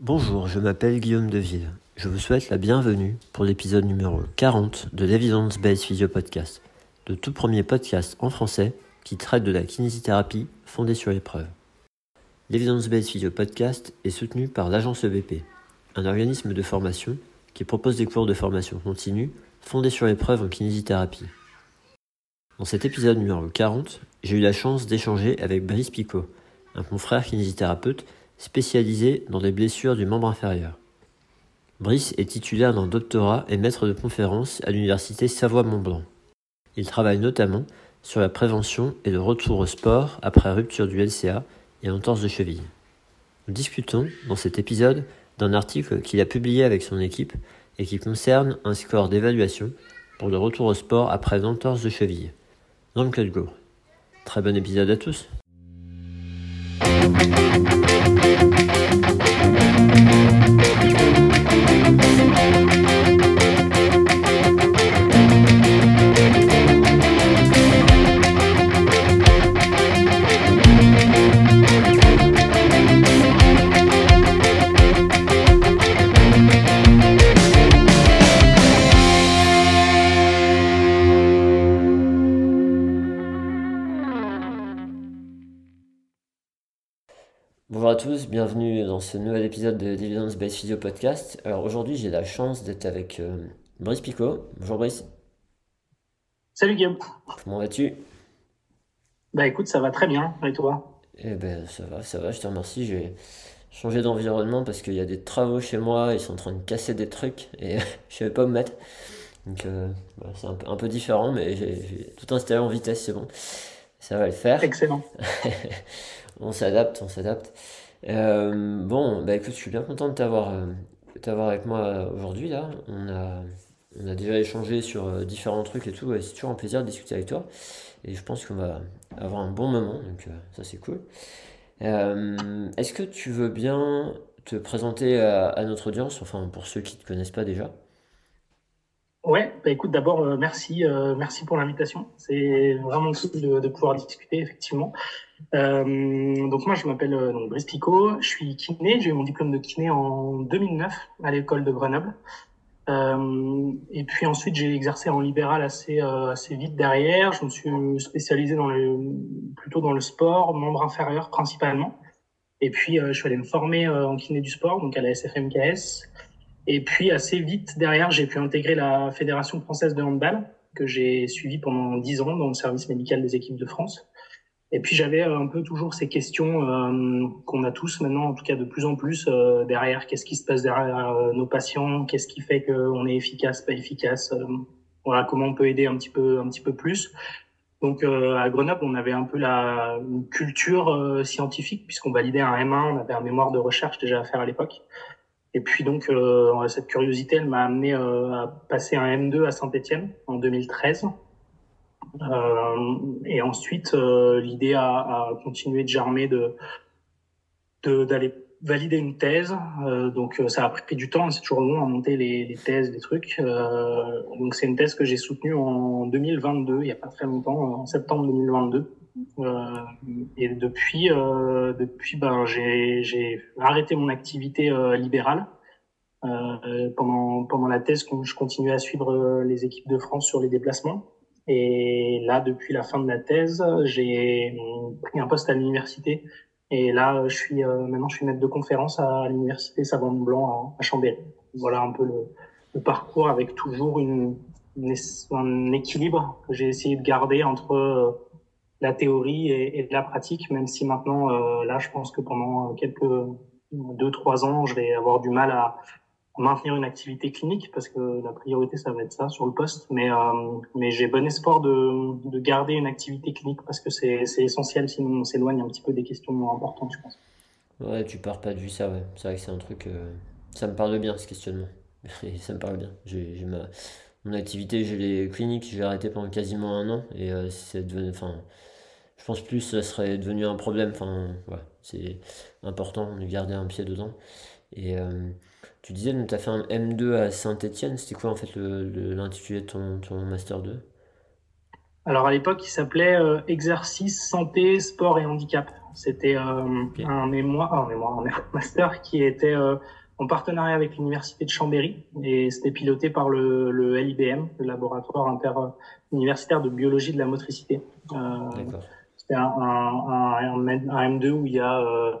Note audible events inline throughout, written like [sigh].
Bonjour, je m'appelle Guillaume Deville. Je vous souhaite la bienvenue pour l'épisode numéro 40 de l'Evidence Based Physio Podcast, le tout premier podcast en français qui traite de la kinésithérapie fondée sur l'épreuve. L'Evidence Based Physio Podcast est soutenu par l'agence EVP, un organisme de formation qui propose des cours de formation continue fondés sur l'épreuve en kinésithérapie. Dans cet épisode numéro 40, j'ai eu la chance d'échanger avec Brice Picot, un confrère kinésithérapeute spécialisé dans les blessures du membre inférieur. Brice est titulaire d'un doctorat et maître de conférence à l'université Savoie-Mont-Blanc. Il travaille notamment sur la prévention et le retour au sport après rupture du LCA et entorse de cheville. Nous discutons dans cet épisode d'un article qu'il a publié avec son équipe et qui concerne un score d'évaluation pour le retour au sport après l'entorse de cheville. Dans le Go. Très bon épisode à tous. Tous, bienvenue dans ce nouvel épisode de l'Evidence Based Physio Podcast. Alors aujourd'hui, j'ai la chance d'être avec euh, Brice Picot. Bonjour Brice. Salut Guillaume. Comment vas-tu? Bah écoute, ça va très bien. Et toi? Eh ben ça va, ça va, je te remercie. J'ai changé d'environnement parce qu'il y a des travaux chez moi, ils sont en train de casser des trucs et [laughs] je savais pas où me mettre. Donc euh, bah, c'est un peu, un peu différent, mais j'ai tout installé en vitesse, c'est bon. Ça va le faire. Excellent. [laughs] on s'adapte, on s'adapte. Euh, bon, bah écoute, je suis bien content de t'avoir euh, t'avoir avec moi aujourd'hui là. On a, on a déjà échangé sur euh, différents trucs et tout, c'est toujours un plaisir de discuter avec toi. Et je pense qu'on va avoir un bon moment, donc ça c'est cool. Est-ce que tu veux bien te présenter à, notre audience, enfin pour ceux qui ne te connaissent pas déjà? Ouais, bah écoute, d'abord, euh, merci, euh, merci pour l'invitation. C'est vraiment cool de, pouvoir discuter, effectivement. Euh, donc moi, je m'appelle euh, Brice Picot, je suis kiné, j'ai eu mon diplôme de kiné en 2009 à l'école de Grenoble. Euh, et puis ensuite, j'ai exercé en libéral assez, assez vite derrière. Je me suis spécialisé dans le, plutôt dans le sport, membre inférieur principalement. Et puis, je suis allé me former en kiné du sport, donc à la SFMKS. Et puis assez vite derrière, j'ai pu intégrer la Fédération française de handball que j'ai suivi pendant dix ans dans le service médical des équipes de France. Et puis j'avais un peu toujours ces questions euh, qu'on a tous maintenant, en tout cas de plus en plus euh, derrière. Qu'est-ce qui se passe derrière euh, nos patients? Qu'est-ce qui fait qu'on est efficace, pas efficace? Euh, Voilà, comment on peut aider un petit peu, un petit peu plus. Donc à Grenoble, on avait un peu la culture scientifique puisqu'on validait un M1, on avait un mémoire de recherche déjà à faire à l'époque. Et puis donc euh, cette curiosité, elle m'a amené euh, à passer un M2 à Saint-Étienne en 2013. Euh, et ensuite, euh, l'idée a, continué de germer de d'aller valider une thèse. Euh, donc ça a pris du temps, c'est toujours long à monter les, thèses, les trucs. donc c'est une thèse que j'ai soutenue en 2022, il n'y a pas très longtemps, en septembre 2022. Euh, et depuis, depuis ben, j'ai arrêté mon activité libérale. pendant, pendant la thèse, je continuais à suivre les équipes de France sur les déplacements. Et là, depuis la fin de la thèse, j'ai pris un poste à l'université. Et là, je suis maintenant, je suis maître de conférence à l'université Savant-Blanc à, Chambéry. Voilà un peu le, parcours avec toujours une, un équilibre que j'ai essayé de garder entre la théorie et, et, la pratique, même si maintenant, euh, là, je pense que pendant quelques deux, trois ans, je vais avoir du mal à maintenir une activité clinique parce que la priorité, ça va être ça sur le poste. Mais, euh, mais j'ai bon espoir de, de garder une activité clinique parce que c'est essentiel, sinon on s'éloigne un petit peu des questions importantes, je pense. Ouais, tu pars pas de vue ça, ouais. C'est vrai que c'est un truc. Euh, ça me parle bien, ce questionnement. [laughs] ça me parle bien. J'ai ma mon activité, j'ai les cliniques, j'ai arrêté pendant quasiment un an et euh, c'est devenu, enfin, je pense plus ça serait devenu un problème. Enfin, c'est important de garder un pied dedans. Et tu disais, tu as fait un M2 à Saint-Etienne, c'était quoi en fait l'intitulé de ton, ton Master 2 Alors à l'époque, il s'appelait euh, Exercice, santé, sport et handicap. C'était euh, un mémoire, un mémoire, [laughs] un master qui était euh, en partenariat avec l'université de Chambéry. Et c'était piloté par le, le, LIBM, le laboratoire interuniversitaire de biologie de la motricité. C'était un, un, un, un, M2 où il y a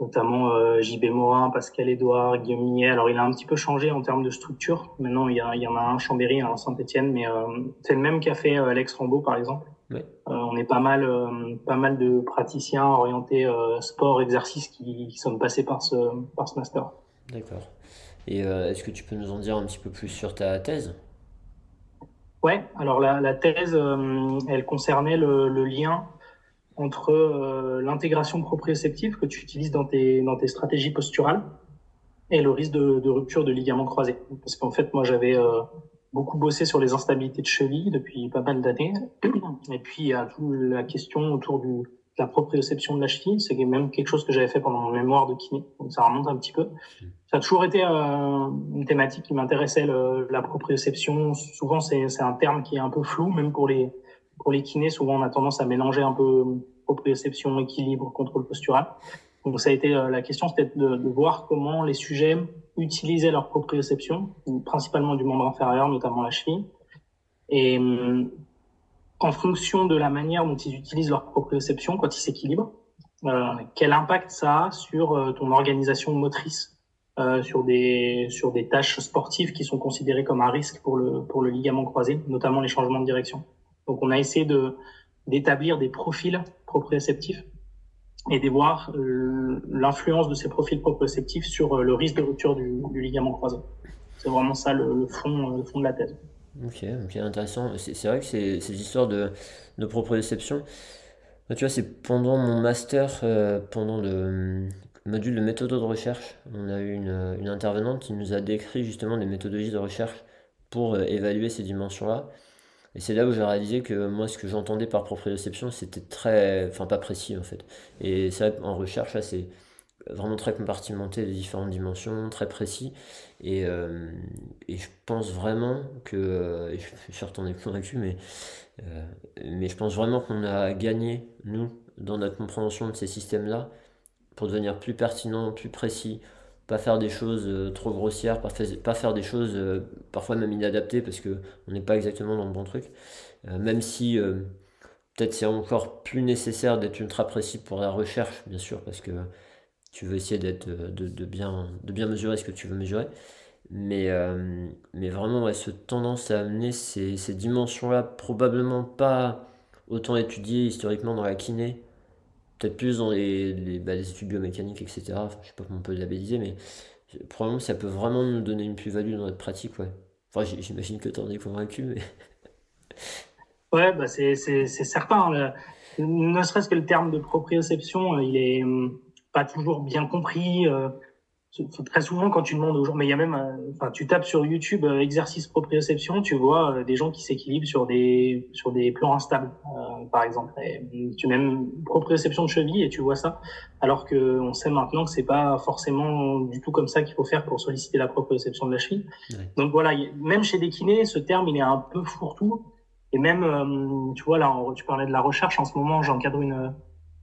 notamment euh, JB Morin, Pascal Edouard, Guillaume Millet. Alors il a un petit peu changé en termes de structure. Maintenant il y, a, il y en a un Chambéry, un Saint-Etienne, mais euh, c'est le même qu'a fait euh, Alex Rambaud par exemple. Ouais. Euh, on est pas mal, pas mal de praticiens orientés sport, exercice qui, qui, sont passés par ce, par ce master. D'accord. Et est-ce que tu peux nous en dire un petit peu plus sur ta thèse? Ouais, alors la, la thèse, elle concernait le, le lien entre euh, l'intégration proprioceptive que tu utilises dans tes, dans tes stratégies posturales et le risque de, de rupture de ligaments croisés. Parce qu'en fait, moi, j'avais euh, beaucoup bossé sur les instabilités de cheville depuis pas mal d'années. [clears throat] Et puis, il y a toute la question autour du, de la proprioception de la cheville. C'est même quelque chose que j'avais fait pendant mon mémoire de kiné. Donc, ça remonte un petit peu. Ça a toujours été euh, une thématique qui m'intéressait, la proprioception. Souvent, c'est un terme qui est un peu flou, même pour les pour les kinés, souvent on a tendance à mélanger un peu proprioception, équilibre, contrôle postural. Donc ça a été euh, la question, c'était de, voir comment les sujets utilisaient leur proprioception, principalement du membre inférieur, notamment la cheville. Et hum, en fonction de la manière dont ils utilisent leur proprioception quand ils s'équilibrent, euh, quel impact ça a sur euh, ton organisation motrice, euh, sur des sur des tâches sportives qui sont considérées comme un risque pour le pour le ligament croisé, notamment les changements de direction? Donc on a essayé de d'établir des profils proprioceptifs et de voir euh, l'influence de ces profils proprioceptifs sur euh, le risque de rupture du, ligament croisé. C'est vraiment ça le, fond, le fond de la thèse. Ok, ok, intéressant. C'est vrai que ces, histoires de, de proprioception, tu vois, c'est pendant mon master, euh, pendant le module de méthode de recherche, on a eu une, une intervenante qui nous a décrit justement des méthodologies de recherche pour évaluer ces dimensions-là. Et c'est là où j'ai réalisé que moi, ce que j'entendais par proprioception, c'était très. Enfin, pas précis en fait. Et vrai en recherche, là, c'est vraiment très compartimenté, les différentes dimensions, très précis. Et, euh, et je pense vraiment que. Euh, je suis sûr es convaincu, mais, euh, mais je pense vraiment qu'on a gagné, nous, dans notre compréhension de ces systèmes-là, pour devenir plus pertinent, plus précis, pas faire des choses euh, trop grossières, pas, faire des choses euh, parfois même inadaptées parce que on n'est pas exactement dans le bon truc. Euh, même si peut-être c'est encore plus nécessaire d'être ultra précis pour la recherche, bien sûr, parce que tu veux essayer d'être de, bien, de bien mesurer ce que tu veux mesurer. Mais, mais vraiment, ouais, ce tendance à amener ces, ces dimensions-là, probablement pas autant étudiées historiquement dans la kiné, peut-être plus dans les, les, bah, études biomécaniques, etc. Enfin, je sais pas comment on peut labelliser, mais probablement ça peut vraiment nous donner une plus-value dans notre pratique, ouais. Enfin, j'imagine que tu en es convaincu, mais. [laughs] ouais, bah c'est certain. Le, ne serait-ce que le terme de proprioception, il est hum, pas toujours bien compris. Euh, très souvent quand tu demandes aux gens, mais il y a même, euh, enfin, tu tapes sur YouTube euh, exercice proprioception, tu vois euh, des gens qui s'équilibrent sur des sur des plans instables, par exemple. Et tu même proprioception de cheville et tu vois ça, alors que on sait maintenant que c'est pas forcément du tout comme ça qu'il faut faire pour solliciter la proprioception de la cheville. Donc voilà, même chez des kinés, ce terme il est un peu fourre-tout. Et même, tu vois là, tu parlais de la recherche en ce moment, j'encadre une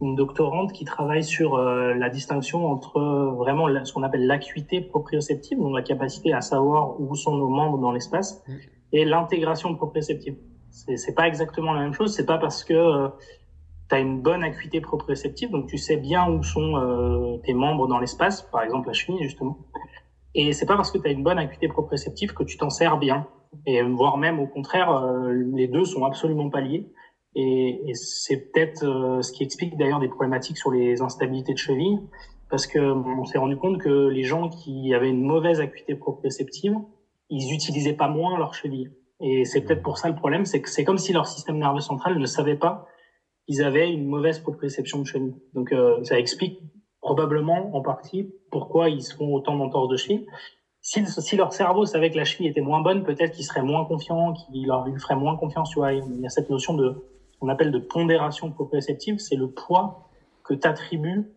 une doctorante qui travaille sur euh, la distinction entre euh, vraiment ce qu'on appelle l'acuité proprioceptive, donc la capacité à savoir où sont nos membres dans l'espace, mm. et l'intégration proprioceptive. C'est pas exactement la même chose. C'est pas parce que euh, tu as une bonne acuité proprioceptive, donc tu sais bien où sont tes membres dans l'espace, par exemple la cheville justement. Et c'est pas parce que tu as une bonne acuité proprioceptive que tu t'en sers bien. Et voire même au contraire, les deux sont absolument pas liés. Et, et c'est peut-être euh, ce qui explique d'ailleurs des problématiques sur les instabilités de cheville, parce que on s'est rendu compte que les gens qui avaient une mauvaise acuité proprioceptive, ils utilisaient pas moins leur cheville. Et c'est peut-être pour ça le problème, c'est que c'est comme si leur système nerveux central ne savait pas qu'ils avaient une mauvaise proprioception de cheville. Donc euh, ça explique probablement en partie pourquoi ils font autant d'entorses de cheville. Si, si, leur cerveau savait que la cheville était moins bonne, peut-être qu'ils seraient moins confiants, qu'ils leur feraient moins confiance. Tu vois, il y a cette notion de qu'on appelle de pondération proprioceptive, c'est le poids que tu attribues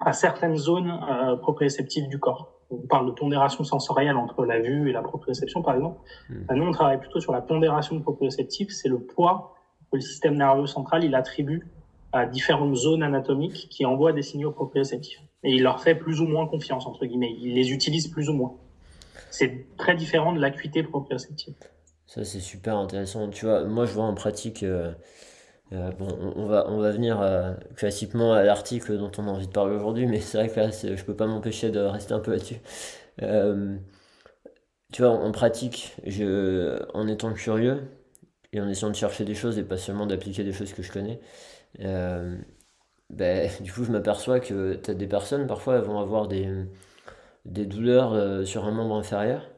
à certaines zones euh, proprioceptives du corps. On parle de pondération sensorielle entre la vue et la proprioception, par exemple. Mmh. nous, on travaille plutôt sur la pondération proprioceptive, c'est le poids que le système nerveux central, il attribue à différentes zones anatomiques qui envoient des signaux proprioceptifs. Et il leur fait plus ou moins confiance, entre guillemets. Il les utilise plus ou moins. C'est très différent de l'acuité proprioceptive. Ça, c'est super intéressant. Tu vois, moi, je vois en pratique. Euh, euh, bon, on, va, on va venir euh, classiquement à l'article dont on a envie de parler aujourd'hui, mais c'est vrai que là, je peux pas m'empêcher de rester un peu là-dessus. tu vois, en, pratique, je, en étant curieux et en essayant de chercher des choses et pas seulement d'appliquer des choses que je connais, ben, [laughs] du coup, je m'aperçois que tu des personnes, parfois, elles vont avoir des, des douleurs sur un membre inférieur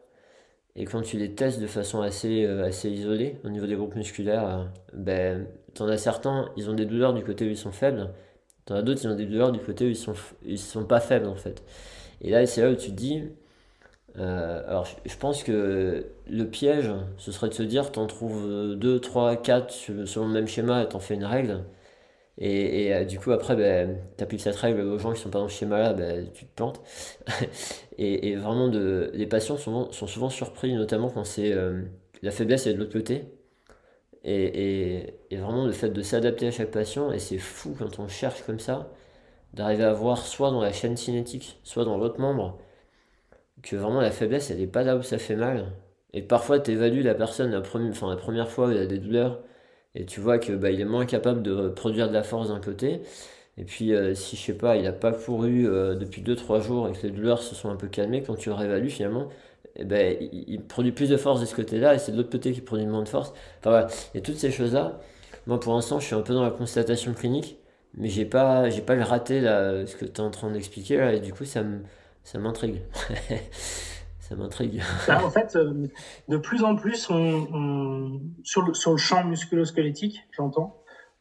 et quand tu les testes de façon assez, euh, assez isolée au niveau des groupes musculaires, euh, ben, t'en as certains, ils ont des douleurs du côté où ils sont faibles. T'en as d'autres, ils ont des douleurs du côté où ils sont, ils sont pas faibles en fait. Et là, c'est là où tu te dis, euh, alors je pense que le piège, ce serait de se dire, t'en trouves 2, 3, 4 selon le même schéma et t'en fais une règle. Et, euh, du coup, après, ben, tu appliques cette règle aux gens qui sont pas dans ce schéma-là, ben, tu te plantes. [laughs] et, vraiment, de, les patients sont, sont souvent surpris, notamment quand c'est euh, la faiblesse est de l'autre côté. Et, et, vraiment, le fait de s'adapter à chaque patient, et c'est fou quand on cherche comme ça, d'arriver à voir soit dans la chaîne cinétique, soit dans l'autre membre, que vraiment la faiblesse, elle n'est pas là où ça fait mal. Et parfois, tu évalues la personne la, première, la première fois où il a des douleurs et tu vois que bah, il est moins capable de produire de la force d'un côté. Et puis, euh, si je sais pas, il n'a pas couru euh, depuis 2-3 jours et que les douleurs se sont un peu calmées, quand tu le réévalues finalement, eh ben, il, produit plus de force de ce côté-là et c'est de l'autre côté qui produit moins de force. Enfin voilà, et toutes ces choses-là, moi pour l'instant, je suis un peu dans la constatation clinique, mais j'ai pas, j'ai pas le raté là, ce que tu es en train d'expliquer là, et du coup, ça m'intrigue. [laughs] m'intrigue. Bah, en fait, euh, de plus en plus, on, sur, le, sur, le, champ musculo-squelettique, j'entends,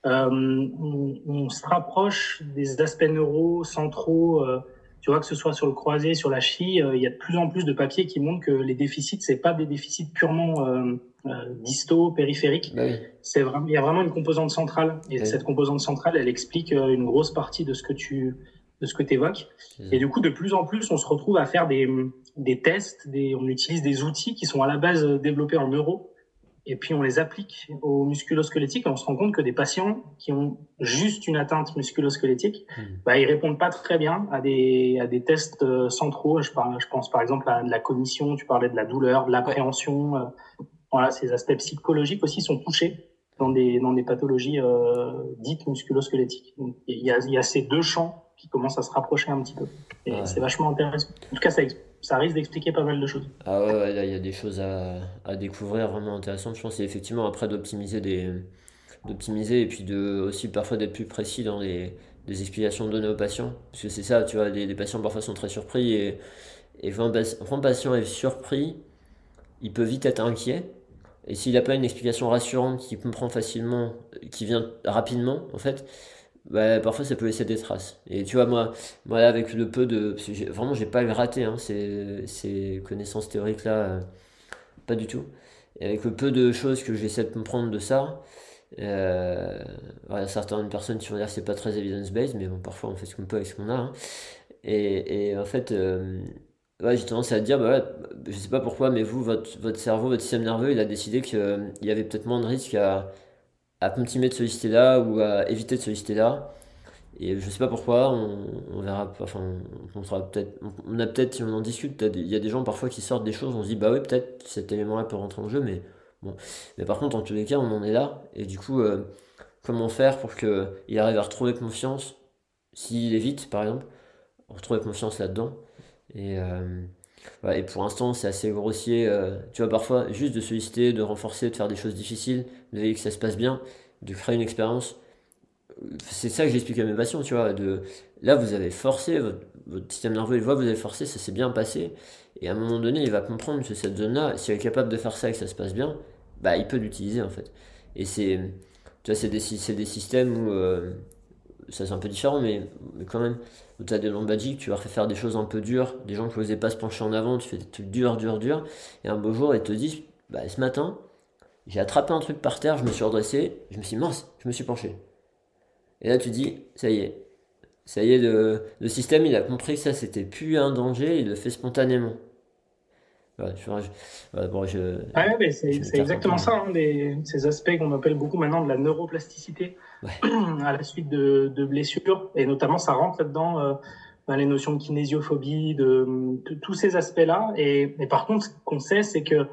euh, on, se rapproche des aspects neuro centraux. Euh, tu vois que ce soit sur le croisé, sur la chie, il y a de plus en plus de papiers qui montrent que les déficits, c'est pas des déficits purement distaux, périphériques. Bah c'est vraiment, il y a vraiment une composante centrale. Et cette composante centrale, elle explique une grosse partie de ce que tu de ce que tu évoques. Et du coup, de plus en plus, on se retrouve à faire des, des tests, des, on utilise des outils qui sont à la base développés en neuro, et puis on les applique aux musculosquelettiques, et on se rend compte que des patients qui ont juste une atteinte musculosquelettique, mmh. bah, ils répondent pas très bien à des, à des tests euh, centraux. Je, parle, je pense par exemple à de la cognition, tu parlais de la douleur, de l'appréhension. Euh, voilà, ces aspects psychologiques aussi sont touchés dans des, dans des pathologies euh, dites musculosquelettiques. il y a, y a ces deux champs qui commencent à se rapprocher un petit peu. Et c'est vachement intéressant. En tout cas, ça, ça risque d'expliquer pas mal de choses. Ah ouais, là, il y a des choses à, à, découvrir vraiment intéressantes. Je pense effectivement après d'optimiser des d'optimiser et puis de aussi parfois d'être plus précis dans les, des explications données aux patients. Parce que c'est ça, tu vois, les, patients parfois sont très surpris et, quand un patient est surpris, il peut vite être inquiet. Et s'il n'a pas une explication rassurante qui comprend facilement, qui vient rapidement, en fait, bah, parfois ça peut laisser des traces. Et tu vois, moi, moi avec le peu de. Vraiment, j'ai pas raté hein, ces, ces, connaissances théoriques-là, euh, pas du tout. Et avec le peu de choses que j'essaie de comprendre de ça, euh, voilà, certaines personnes qui vont dire que c'est pas très evidence-based, mais bon, parfois on fait ce qu'on peut avec ce qu'on a. Hein. Et, et, en fait, euh, j'ai tendance à dire, bah, je sais pas pourquoi, mais vous, votre, votre cerveau, votre système nerveux, il a décidé qu'il y avait peut-être moins de risques à à continuer de solliciter là ou à éviter de solliciter là. Et je sais pas pourquoi, on, verra, enfin, on, sera peut-être, on a peut-être, si on en discute, il y a des gens parfois qui sortent des choses, on se dit, bah oui, peut-être cet élément-là peut rentrer en jeu, mais bon. Mais par contre, en tous les cas, on en est là, et du coup, euh, comment faire pour qu'il arrive à retrouver confiance, s'il évite, par exemple, retrouver confiance là-dedans. Et, euh, et pour l'instant, c'est assez grossier. Euh, tu vois, parfois, juste de solliciter, de renforcer, de faire des choses difficiles, de veiller que ça se passe bien, de créer une expérience. C'est ça que j'explique à mes patients, tu vois. De, là, vous avez forcé, votre, système nerveux, il voit, vous avez forcé, ça s'est bien passé. Et à un moment donné, il va comprendre que cette zone-là, s'il est capable de faire ça et que ça se passe bien, bah, il peut l'utiliser, en fait. Et c'est, tu vois, c'est des, des, systèmes où, euh, ça c'est un peu différent, mais, mais quand même, où tu as des lombagiques, tu leur fais faire des choses un peu dures, des gens qui n'osaient pas se pencher en avant, tu fais des trucs durs, durs, durs, et un beau jour, ils te disent, bah, ce matin, j'ai attrapé un truc par terre, je me suis redressé, je me suis dit, mince, je me suis penché. Et là, tu dis, ça y est, ça y est, le, le système, il a compris que ça, c'était plus un danger, il le fait spontanément. c'est exactement ça, hein, ces aspects qu'on appelle beaucoup maintenant de la neuroplasticité [clears throat] à la suite de, de, blessures. Et notamment, ça rentre là-dedans euh, les notions de kinésiophobie, de, tous ces aspects-là. Et, et, par contre, ce qu'on sait, c'est que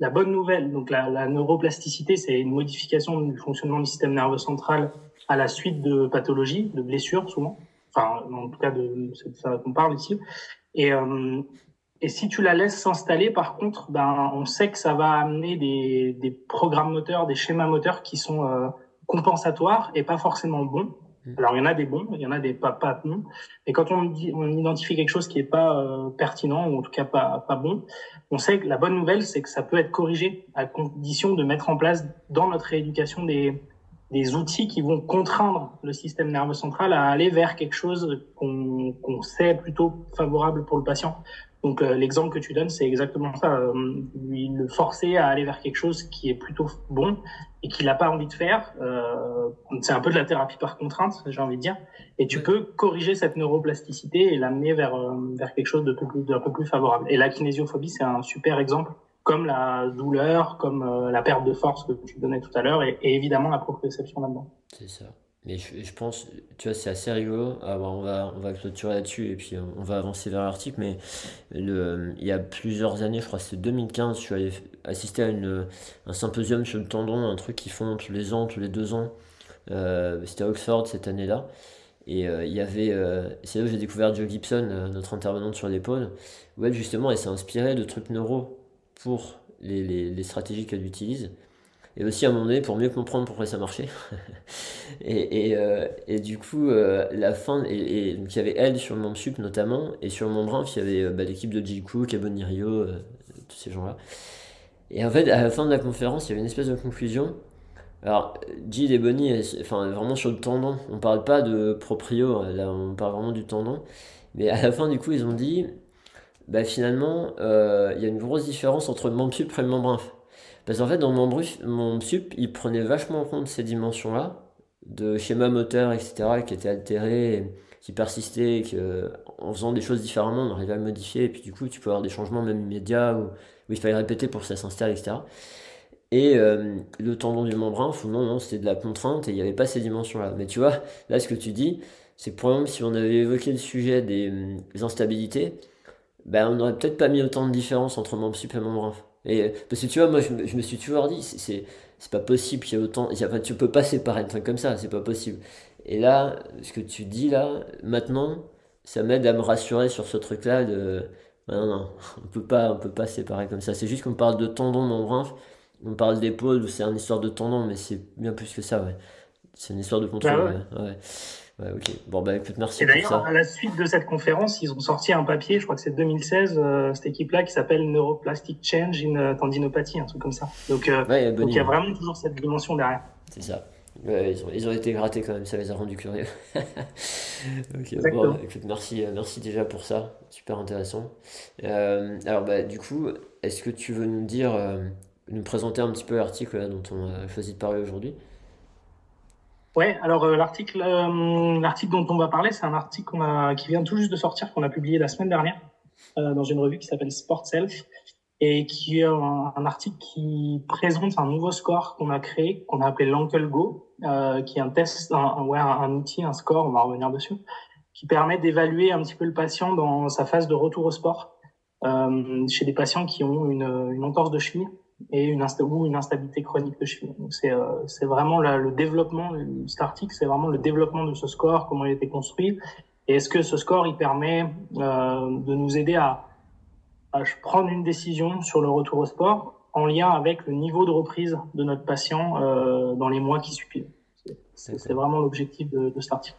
la bonne nouvelle, donc la, la neuroplasticité, c'est une modification du fonctionnement du système nerveux central à la suite de pathologies, de blessures souvent. Enfin, en tout cas, de, de ça qu'on parle ici. Et, euh, et si tu la laisses s'installer, par contre, ben, on sait que ça va amener des, des programmes moteurs, des schémas moteurs qui sont euh, compensatoires et pas forcément bons. Mmh. Alors, il y en a des bons, il y en a des pas, pas bons. Et quand on, dit, on identifie quelque chose qui est pas euh, pertinent, ou en tout cas pas, pas bon, on sait que la bonne nouvelle, c'est que ça peut être corrigé à condition de mettre en place dans notre rééducation des, des outils qui vont contraindre le système nerveux central à aller vers quelque chose qu'on qu'on sait plutôt favorable pour le patient. Donc euh, l'exemple que tu donnes, c'est exactement ça. Euh, lui le forcer à aller vers quelque chose qui est plutôt bon et qu'il n'a pas envie de faire. Euh, c'est un peu de la thérapie par contrainte, j'ai envie de dire. Et tu peux corriger cette neuroplasticité et l'amener vers euh, vers quelque chose de d'un peu plus favorable. Et la kinésiophobie, c'est un super exemple comme la douleur, comme euh, la perte de force que tu donnais tout à l'heure, et, évidemment la proprioception là-dedans. C'est ça. Mais je, pense, tu vois, c'est assez rigolo. Ah, on, va, on va clôturer là-dessus et puis on va avancer vers l'article. Mais le, il y a plusieurs années, je crois que c'est 2015, je suis allé assister à une, un symposium sur le tendon, un truc qu'ils font tous les ans, tous les deux ans. Euh, c'était à Oxford cette année-là. Et euh, il y avait, c'est là où j'ai découvert Joe Gibson, notre intervenante sur l'épaule, où elle justement, elle s'est inspirée de trucs neuro pour les, les stratégies qu'elle utilise. Et aussi à un moment donné pour mieux comprendre pourquoi ça marchait. [laughs] et, et, euh, et, du coup, euh, la fin, et, il y avait elle sur le membre sup notamment, et sur le membre il y avait euh, bah, l'équipe de J. Cook, Rio, tous ces gens-là. Et en fait, à la fin de la conférence, il y avait une espèce de conclusion. Alors, Jill et Bonnie, enfin, vraiment sur le tendon, on parle pas de proprio, là on parle vraiment du tendon. Mais à la fin, du coup, ils ont dit, bah, finalement, il y a une grosse différence entre le membre sup et le membre inf. Parce qu'en fait, dans le membre, sup, il prenait vachement en compte ces dimensions-là, de schéma moteur, etc., qui étaient altérés, qui persistaient, et que, en faisant des choses différemment, on arrivait à le modifier, et puis du coup, tu peux avoir des changements même immédiats, où, il fallait répéter pour que ça s'installe, etc. Et euh, le tendon du membre inf, non, non, c'était de la contrainte, et il n'y avait pas ces dimensions-là. Mais tu vois, là, ce que tu dis, c'est que, par exemple, si on avait évoqué le sujet des instabilités, ben, on n'aurait peut-être pas mis autant de différence entre membre sup et membre. Et, parce que tu vois, moi, je, me, je me suis toujours dit, c'est, c'est pas possible qu'il y ait autant. Enfin, tu peux pas séparer un truc comme ça, c'est pas possible. Et là, ce que tu dis là, maintenant, ça m'aide à me rassurer sur ce truc-là de. Non, non, [laughs] on peut pas, on peut pas séparer comme ça. C'est juste qu'on parle de tendon membre inf, on parle d'épaule, c'est une histoire de tendon, mais c'est bien plus que ça, ouais. C'est une histoire de contrôle. Ouais. Ouais, ok. Bon, bah écoute, merci. Et d'ailleurs, à la suite de cette conférence, ils ont sorti un papier, je crois que c'est 2016, euh, cette équipe-là, qui s'appelle Neuroplastic Change in euh, Tendinopathie, un truc comme ça. Donc, euh, donc il y a vraiment toujours cette dimension derrière. C'est ça. Ouais, ils, ont, ils, ont, été grattés quand même, ça les a rendus curieux. [laughs] ok, bon, écoute, merci, merci déjà pour ça, super intéressant. alors, bah, du coup, est-ce que tu veux nous dire, nous présenter un petit peu l'article dont on a choisi de parler aujourd'hui? Ouais, alors euh, l'article, euh, l'article dont on va parler, c'est un article qu'on a, qui vient tout juste de sortir, qu'on a publié la semaine dernière euh, dans une revue qui s'appelle Sport Self et qui est un, article qui présente un nouveau score qu'on a créé, qu'on a appelé l'Ankle Go, qui est un test, un, ouais, un, outil, un score, on va revenir dessus, qui permet d'évaluer un petit peu le patient dans sa phase de retour au sport chez des patients qui ont une, une entorse de cheville et une, ou une instabilité chronique de cheville. c'est euh, c'est vraiment le développement, cet article, c'est vraiment le développement de ce score, comment il a été construit, et est-ce que ce score, il permet euh, de nous aider à, à prendre une décision sur le retour au sport en lien avec le niveau de reprise de notre patient euh, dans les mois qui suivent? C'est vraiment l'objectif de, de, cet article.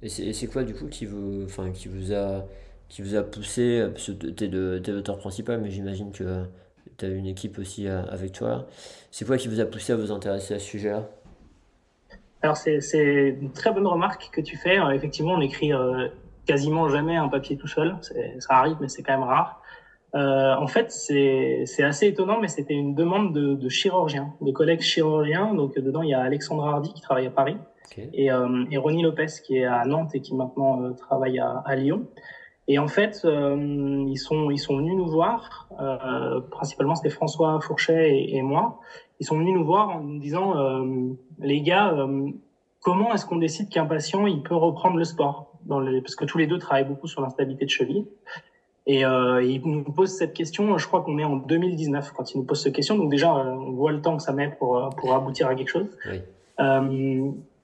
Et c'est quoi du coup qui vous, enfin, qui vous a qui vous a poussé, parce que tu es, l'auteur principal, mais j'imagine que tu as une équipe aussi euh, avec toi. C'est quoi qui vous a poussé à vous intéresser à ce sujet-là? Alors, c'est une très bonne remarque que tu fais. Euh, effectivement, on écrit euh, quasiment jamais un papier tout seul. Ça arrive, mais c'est quand même rare. Euh, en fait, c'est assez étonnant, mais c'était une demande de, de, chirurgiens, de collègues chirurgiens. Donc, dedans, il y a Alexandre Hardy qui travaille à Paris et, et Ronnie Lopez qui est à Nantes et qui maintenant travaille à, à Lyon. Et en fait, ils, sont, ils sont venus nous voir, principalement c'était François Fourchet et, et, moi, ils sont venus nous voir en nous disant, les gars, comment est-ce qu'on décide qu'un patient il peut reprendre le sport dans les... Parce que tous les deux travaillent beaucoup sur l'instabilité de cheville. Et euh, ils nous posent cette question, je crois qu'on est en 2019 quand ils nous posent cette question. Donc déjà, euh, on voit le temps que ça met pour, euh, pour aboutir à quelque chose. Oui.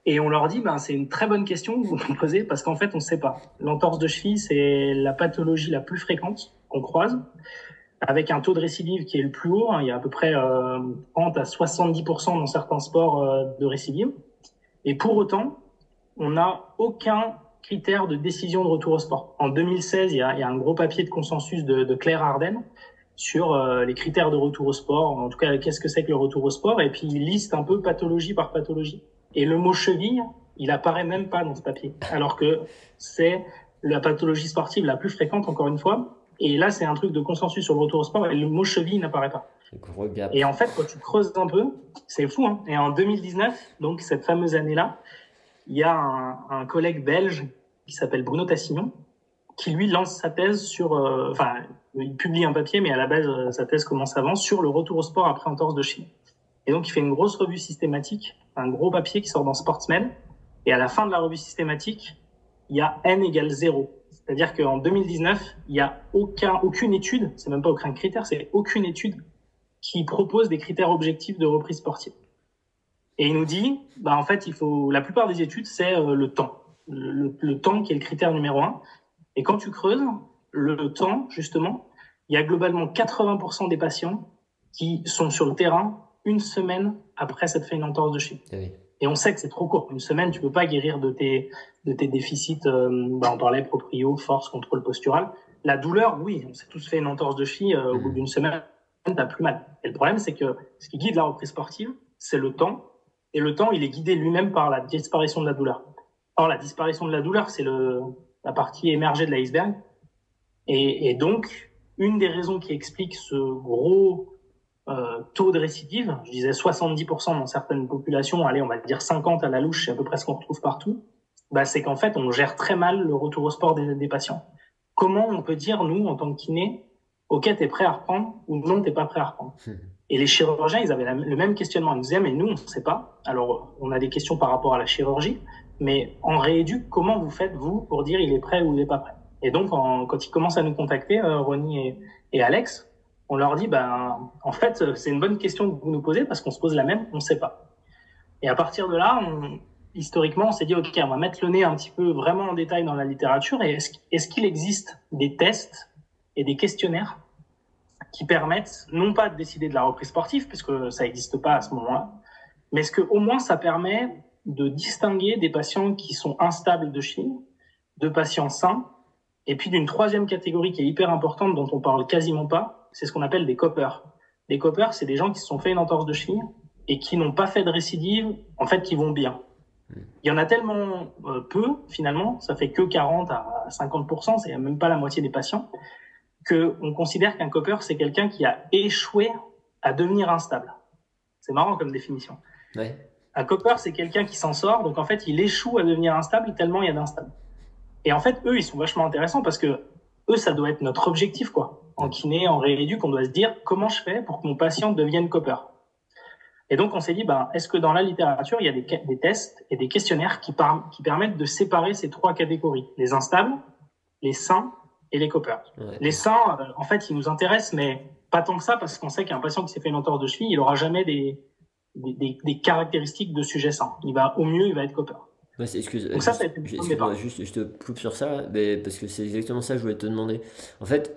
Et on leur dit, ben, c'est une très bonne question que vous me posez parce qu'en fait, on ne sait pas. L'entorse de cheville, c'est la pathologie la plus fréquente qu'on croise, avec un taux de récidive qui est le plus haut. Hein. Il y a à peu près euh, 30 à 70% dans certains sports euh, de récidive. Et pour autant, on n'a aucun critère de décision de retour au sport. En 2016, il y a, un gros papier de consensus de, de Claire Arden sur euh, les critères de retour au sport, en tout cas qu'est-ce que c'est que le retour au sport, et puis il liste un peu pathologie par pathologie. Et le mot cheville, il apparaît même pas dans ce papier, alors que c'est la pathologie sportive la plus fréquente, encore une fois. Et là, c'est un truc de consensus sur le retour au sport, et le mot cheville n'apparaît pas. Et en fait, quand tu creuses un peu, c'est fou. Hein et en 2019, donc cette fameuse année-là, il y a un, un collègue belge qui s'appelle Bruno Tassignon, qui lui lance sa thèse sur, euh, enfin, il publie un papier, mais à la base, euh, sa thèse commence avant sur le retour au sport après entorse de chine. Et donc, il fait une grosse revue systématique, un gros papier qui sort dans Sportsman. Et à la fin de la revue systématique, il y a n égale 0. C'est-à-dire qu'en 2019, il n'y a aucun, aucune étude, c'est même pas aucun critère, c'est aucune étude qui propose des critères objectifs de reprise sportive. Et il nous dit, bah en fait, il faut la plupart des études, c'est euh, le temps, le, le, temps qui est le critère numéro un. Et quand tu creuses le temps, justement, il y a globalement 80% des patients qui sont sur le terrain une semaine après cette fait une entorse de cheville. Ah Et on sait que c'est trop court. Une semaine, tu peux pas guérir de tes de tes déficits. Euh, bah on parlait proprio, force, contrôle postural. La douleur, oui, on s'est tous fait une entorse de cheville euh, au bout mmh. d'une semaine, t'as plus mal. Et le problème, c'est que ce qui guide la reprise sportive, c'est le temps et le temps, il est guidé lui-même par la disparition de la douleur. Or, la disparition de la douleur, c'est le, la partie émergée de l'iceberg. Et, et, donc, une des raisons qui explique ce gros euh, taux de récidive, je disais 70% dans certaines populations, allez, on va dire 50 à la louche, c'est à peu près ce qu'on retrouve partout, bah, c'est qu'en fait, on gère très mal le retour au sport des, des patients. Comment on peut dire, nous, en tant que kiné, OK, t'es prêt à reprendre ou non, t'es pas prêt à reprendre? Et les chirurgiens, ils avaient le même questionnement. Ils nous disaient, mais nous, on ne sait pas. Alors, on a des questions par rapport à la chirurgie, mais en rééduque, comment vous faites, vous, pour dire il est prêt ou il n'est pas prêt? Et donc, en, quand ils commencent à nous contacter, euh, Ronnie et, et, Alex, on leur dit, ben, en fait, c'est une bonne question que vous nous posez parce qu'on se pose la même, on ne sait pas. Et à partir de là, historiquement, on s'est dit, OK, on va mettre le nez un petit peu vraiment en détail dans la littérature. Et est-ce qu'il existe des tests et des questionnaires qui permettent non pas de décider de la reprise sportive, puisque ça n'existe pas à ce moment-là, mais est-ce que au moins ça permet de distinguer des patients qui sont instables de chine, de patients sains, et puis d'une troisième catégorie qui est hyper importante dont on parle quasiment pas, c'est ce qu'on appelle des coppers. Les coppers, c'est des gens qui se sont fait une entorse de chine et qui n'ont pas fait de récidive, en fait, qui vont bien. Il y en a tellement euh, peu, finalement, ça fait que 40 à 50%, c'est même pas la moitié des patients, qu'on considère qu'un copper, c'est quelqu'un qui a échoué à devenir instable. C'est marrant comme définition. Ouais. Un copper, c'est quelqu'un qui s'en sort, donc en fait, il échoue à devenir instable tellement il y a d'instables. Et en fait, eux, ils sont vachement intéressants parce que eux, ça doit être notre objectif, quoi. En kiné, en rééduc, on doit se dire comment je fais pour que mon patient devienne copper. Et donc, on s'est dit, ben, est-ce que dans la littérature, il y a des, des tests et des questionnaires qui, par, qui permettent de séparer ces trois catégories les instables, les sains et les coppers. Les seins, euh, en fait, ils nous intéressent, mais pas tant que ça, parce qu'on sait qu'un patient qui s'est fait une entorse de cheville, il aura jamais des, des, des, caractéristiques de sujet sain. Il va, au mieux, il va être copper. Ouais, excuse, Donc ça, ça juste, je te coupe sur ça, mais parce que c'est exactement ça que je voulais te demander. En fait,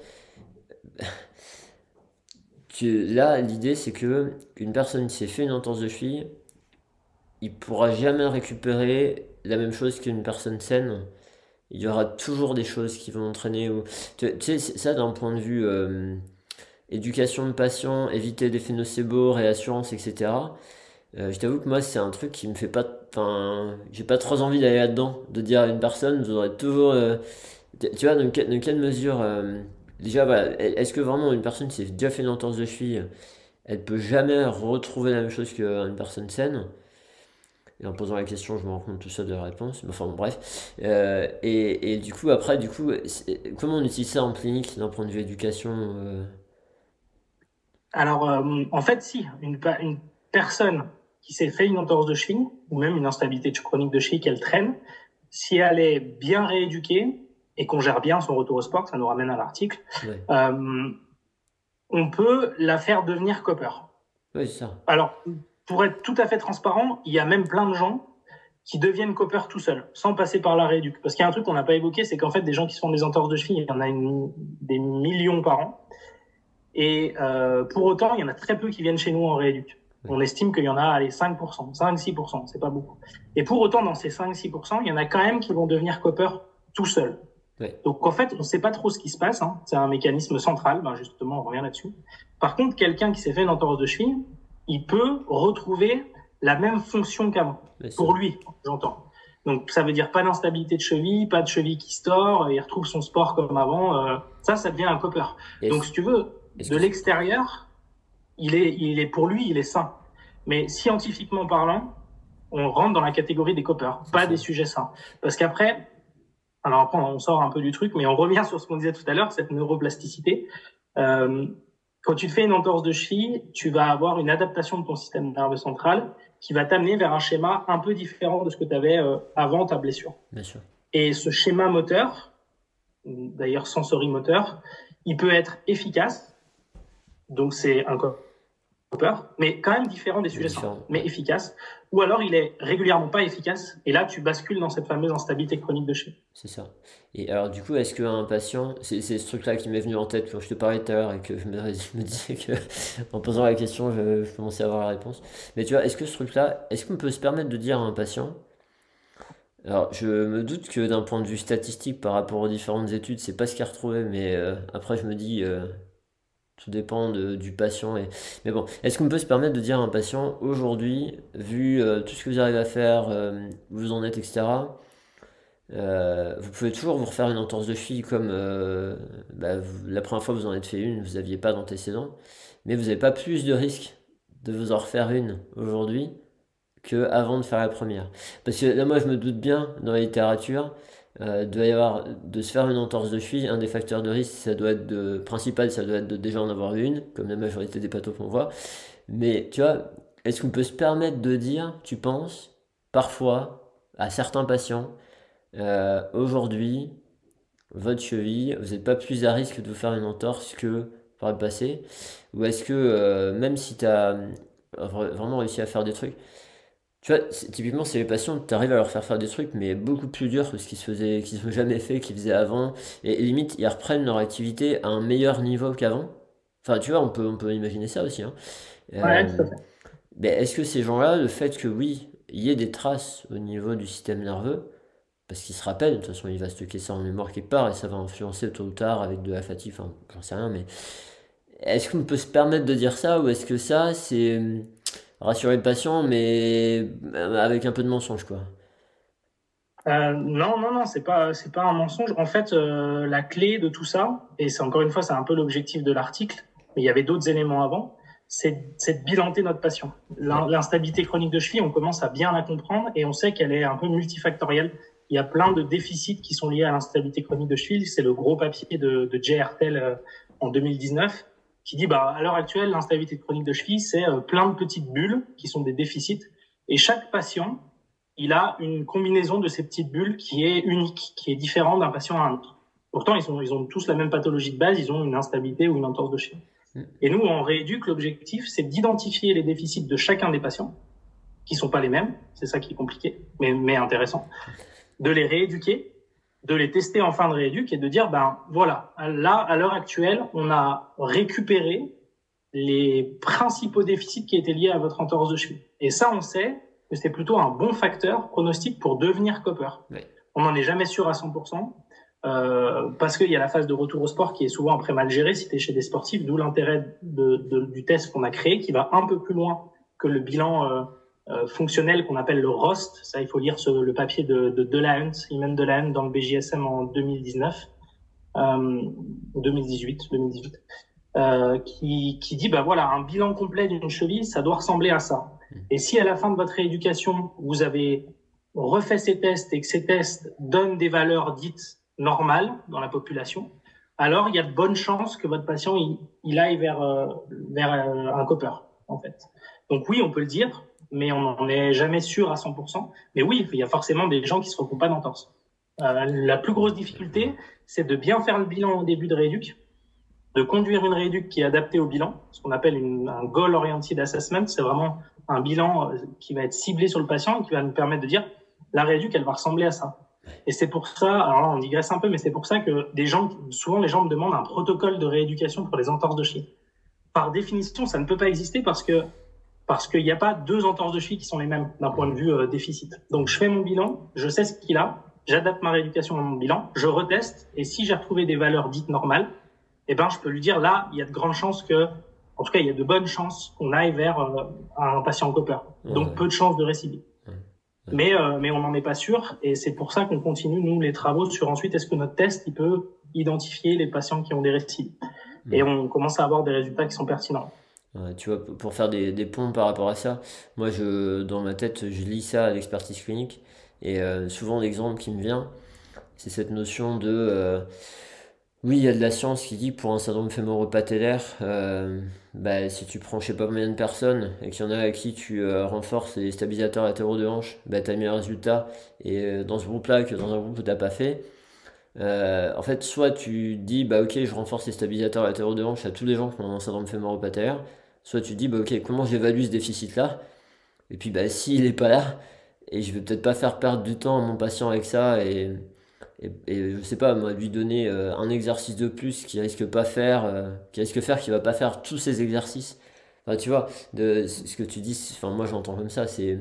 [laughs] tu, là, l'idée, c'est que une personne qui s'est fait une entorse de cheville, il pourra jamais récupérer la même chose qu'une personne saine il y aura toujours des choses qui vont entraîner. Ou... Tu, sais, ça d'un point de vue euh, éducation de patients, éviter des nocebo, réassurance, etc. Euh, je t'avoue que moi, c'est un truc qui me fait pas. Enfin, j'ai pas trop envie d'aller là-dedans, de dire à une personne, vous aurez toujours. Euh, tu vois, dans, quelle mesure. déjà, voilà, est-ce que vraiment une personne qui s'est déjà fait une entorse de cheville, elle peut jamais retrouver la même chose qu'une personne saine? Et en posant la question, je me rends compte tout ça de la réponse. Enfin bon, bref. Euh, et, et, du coup, après, du coup, comment on utilise ça en clinique d'un point de vue éducation euh? Alors, euh, en fait, si. Une personne qui s'est fait une entorse de cheville, ou même une instabilité chronique de cheville qu'elle traîne, si elle est bien rééduquée et qu'on gère bien son retour au sport, ça nous ramène à l'article, on peut la faire devenir copper. Oui, ça. Alors, pour être tout à fait transparent, il y a même plein de gens qui deviennent copper tout seuls, sans passer par la rééduque. Parce qu'il y a un truc qu'on n'a pas évoqué, c'est qu'en fait, des gens qui se font des entorses de cheville, il y en a des millions par an. Et euh, pour autant, il y en a très peu qui viennent chez nous en rééduque. On estime qu'il y en a allez, 5%, 5-6%, c'est pas beaucoup. Et pour autant, dans ces 5-6%, il y en a quand même qui vont devenir copper tout seuls. Donc en fait, on ne sait pas trop ce qui se passe. Hein. C'est un mécanisme central. Ben, justement, on revient là-dessus. Par contre, quelqu'un qui s'est fait une entorse de cheville, il peut retrouver la même fonction qu'avant. Pour lui, j'entends. Donc ça veut dire pas d'instabilité de cheville, pas de cheville qui se tord, il retrouve son sport comme avant. Euh, ça, ça devient un copper. Donc si tu veux, de l'extérieur, il est, il est pour lui, il est sain. Mais scientifiquement parlant, on rentre dans la catégorie des coppers, pas des sujets sains. Parce qu'après, alors après on sort un peu du truc, mais on revient sur ce qu'on disait tout à l'heure, cette neuroplasticité. Euh, quand tu te fais une entorse de cheville, tu vas avoir une adaptation de ton système nerveux central qui va t'amener vers un schéma un peu différent de ce que tu avais euh, avant ta blessure. Bien sûr. Et ce schéma moteur, d'ailleurs sensorimoteur, il peut être efficace. Donc c'est un peur, mais quand même différent des sujets mais efficace. Ou alors il est régulièrement pas efficace, et là tu bascules dans cette fameuse instabilité chronique de chez. C'est ça. Et alors du coup, est-ce qu'un patient, c'est ce truc-là qui m'est venu en tête quand je te parlais tout à l'heure et que je me, [laughs] me, disais que [laughs] en posant la question, je, je, commençais à avoir la réponse. Mais tu vois, est-ce que ce truc-là, est-ce qu'on peut se permettre de dire à un patient, alors, je me doute que d'un point de vue statistique, par rapport aux différentes études, c'est pas ce qu'il a retrouvé, mais euh, après, je me dis, euh, tout dépend du patient. Et... Mais bon, est-ce qu'on peut se permettre de dire à un patient, aujourd'hui, vu euh, tout ce que vous arrivez à faire, euh, où vous en êtes, etc., euh, vous pouvez toujours vous refaire une entorse de cheville comme bah, la première fois que vous en êtes fait une, vous n'aviez pas d'antécédent, mais vous n'avez pas plus de risque de vous en refaire une aujourd'hui que avant de faire la première. Parce que là, moi, je me doute bien dans la littérature euh, avoir de se faire une entorse de cheville, un des facteurs de risque, ça doit être de principal, ça doit être de déjà en avoir une, comme la majorité des pathos qu'on voit. Mais tu vois, est-ce qu'on peut se permettre de dire, tu penses, parfois, à certains patients, euh, aujourd'hui, votre cheville, vous n'êtes pas plus à risque de vous faire une entorse que par le passé? Ou est-ce que, euh, même si tu as vraiment réussi à faire des trucs, tu vois, typiquement, c'est les patients, tu arrives à leur faire faire des trucs, mais beaucoup plus durs que ce qu'ils se faisaient, qu'ils n'ont jamais fait, qu'ils faisaient avant. Et limite, ils reprennent leur activité à un meilleur niveau qu'avant. Enfin, tu vois, on peut, on peut imaginer ça aussi. Hein. Ouais, euh, mais est-ce que ces gens-là, le fait que oui, il y ait des traces au niveau du système nerveux, parce qu'ils se rappellent, de toute façon, il va stocker ça en mémoire quelque part et ça va influencer tôt ou tard avec de la fatigue, enfin, j'en sais rien, mais est-ce qu'on peut se permettre de dire ça ou est-ce que ça, c'est rassurer le patient, mais avec un peu de mensonge, quoi. Euh, non, non, non, c'est pas, c'est pas un mensonge. En fait, euh, la clé de tout ça, et c'est encore une fois, c'est un peu l'objectif de l'article, mais il y avait d'autres éléments avant, c'est, de bilanter notre patient. L'instabilité chronique de cheville, on commence à bien la comprendre et on sait qu'elle est un peu multifactorielle. Il y a plein de déficits qui sont liés à l'instabilité chronique de cheville. C'est le gros papier de, de Jay euh, en 2019 qui dit bah à l'heure actuelle l'instabilité chronique de cheville c'est euh, plein de petites bulles qui sont des déficits et chaque patient il a une combinaison de ces petites bulles qui est unique, qui est différente d'un patient à un autre. Pourtant ils sont ils ont tous la même pathologie de base, ils ont une instabilité ou une entorse de cheville. Mm. Et nous en rééduque l'objectif c'est d'identifier les déficits de chacun des patients qui sont pas les mêmes, c'est ça qui est compliqué mais mais intéressant, de les rééduquer de les tester en fin de rééduc et de dire, ben voilà, là, à l'heure actuelle, on a récupéré les principaux déficits qui étaient liés à votre entorse de cheville. Et ça, on sait que c'est plutôt un bon facteur pronostic pour devenir copper. On n'en est jamais sûr à 100%. Euh, parce qu'il y a la phase de retour au sport qui est souvent après mal gérée si tu es chez des sportifs, d'où l'intérêt de, du test qu'on a créé qui va un peu plus loin que le bilan euh, fonctionnel qu'on appelle le ROST. Ça, il faut lire ce, le papier de, de Delahunt, Iman Delahunt dans le BJSM en 2019, euh, 2018, 2018, euh, qui, qui dit, bah voilà, un bilan complet d'une cheville, ça doit ressembler à ça. Mmh. Et si à la fin de votre rééducation, vous avez refait ces tests et que ces tests donnent des valeurs dites normales dans la population, alors il y a de bonnes chances que votre patient il, aille vers, euh, vers euh, un copper, en fait. Donc oui, on peut le dire, mais on n'en est jamais sûr à 100%. Mais oui, il y a forcément des gens qui se retrouvent pas d'entorse. Euh, la plus grosse difficulté, c'est de bien faire le bilan au début de rééduc, de conduire une rééduc qui est adaptée au bilan, ce qu'on appelle une, un goal-oriented assessment. C'est vraiment un bilan euh, qui va être ciblé sur le patient et qui va nous permettre de dire la rééduc, elle va ressembler à ça. Et c'est pour ça, alors là, on digresse un peu, mais c'est pour ça que des gens, souvent les gens me demandent un protocole de rééducation pour les entorses de cheville. Par définition, ça ne peut pas exister parce que parce qu'il n'y a pas deux entorses de cheville qui sont les mêmes d'un point de vue euh, déficit. Donc je fais mon bilan, je sais ce qu'il a, j'adapte ma rééducation à mon bilan, je reteste, et si j'ai retrouvé des valeurs dites normales, eh ben je peux lui dire là, il y a de grandes chances que, en tout cas, il y a de bonnes chances qu'on aille vers euh, un patient copper. Donc peu de chances de récidive. Mais, euh, mais on n'en est pas sûr, et c'est pour ça qu'on continue, nous, les travaux sur ensuite, est-ce que notre test, il peut identifier les patients qui ont des récidives. Et on commence à avoir des résultats qui sont pertinents tu vois, pour faire des, ponts par rapport à ça, moi, je, dans ma tête, je lis ça à l'expertise clinique. Et euh, souvent, l'exemple qui me vient, c'est cette notion de. Euh, oui, il y a de la science qui dit pour un syndrome fémoro-patellaire, euh, bah, si tu prends je sais pas combien de personnes et qu'il y en a à qui tu renforces les stabilisateurs latéraux de hanche, tu as mieux résultat. Et dans ce groupe-là que dans un groupe où tu pas fait, en fait, soit tu dis, bah ok, je renforce les stabilisateurs latéraux de hanche à tous les gens qui ont un syndrome fémoro-patellaire, Soit tu dis, bah, ok, comment j'évalue ce déficit-là? Et puis, bah, s'il n'est pas là, et je vais peut-être pas faire perdre du temps à mon patient avec ça, et, et, et je sais pas, moi, lui donner euh, un exercice de plus qui risque pas faire, euh, risque faire qu'il va pas faire tous ces exercices. Enfin, tu vois, de, ce que tu dis, enfin, moi, j'entends comme ça, c'est.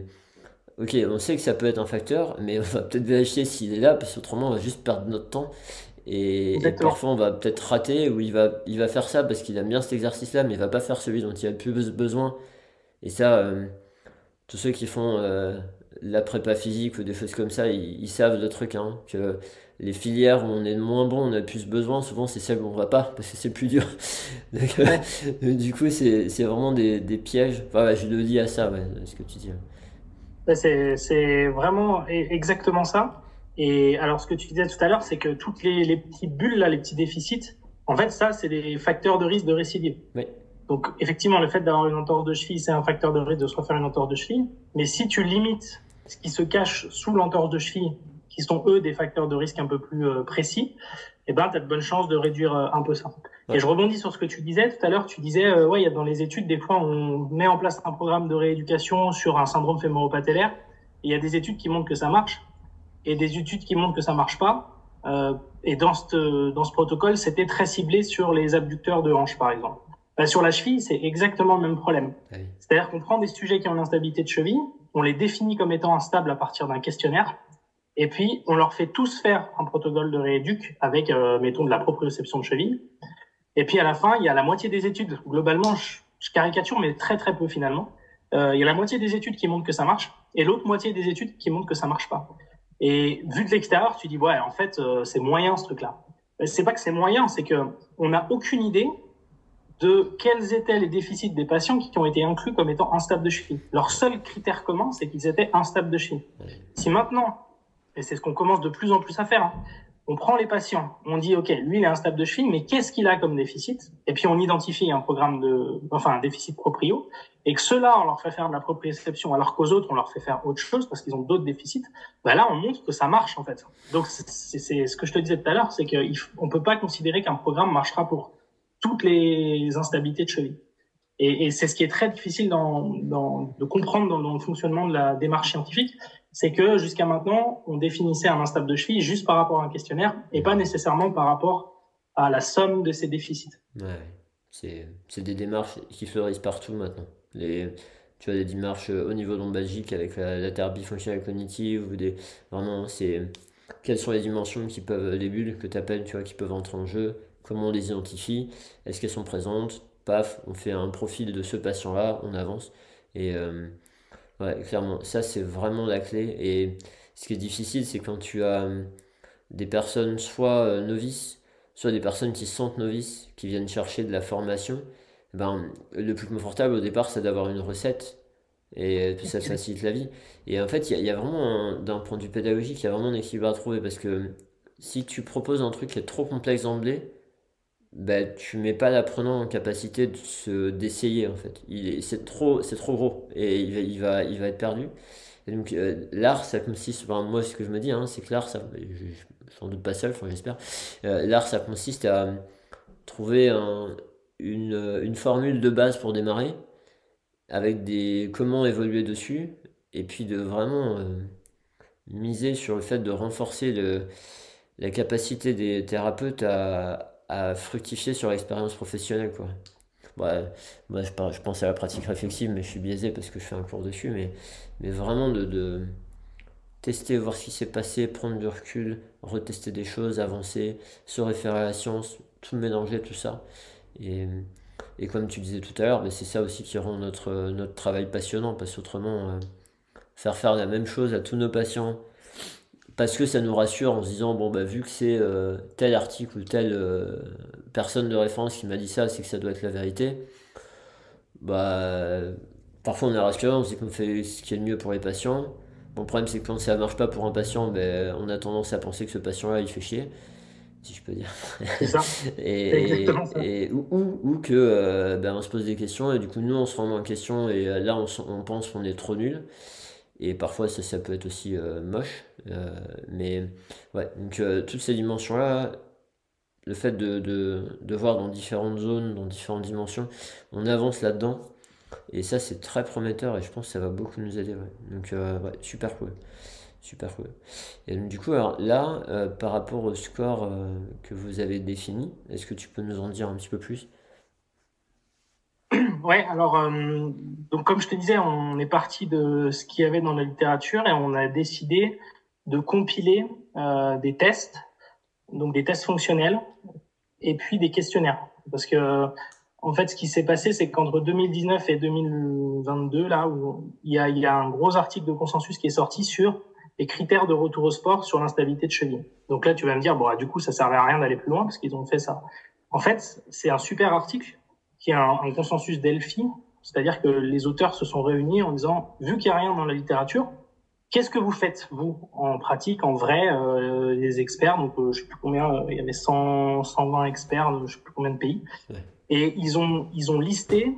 Ok, on sait que ça peut être un facteur, mais on va peut-être vérifier s'il est là, parce qu'autrement on va juste perdre notre temps. Et, parfois, on va peut-être rater, ou il va, il va faire ça parce qu'il aime bien cet exercice-là, mais il va pas faire celui dont il a le plus besoin. Et ça, euh, tous ceux qui font euh, la prépa physique ou des choses comme ça, ils, savent le truc, hein, que les filières où on est moins bon, on a plus besoin, souvent c'est celles où on va pas, parce que c'est plus dur. [laughs] Euh, [laughs] du coup, c'est vraiment des, des, pièges. Enfin, je le dis à ça, ouais, ce que tu dis. C'est vraiment e-, exactement ça. Et alors, ce que tu disais tout à l'heure, c'est que toutes les, les, petites bulles, là, les petits déficits, en fait, ça, c'est des facteurs de risque de récidive. Oui. Donc, effectivement, le fait d'avoir une entorse de cheville, c'est un facteur de risque de se refaire une entorse de cheville. Mais si tu limites ce qui se cache sous l'entorse de cheville, qui sont eux des facteurs de risque un peu plus euh, précis, eh ben, tu as de bonnes chances de réduire euh, un peu ça. Et je rebondis sur ce que tu disais tout à l'heure. Tu disais, euh, ouais, il y a dans les études, des fois, on met en place un programme de rééducation sur un syndrome fémoro-patellaire. Il y a des études qui montrent que ça marche et des études qui montrent que ça marche pas. Euh, et dans ce, dans ce protocole, c'était très ciblé sur les abducteurs de hanche, par exemple. Bah, sur la cheville, c'est exactement le même problème. Ah C'est-à-dire qu'on prend des sujets qui ont une instabilité de cheville, on les définit comme étant instables à partir d'un questionnaire, et puis on leur fait tous faire un protocole de rééduc avec, euh, mettons, de la proprioception de cheville. Et puis à la fin, il y a la moitié des études. Globalement, je, je caricature, mais très très peu finalement. Euh, il y a la moitié des études qui montrent que ça marche, et l'autre moitié des études qui montrent que ça marche pas. Et vu de l'extérieur, tu dis ouais, en fait, euh, c'est moyen ce truc-là. C'est pas que c'est moyen, c'est que on n'a aucune idée de quels étaient les déficits des patients qui ont été inclus comme étant instables de cheville. Leur seul critère commun, c'est qu'ils étaient instables de cheville. Si maintenant, et c'est ce qu'on commence de plus en plus à faire, hein, on prend les patients, on dit ok, lui il est instable de cheville, mais qu'est-ce qu'il a comme déficit? Et puis on identifie un programme de, enfin un déficit proprio, et que ceux-là on leur fait faire de la proprioception, alors qu'aux autres on leur fait faire autre chose parce qu'ils ont d'autres déficits. Ben là on montre que ça marche en fait. Donc c'est ce que je te disais tout à l'heure, c'est qu'on peut pas considérer qu'un programme marchera pour toutes les instabilités de cheville. Et, et c'est ce qui est très difficile de comprendre dans le fonctionnement de la démarche scientifique, c'est que jusqu'à maintenant, on définissait un instable de cheville juste par rapport à un questionnaire et pas nécessairement par rapport à la somme de ses déficits. C'est des démarches qui fleurissent partout maintenant. Tu as des démarches au niveau lombagique avec la, thérapie fonctionnelle cognitive ou des vraiment c'est quelles sont les dimensions qui peuvent les bulles que tu appelles tu vois qui peuvent entrer en jeu comment on les identifie est-ce qu'elles sont présentes paf on fait un profil de ce patient là on avance et euh, Ouais, clairement, ça c'est vraiment la clé. Et ce qui est difficile, c'est quand tu as euh, des personnes soit euh, novices, soit des personnes qui se sentent novices, qui viennent chercher de la formation. Ben, le plus confortable au départ, c'est d'avoir une recette Et ça facilite la vie. Et en fait, il y, a vraiment, d'un point de vue pédagogique, il y a vraiment un équilibre à trouver parce que si tu proposes un truc qui est trop complexe d'emblée, ben, tu mets pas l'apprenant en capacité de se d'essayer en fait. Il c'est trop c'est trop gros et il va il va, il va être perdu. Et donc euh, l'art ça consiste enfin, moi ce que je me dis hein, c'est que l'art ça je, sans doute pas seul, enfin, j'espère. Euh, l'art ça consiste à trouver un, une, une formule de base pour démarrer avec des comment évoluer dessus et puis de vraiment euh, miser sur le fait de renforcer le, la capacité des thérapeutes à à fructifier sur l'expérience professionnelle. Quoi. moi, je, pense à la pratique réflexive, mais je suis biaisé parce que je fais un cours dessus. Mais, mais vraiment de, de tester, voir ce qui s'est passé, prendre du recul, retester des choses, avancer, se référer à la science, tout mélanger, tout ça. Et, et comme tu disais tout à l'heure, c'est ça aussi qui rend notre, notre travail passionnant, parce qu'autrement, euh, faire faire la même chose à tous nos patients parce que ça nous rassure en se disant bon bah vu que c'est euh, tel article ou telle euh, personne de référence qui m'a dit ça c'est que ça doit être la vérité. Bah parfois on est rassuré on se dit qu'on fait ce qui est le mieux pour les patients. Bon le problème c'est que quand ça marche pas pour un patient ben, on a tendance à penser que ce patient là il fait chier si je peux dire. C'est ça. [laughs] Et, et, ou, ou, que euh, ben, on se pose des questions et du coup nous on se remet en question et là on, on pense qu'on est trop nul et parfois, ça, peut être aussi euh, moche. Euh, mais ouais, donc euh, toutes ces dimensions-là, le fait de, de, de, voir dans différentes zones, dans différentes dimensions, on avance là-dedans. Et ça, c'est très prometteur et je pense que ça va beaucoup nous aider. Donc, ouais, super cool. Super cool. Et donc, du coup, alors là, par rapport au score que vous avez défini, est-ce que tu peux nous en dire un petit peu plus? [clears throat] Ouais, alors euh, donc comme je te disais, on est parti de ce qu'il y avait dans la littérature et on a décidé de compiler euh, des tests, donc des tests fonctionnels et puis des questionnaires. Parce que en fait, ce qui s'est passé, c'est qu'entre 2019 et 2022, là il y a, il y a un gros article de consensus qui est sorti sur les critères de retour au sport sur l'instabilité de cheville. Donc là, tu vas me dire, bon, du coup, ça servait à rien d'aller plus loin parce qu'ils ont fait ça. En fait, c'est un super article un, un consensus Delphi, c'est-à-dire que les auteurs se sont réunis en disant, vu qu'il n'y a rien dans la littérature, qu'est-ce que vous faites, vous, en pratique, en vrai, euh, les experts, donc euh, je sais plus combien, euh, il y avait 100, 120 experts, je sais plus combien de pays, et ils ont, ils ont listé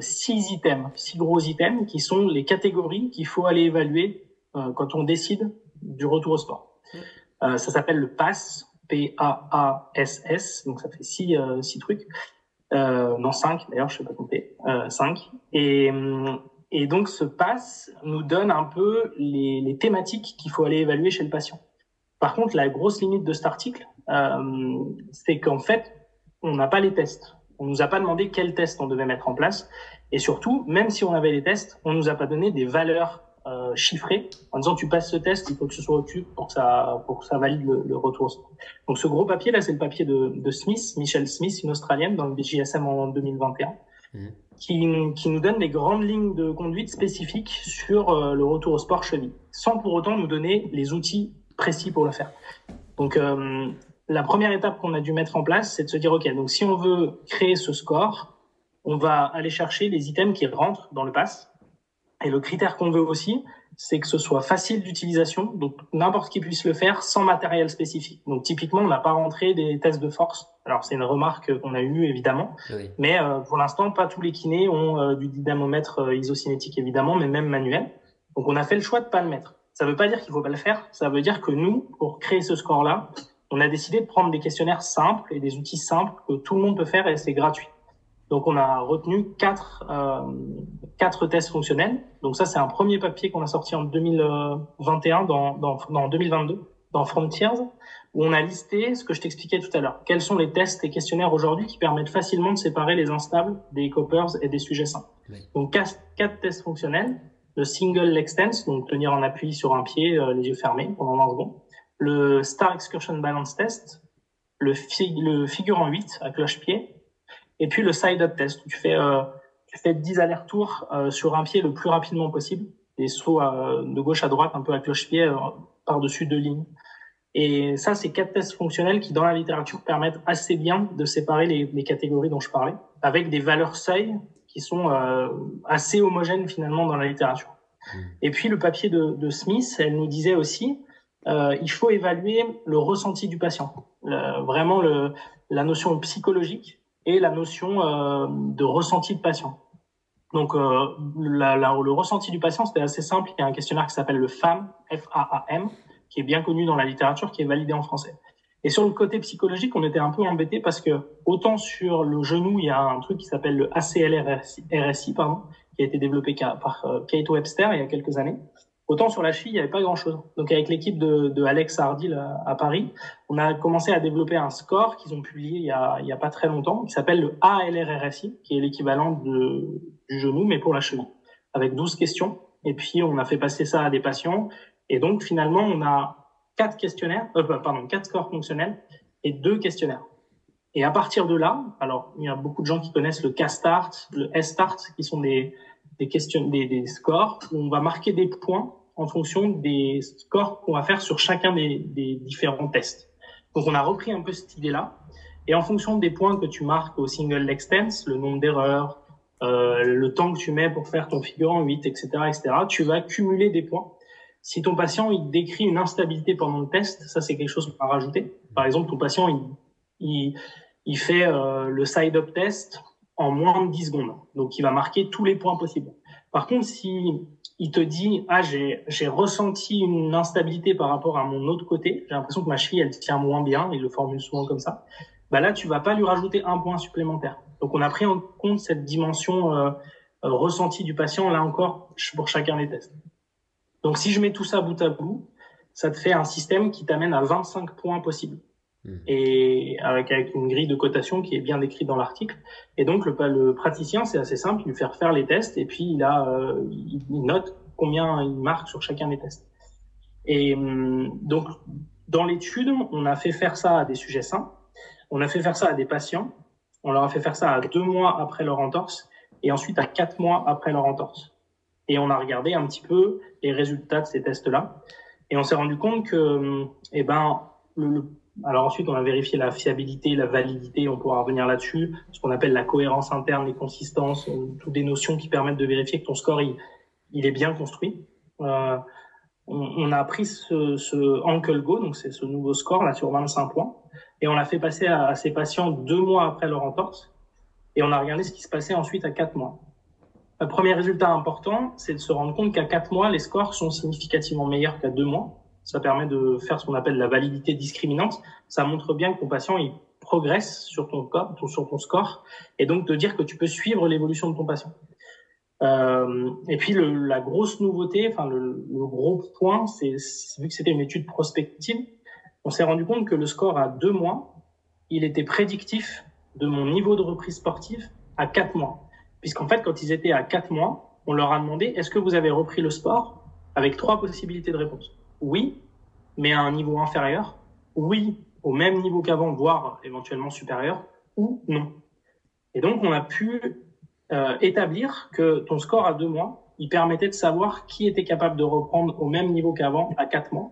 six items, six gros items, qui sont les catégories qu'il faut aller évaluer quand on décide du retour au sport. ça s'appelle le PASS, P-A-A-S-S, donc ça fait six, six trucs euh, non 5 d'ailleurs, je sais pas compter, euh, 5. Et, et donc ce pass nous donne un peu les, les thématiques qu'il faut aller évaluer chez le patient. Par contre, la grosse limite de cet article, euh, c'est qu'en fait, on n'a pas les tests. On nous a pas demandé quels tests on devait mettre en place. Et surtout, même si on avait les tests, on nous a pas donné des valeurs euh, chiffré en disant tu passes ce test, il faut que ce soit au-dessus pour que ça pour que ça valide le, le retour. Donc ce gros papier là, c'est le papier de, de Smith, Michelle Smith, une Australienne dans le BJSM en 2021, mmh. qui, qui nous donne les grandes lignes de conduite spécifiques sur euh, le retour au sport cheville, sans pour autant nous donner les outils précis pour le faire. Donc euh, la première étape qu'on a dû mettre en place, c'est de se dire ok, donc si on veut créer ce score, on va aller chercher les items qui rentrent dans le pass et le critère qu'on veut aussi, c'est que ce soit facile d'utilisation, donc n'importe qui puisse le faire sans matériel spécifique. Donc typiquement, on n'a pas rentré des tests de force. Alors c'est une remarque qu'on a eue évidemment, mais euh, pour l'instant, pas tous les kinés ont euh, du dynamomètre euh, isocinétique évidemment, mais même manuel. Donc on a fait le choix de pas le mettre. Ça veut pas dire qu'il faut pas le faire. Ça veut dire que nous, pour créer ce score-là, on a décidé de prendre des questionnaires simples et des outils simples que tout le monde peut faire et c'est gratuit. Donc on a retenu quatre, euh, quatre tests fonctionnels. Donc ça c'est un premier papier qu'on a sorti en 2021 dans, dans, dans 2022 dans Frontiers où on a listé ce que je t'expliquais tout à l'heure. Quels sont les tests et questionnaires aujourd'hui qui permettent facilement de séparer les instables des coppers et des sujets sains? Donc quatre, quatre, tests fonctionnels. Le single leg stance, donc tenir en appui sur un pied, euh, les yeux fermés pendant 20 secondes. Le star excursion balance test. Le, le figure en 8 à cloche-pied et puis le side-up test, tu fais, euh, tu fais 10 allers-retours euh, sur un pied le plus rapidement possible, et sauts euh, de gauche à droite, un peu à cloche-pied, euh, par-dessus deux lignes. Et ça, c'est quatre tests fonctionnels qui, dans la littérature, permettent assez bien de séparer les, les, catégories dont je parlais, avec des valeurs seuil qui sont euh, assez homogènes finalement dans la littérature. Mmh. Et puis le papier de, de, Smith, elle nous disait aussi, euh, il faut évaluer le ressenti du patient, vraiment le, la notion psychologique et la notion euh, de ressenti de patient. Donc euh, le ressenti du patient, c'était assez simple. Il y a un questionnaire qui s'appelle le FAM, F-A-A-M, qui est bien connu dans la littérature, qui est validé en français. Et sur le côté psychologique, on était un peu embêté parce que autant sur le genou, il y a un truc qui s'appelle le ACLR-RSI, pardon, qui a été développé par euh, Kate Webster il y a quelques années. Autant sur la cheville, il n'y avait pas grand-chose. Donc avec l'équipe de, Alex Hardy à Paris, on a commencé à développer un score qu'ils ont publié il y, a, pas très longtemps, qui s'appelle le ALR-RSI, qui est l'équivalent du genou, mais pour la cheville, avec 12 questions. Et puis on a fait passer ça à des patients. Et donc finalement, on a quatre questionnaires, euh, pardon, quatre scores fonctionnels et deux questionnaires. Et à partir de là, alors il y a beaucoup de gens qui connaissent le K-Start, le S-Start, qui sont des, des, scores où on va marquer des points en fonction des scores qu'on va faire sur chacun des, différents tests. Donc on a repris un peu cette idée-là et en fonction des points que tu marques au single leg stance, le nombre d'erreurs, euh, le temps que tu mets pour faire ton figurant 8, etc., etc., tu vas cumuler des points si ton patient il décrit une instabilité pendant le test, ça c'est quelque chose à rajouter. Par exemple, ton patient il, il, il fait euh, le side-up test en moins de 10 secondes. Donc il va marquer tous les points possibles. Par contre, si il te dit ah j'ai j'ai ressenti une instabilité par rapport à mon autre côté, j'ai l'impression que ma cheville elle tient moins bien, il le formule souvent comme ça. Bah là tu vas pas lui rajouter un point supplémentaire. Donc on a pris en compte cette dimension euh, euh ressentie du patient là encore pour chacun des tests. Donc si je mets tout ça bout à bout, ça te fait un système qui t'amène à 25 points possibles. Hmm. Et avec, avec une grille de cotation qui est bien décrite dans l'article. Et donc le, praticien, c'est assez simple, il lui fait faire les tests et puis il a, euh, il note combien il marque sur chacun des tests. Et hum, donc dans l'étude, on a fait faire ça à des sujets sains, on a fait faire ça à des patients, on leur a fait faire ça à deux mois après leur entorse et ensuite à quatre mois après leur entorse et on a regardé un petit peu les résultats de ces tests-là. Et on s'est rendu compte que, eh ben, le, alors ensuite, on a vérifié la fiabilité, la validité, on pourra revenir là-dessus, ce qu'on appelle la cohérence interne, les consistances, toutes des notions qui permettent de vérifier que ton score, il, est bien construit. Euh, on, on, a pris ce, ce Ankle Go, donc c'est ce nouveau score là sur 25 points, et on l'a fait passer à, à ces patients deux mois après leur entorse, et on a regardé ce qui se passait ensuite à quatre mois. Le premier résultat important, c'est de se rendre compte qu'à quatre mois, les scores sont significativement meilleurs qu'à deux mois. Ça permet de faire ce qu'on appelle la validité discriminante. Ça montre bien que ton patient il progresse sur ton, score, et donc de dire que tu peux suivre l'évolution de ton patient. Euh, et puis le, la grosse nouveauté, enfin le, le gros point, c'est vu que c'était une étude prospective, on s'est rendu compte que le score à deux mois, il était prédictif de mon niveau de reprise sportive à quatre mois. Puisqu'en fait, quand ils étaient à quatre mois, on leur a demandé est-ce que vous avez repris le sport avec trois possibilités de réponse? Oui, mais à un niveau inférieur. Oui, au même niveau qu'avant, voire éventuellement supérieur. Ou non. Et donc, on a pu euh, établir que ton score à deux mois, il permettait de savoir qui était capable de reprendre au même niveau qu'avant à quatre mois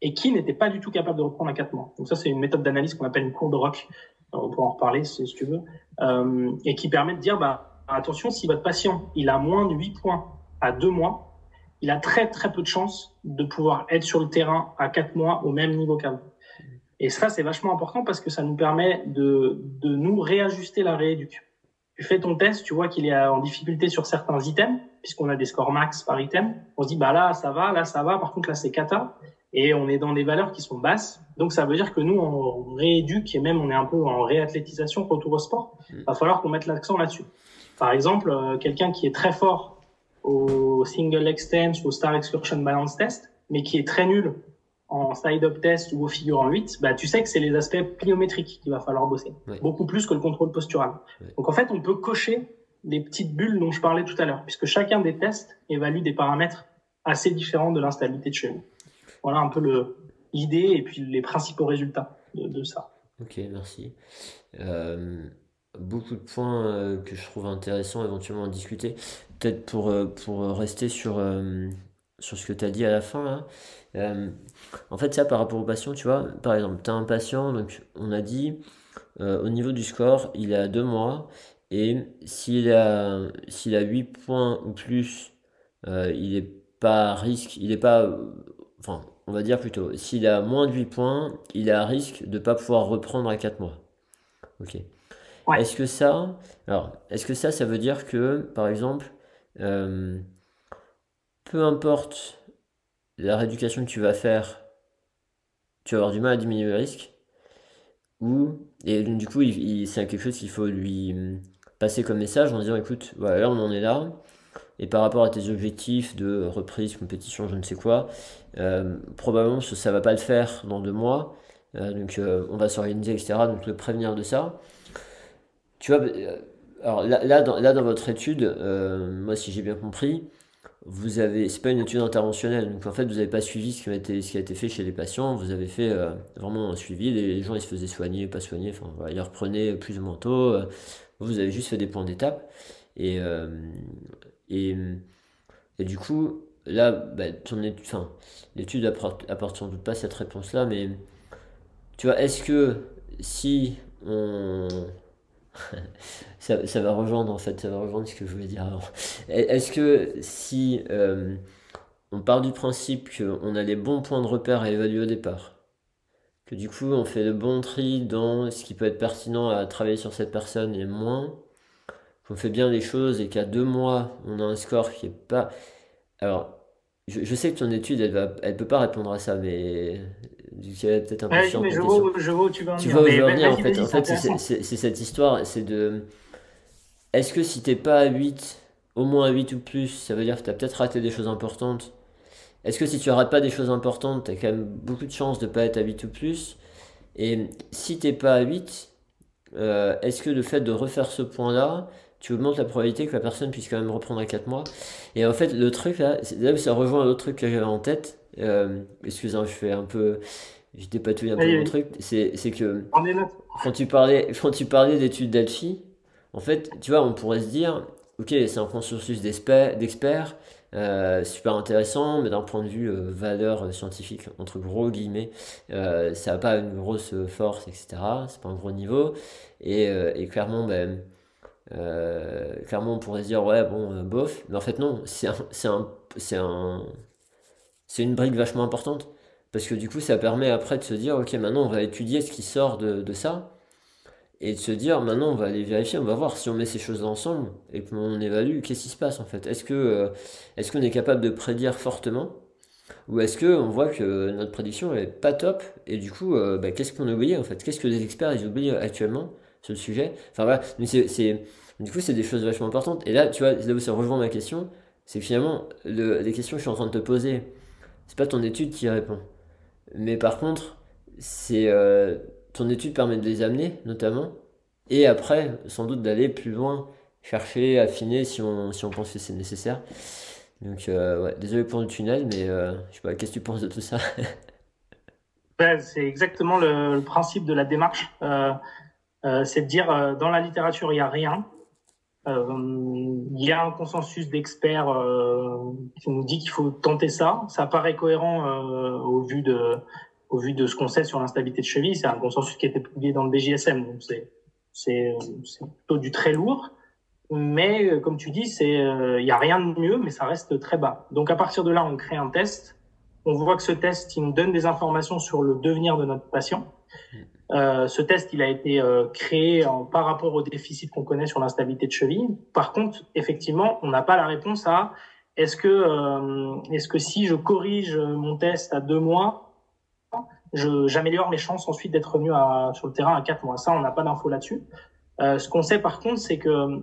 et qui n'était pas du tout capable de reprendre à quatre mois. Donc ça, c'est une méthode d'analyse qu'on appelle une courbe de Rock on pourra en reparler si, tu veux, euh, et qui permet de dire, bah, attention, si votre patient il a moins de 8 points à 2 mois, il a très très peu de chances de pouvoir être sur le terrain à 4 mois au même niveau qu'avant. Et ça, c'est vachement important parce que ça nous permet de, de nous réajuster la rééduque. Tu fais ton test, tu vois qu'il est en difficulté sur certains items, puisqu'on a des scores max par item. On se dit, bah là, ça va, là, ça va. Par contre, là, c'est cata et on est dans des valeurs qui sont basses. Donc ça veut dire que nous, on rééduque et même on est un peu en réathlétisation retour au sport. Il mm. va falloir qu'on mette l'accent là-dessus. Par exemple, euh, quelqu'un qui est très fort au single ou au star excursion balance test, mais qui est très nul en side-up test ou au figure en 8, bah, tu sais que c'est les aspects pliométriques qu'il va falloir bosser. Beaucoup plus que le contrôle postural. Donc en fait, on peut cocher les petites bulles dont je parlais tout à l'heure, puisque chacun des tests évalue des paramètres assez différents de l'instabilité de cheville. Voilà un peu l'idée et puis les principaux résultats de, ça. Ok, merci. Euh, beaucoup de points euh, que je trouve intéressants éventuellement à discuter. Peut-être pour, euh, pour rester sur, sur ce que tu as dit à la fin. en fait, ça par rapport au patient, tu vois, par exemple, tu as un patient, donc on a dit au niveau du score, il à deux mois Et s'il a, s'il a 8 points ou plus, euh, il n'est pas à risque, il n'est pas, enfin, on va dire plutôt, s'il a moins de 8 points, il est à risque de ne pas pouvoir reprendre à 4 mois. Ok. Est-ce que ça, alors, est-ce que ça, ça veut dire que, par exemple, euh, peu importe la rééducation que tu vas faire, tu vas avoir du mal à diminuer le risque, ou, et du coup, c'est quelque chose qu'il faut lui hum, passer comme message en disant, écoute, voilà, on en est là, et par rapport à tes objectifs de reprise, compétition, je ne sais quoi, euh, probablement ça va pas le faire dans deux mois. Euh, donc euh, on va s'organiser, etc. Donc le prévenir de ça. Tu vois, alors là, là, dans, votre étude, moi si j'ai bien compris, vous avez, c'est pas une étude interventionnelle, donc en fait vous n'avez pas suivi ce qui, a été, ce qui a été fait chez les patients, vous avez fait vraiment un suivi, les gens ils se faisaient soigner, pas soigner, enfin voilà, ils reprenaient plus ou moins tôt, vous avez juste fait des points d'étape, et, et, du coup, là, bah, l'étude apporte, apporte sans doute pas cette réponse-là, mais tu vois, est-ce que si on. [laughs] ça, ça, va rejoindre en fait, ça va rejoindre ce que je voulais dire avant. Est-ce que si euh, on part du principe qu'on a les bons points de repère à évaluer au départ, que du coup on fait le bon tri dans ce qui peut être pertinent à travailler sur cette personne et moins, qu'on fait bien les choses et qu'à deux mois, on a un score qui est pas. Alors, je, sais que ton étude, elle va, elle peut pas répondre à ça, mais peut-être un peu chiant. Mais je vois, je vois où tu vas Tu vois où je veux venir, en fait. En fait, c'est cette histoire, c'est de. Est-ce que si t'es pas à 8, au moins à 8 ou plus, ça veut dire que tu as peut-être raté des choses importantes Est-ce que si tu rates pas des choses importantes, tu as quand même beaucoup de chances de pas être à 8 ou plus Et si t'es pas à 8, euh, est-ce que le fait de refaire ce point-là, tu augmentes la probabilité que la personne puisse quand même reprendre à 4 mois? Et en fait, le truc là, là ça rejoint un autre truc que j'avais en tête. Euh, Excusez-moi, je fais un peu. Je dépatouille un peu mon truc. C'est que. Quand tu parlais, quand tu parlais d'études d'Alphi, en fait, tu vois, on pourrait se dire ok, c'est un consensus d'experts. Euh, super intéressant, mais d'un point de vue euh, valeur scientifique, entre gros guillemets, euh, ça n'a pas une grosse force, etc. C'est pas un gros niveau. Et, et clairement, ben, clairement, on pourrait se dire, ouais, bon, bof. Mais en fait, non, c'est c'est un, un, c'est une brique vachement importante. Parce que du coup, ça permet après de se dire, ok, maintenant, on va étudier ce qui sort de, de ça. Et de se dire, maintenant, on va aller vérifier, on va voir si on met ces choses ensemble et qu'on évalue, qu'est-ce qui se passe en fait. Est-ce que euh, est-ce qu'on est capable de prédire fortement ou est-ce qu'on voit que notre prédiction est pas top et du coup, bah, qu'est-ce qu'on a oublié en fait? Qu'est-ce que les experts ils oublient actuellement sur le sujet? Enfin voilà, mais c'est, du coup, c'est des choses vachement importantes. Et là, tu vois, là où ça rejoint ma question, c'est finalement, le, les questions que je suis en train de te poser, c'est pas ton étude qui répond. Mais par contre, c'est euh, ton étude permet de les amener, notamment, et après, sans doute d'aller plus loin, chercher, affiner si on, si on pense que c'est nécessaire. Donc, euh, désolé pour le tunnel, mais euh, je sais pas, qu'est-ce que tu penses de tout ça? [laughs] C'est exactement le, le, principe de la démarche. C'est de dire dans la littérature il n'y a rien. Euh, il y a un consensus d'experts qui nous dit qu'il faut tenter ça. Ça paraît cohérent au vu de au vu de ce qu'on sait sur l'instabilité de cheville. C'est un consensus qui a été publié dans le BJSM, c'est c'est plutôt du très lourd. Mais comme tu dis, c'est il y a rien de mieux, mais ça reste très bas. Donc à partir de là, on crée un test. On voit que ce test, il nous donne des informations sur le devenir de notre patient. Euh, ce test, il a été euh, créé en, par rapport au déficit qu'on connaît sur l'instabilité de cheville. Par contre, effectivement, on n'a pas la réponse à est-ce que, euh, est-ce que si je corrige mon test à deux mois, j'améliore mes chances ensuite d'être revenu à, sur le terrain à quatre mois? Ça, on n'a pas d'infos là-dessus. ce qu'on sait par contre, c'est que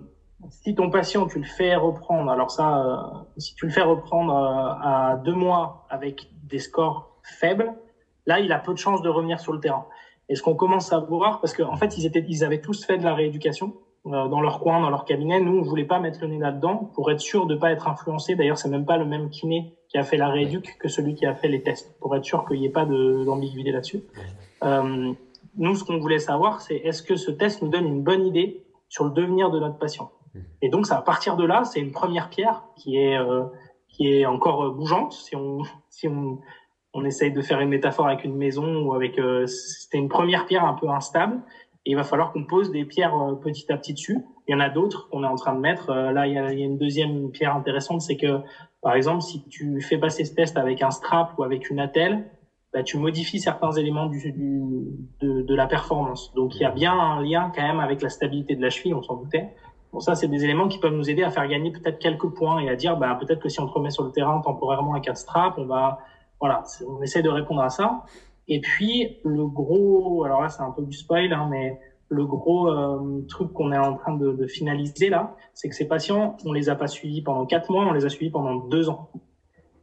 si ton patient, tu le fais reprendre, alors ça, si tu le fais reprendre à deux mois avec des scores faibles, là, il a peu de chances de revenir sur le terrain. Et ce qu'on commence à voir, parce qu'en en fait, ils, étaient, ils avaient tous fait de la rééducation euh, dans leur coin, dans leur cabinet. Nous, on voulait pas mettre le nez là-dedans pour être sûr de pas être influencé. D'ailleurs, c'est même pas le même kiné qui a fait la rééduque que celui qui a fait les tests, pour être sûr qu'il n'y ait pas d'ambiguïté là-dessus. Euh, nous, ce qu'on voulait savoir, c'est est-ce que ce test nous donne une bonne idée sur le devenir de notre patient? Et donc, ça, à partir de là, c'est une première pierre qui est euh, qui est encore bougeante. Si on si on on essaye de faire une métaphore avec une maison ou avec euh, c'était une première pierre un peu instable Et il va falloir qu'on pose des pierres petit à petit dessus. Il y en a d'autres qu'on est en train de mettre. là, il y, a, une deuxième pierre intéressante, c'est que par exemple, si tu fais passer ce test avec un strap ou avec une attelle, bah, tu modifies certains éléments du, de, de, la performance. Donc il y a bien un lien quand même avec la stabilité de la cheville, on s'en doutait. Bon, ça, c'est des éléments qui peuvent nous aider à faire gagner peut-être quelques points et à dire, bah, peut-être que si on te remet sur le terrain temporairement avec un strap, on va, voilà, on essaie de répondre à ça. Et puis, le gros, alors là, c'est un peu du spoil, hein, mais le gros euh, truc qu'on est en train de, de finaliser là, c'est que ces patients, on les a pas suivis pendant quatre mois, on les a suivis pendant deux ans.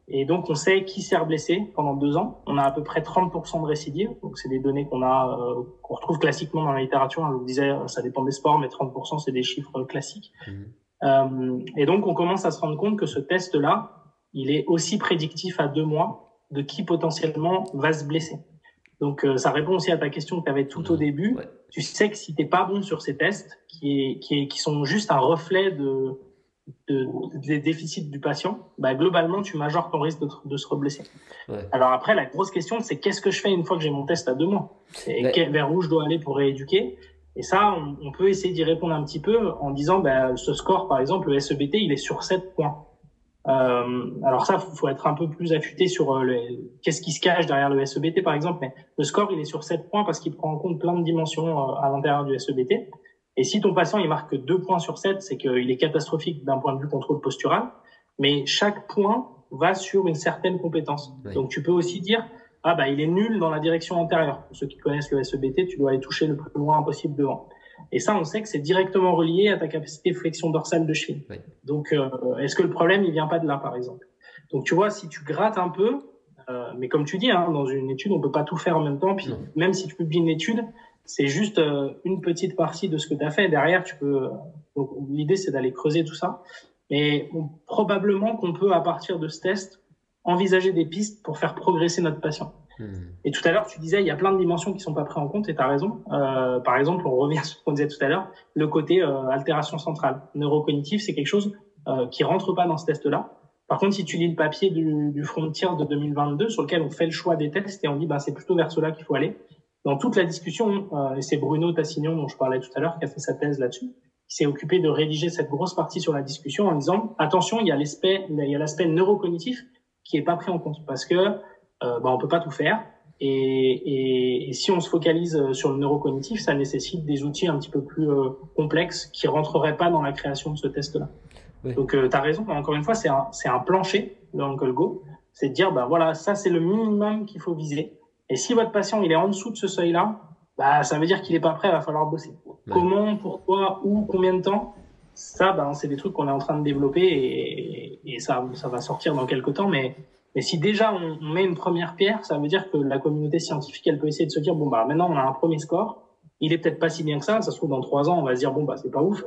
Et donc, on sait qui s'est blessé pendant deux ans. On a à peu près 30% de récidive. Donc, c'est des données qu'on a, euh, qu'on retrouve classiquement dans la littérature. Je vous disais, ça dépend des sports, mais 30%, c'est des chiffres classiques. Mmh. Euh, et donc, on commence à se rendre compte que ce test-là, il est aussi prédictif à deux mois de qui potentiellement va se blesser. Donc, euh, ça répond aussi à ta question que tu avais tout au début. Tu sais que si t'es pas bon sur ces tests, qui, est, qui, est, qui sont juste un reflet de, de, des déficits du patient, bah, globalement, tu majores ton risque de, de se reblesser. Ouais. Alors après, la grosse question, c'est qu'est-ce que je fais une fois que j'ai mon test à deux mois? Et vers où je dois aller pour rééduquer? Et ça, on, on peut essayer d'y répondre un petit peu en disant, bah, ce score, par exemple, le SEBT, il est sur 7 points. Euh, alors ça, faut être un peu plus affûté sur euh, qu'est-ce qui se cache derrière le SEBT par exemple. Mais le score, il est sur 7 points parce qu'il prend en compte plein de dimensions euh, à l'intérieur du SEBT. Et si ton patient il marque que 2 points sur 7, c'est qu'il est catastrophique d'un point de vue contrôle postural. Mais chaque point va sur une certaine compétence. Donc tu peux aussi dire ah bah il est nul dans la direction antérieure. Pour ceux qui connaissent le SEBT, tu dois aller toucher le plus loin possible devant. Et ça, on sait que c'est directement relié à ta capacité de flexion dorsale de cheville. Donc, euh, est-ce que le problème, il vient pas de là, par exemple? Donc, tu vois, si tu grattes un peu, euh, mais comme tu dis, hein, dans une étude, on peut pas tout faire en même temps. Puis, même si tu publies une étude, c'est juste euh, une petite partie de ce que tu as fait. Derrière, tu peux. Donc, l'idée, c'est d'aller creuser tout ça. Mais probablement qu'on peut, à partir de ce test, envisager des pistes pour faire progresser notre patient. Et tout à l'heure, tu disais, il y a plein de dimensions qui sont pas prises en compte, et tu as raison. Euh, par exemple, on revient [laughs] sur ce qu'on disait tout à l'heure, le côté euh, altération centrale. Neurocognitif, c'est quelque chose euh, qui rentre pas dans ce test-là. Par contre, si tu lis le papier du, du Frontier de 2022, sur lequel on fait le choix des tests et on dit, bah, c'est plutôt vers cela qu'il faut aller. Dans toute la discussion, euh, et c'est Bruno Tassignon dont je parlais tout à l'heure qui a fait sa thèse là-dessus, qui s'est occupé de rédiger cette grosse partie sur la discussion en disant, attention, il y a l'aspect, il y a l'aspect neurocognitif qui est pas pris en compte parce que euh, bah, on peut pas tout faire. Et, et, et, si on se focalise euh, sur le neurocognitif, ça nécessite des outils un petit peu plus euh, complexes qui rentreraient pas dans la création de ce test-là. Donc, euh, tu as raison. Encore une fois, c'est un, un plancher dans Uncle Go. C'est de dire, bah voilà, ça c'est le minimum qu'il faut viser. Et si votre patient il est en dessous de ce seuil-là, bah ça veut dire qu'il est pas prêt. Il va falloir bosser. Comment, pourquoi, où, combien de temps Ça, bah, c'est des trucs qu'on est en train de développer et, et ça, ça va sortir dans quelques temps. Mais mais si déjà on, met une première pierre, ça veut dire que la communauté scientifique, elle peut essayer de se dire bon bah maintenant on a un premier score, il est peut-être pas si bien que ça, ça se trouve dans trois ans on va se dire bon bah c'est pas ouf.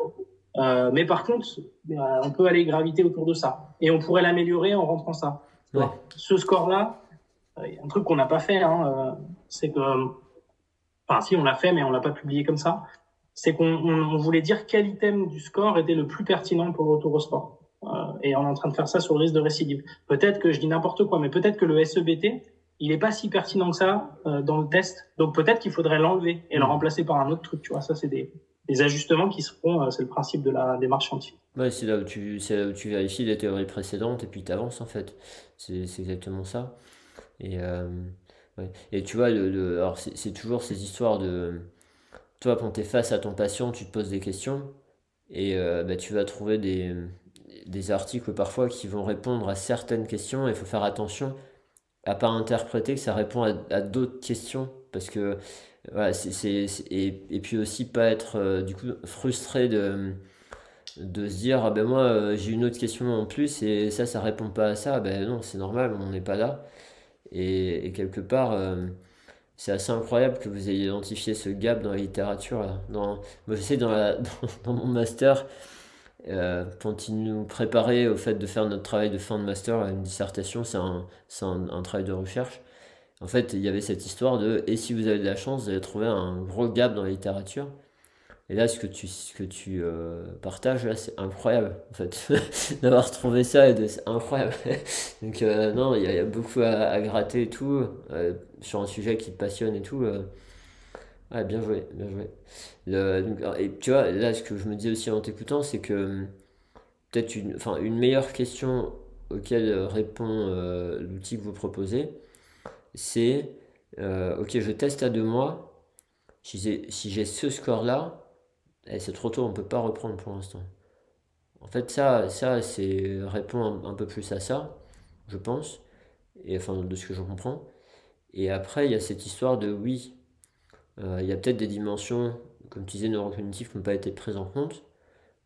Euh, mais par contre, euh, on peut aller graviter autour de ça et on pourrait l'améliorer en rentrant ça. Ouais. Ce score-là, euh, un truc qu'on n'a pas fait, hein, euh, c'est que, enfin si on l'a fait mais on l'a pas publié comme ça, c'est qu'on on voulait dire quel item du score était le plus pertinent pour le retour au sport. Euh, et on est en train de faire ça sur le risque de récidive. Peut-être que je dis n'importe quoi, mais peut-être que le SEBT, il est pas si pertinent que ça euh, dans le test. Donc peut-être qu'il faudrait l'enlever et le mm. remplacer par un autre truc. Tu vois, ça c'est des, des ajustements qui seront, euh, c'est le principe de la démarche scientifique. Ouais, c'est là où tu, c'est là où tu vérifies les théories précédentes et puis tu avances en fait. C'est, exactement ça. Et, euh, ouais. et tu vois, le, le alors c'est, toujours ces histoires de, toi quand tu es face à ton patient, tu te poses des questions et bah, tu vas trouver des des articles parfois qui vont répondre à certaines questions. Il faut faire attention à pas interpréter que ça répond à, d'autres questions parce que et, et, puis aussi pas être euh, du coup frustré de, de se dire ah ben moi euh, j'ai une autre question en plus et ça ça répond pas à ça ben non c'est normal on n'est pas là et, et quelque part euh, c'est assez incroyable que vous ayez identifié ce gap dans la littérature dans moi je sais dans, [laughs] mon master quand il nous préparait au fait de faire notre travail de fin de master, une dissertation, c'est un, un, un, travail de recherche. En fait, il y avait cette histoire de et si vous avez de la chance, vous allez trouver un gros gap dans la littérature. Et là, ce que tu, ce que tu euh, partages, c'est incroyable, en fait, [laughs] d'avoir trouvé ça, c'est incroyable. [laughs] Donc, euh, non, il y, a beaucoup à, gratter et tout, euh, sur un sujet qui te passionne et tout. Ouais, bien joué, bien joué. et tu vois, là, ce que je me dis aussi en t'écoutant, c'est que hum, peut-être une, une meilleure question auquel répond euh, l'outil que vous proposez, c'est euh, ok, je teste à deux mois. Si j'ai ce score-là, eh, c'est trop tôt, on ne peut pas reprendre pour l'instant. En fait, ça, ça c'est répond un, peu plus à ça, je pense, et enfin de ce que je comprends. Et après, il y a cette histoire de oui, il y a peut-être des dimensions, comme tu disais, neurocognitives qui n'ont pas été prises en compte.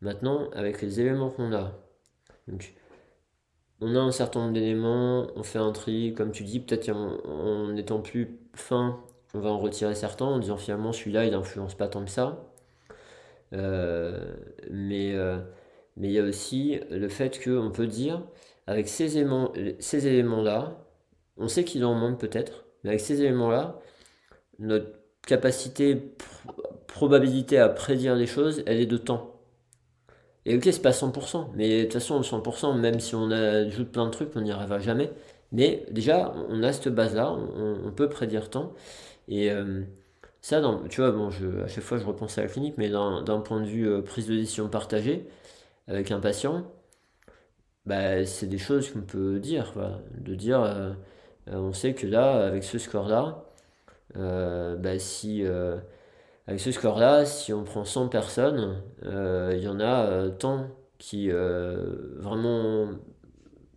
Maintenant, avec les éléments qu'on a, donc on a un certain nombre d'éléments, on fait un tri, comme tu dis, peut-être en, étant plus fin, on va en retirer certains en disant finalement celui-là il n'influence pas tant que ça. Euh, mais euh, mais il y a aussi le fait qu'on peut dire avec ces éléments, ces éléments-là, on sait qu'il en manque peut-être, mais avec ces éléments-là, notre capacité, probabilité à prédire les choses, elle est de temps. Et ok, c'est pas 100%, mais de toute façon, 100%, même si on ajoute plein de trucs, on n'y arrivera jamais. Mais déjà, on a cette base-là, on, peut prédire tant. Et euh, ça, dans, tu vois, bon, à chaque fois, je repense à la clinique, mais d'un point de vue euh, prise de décision partagée avec un patient, bah, c'est des choses qu'on peut dire. De dire, euh, on sait que là, avec ce score-là, bah, si avec ce score-là, si on prend 100 personnes, euh, il y en a euh, tant qui euh, vraiment,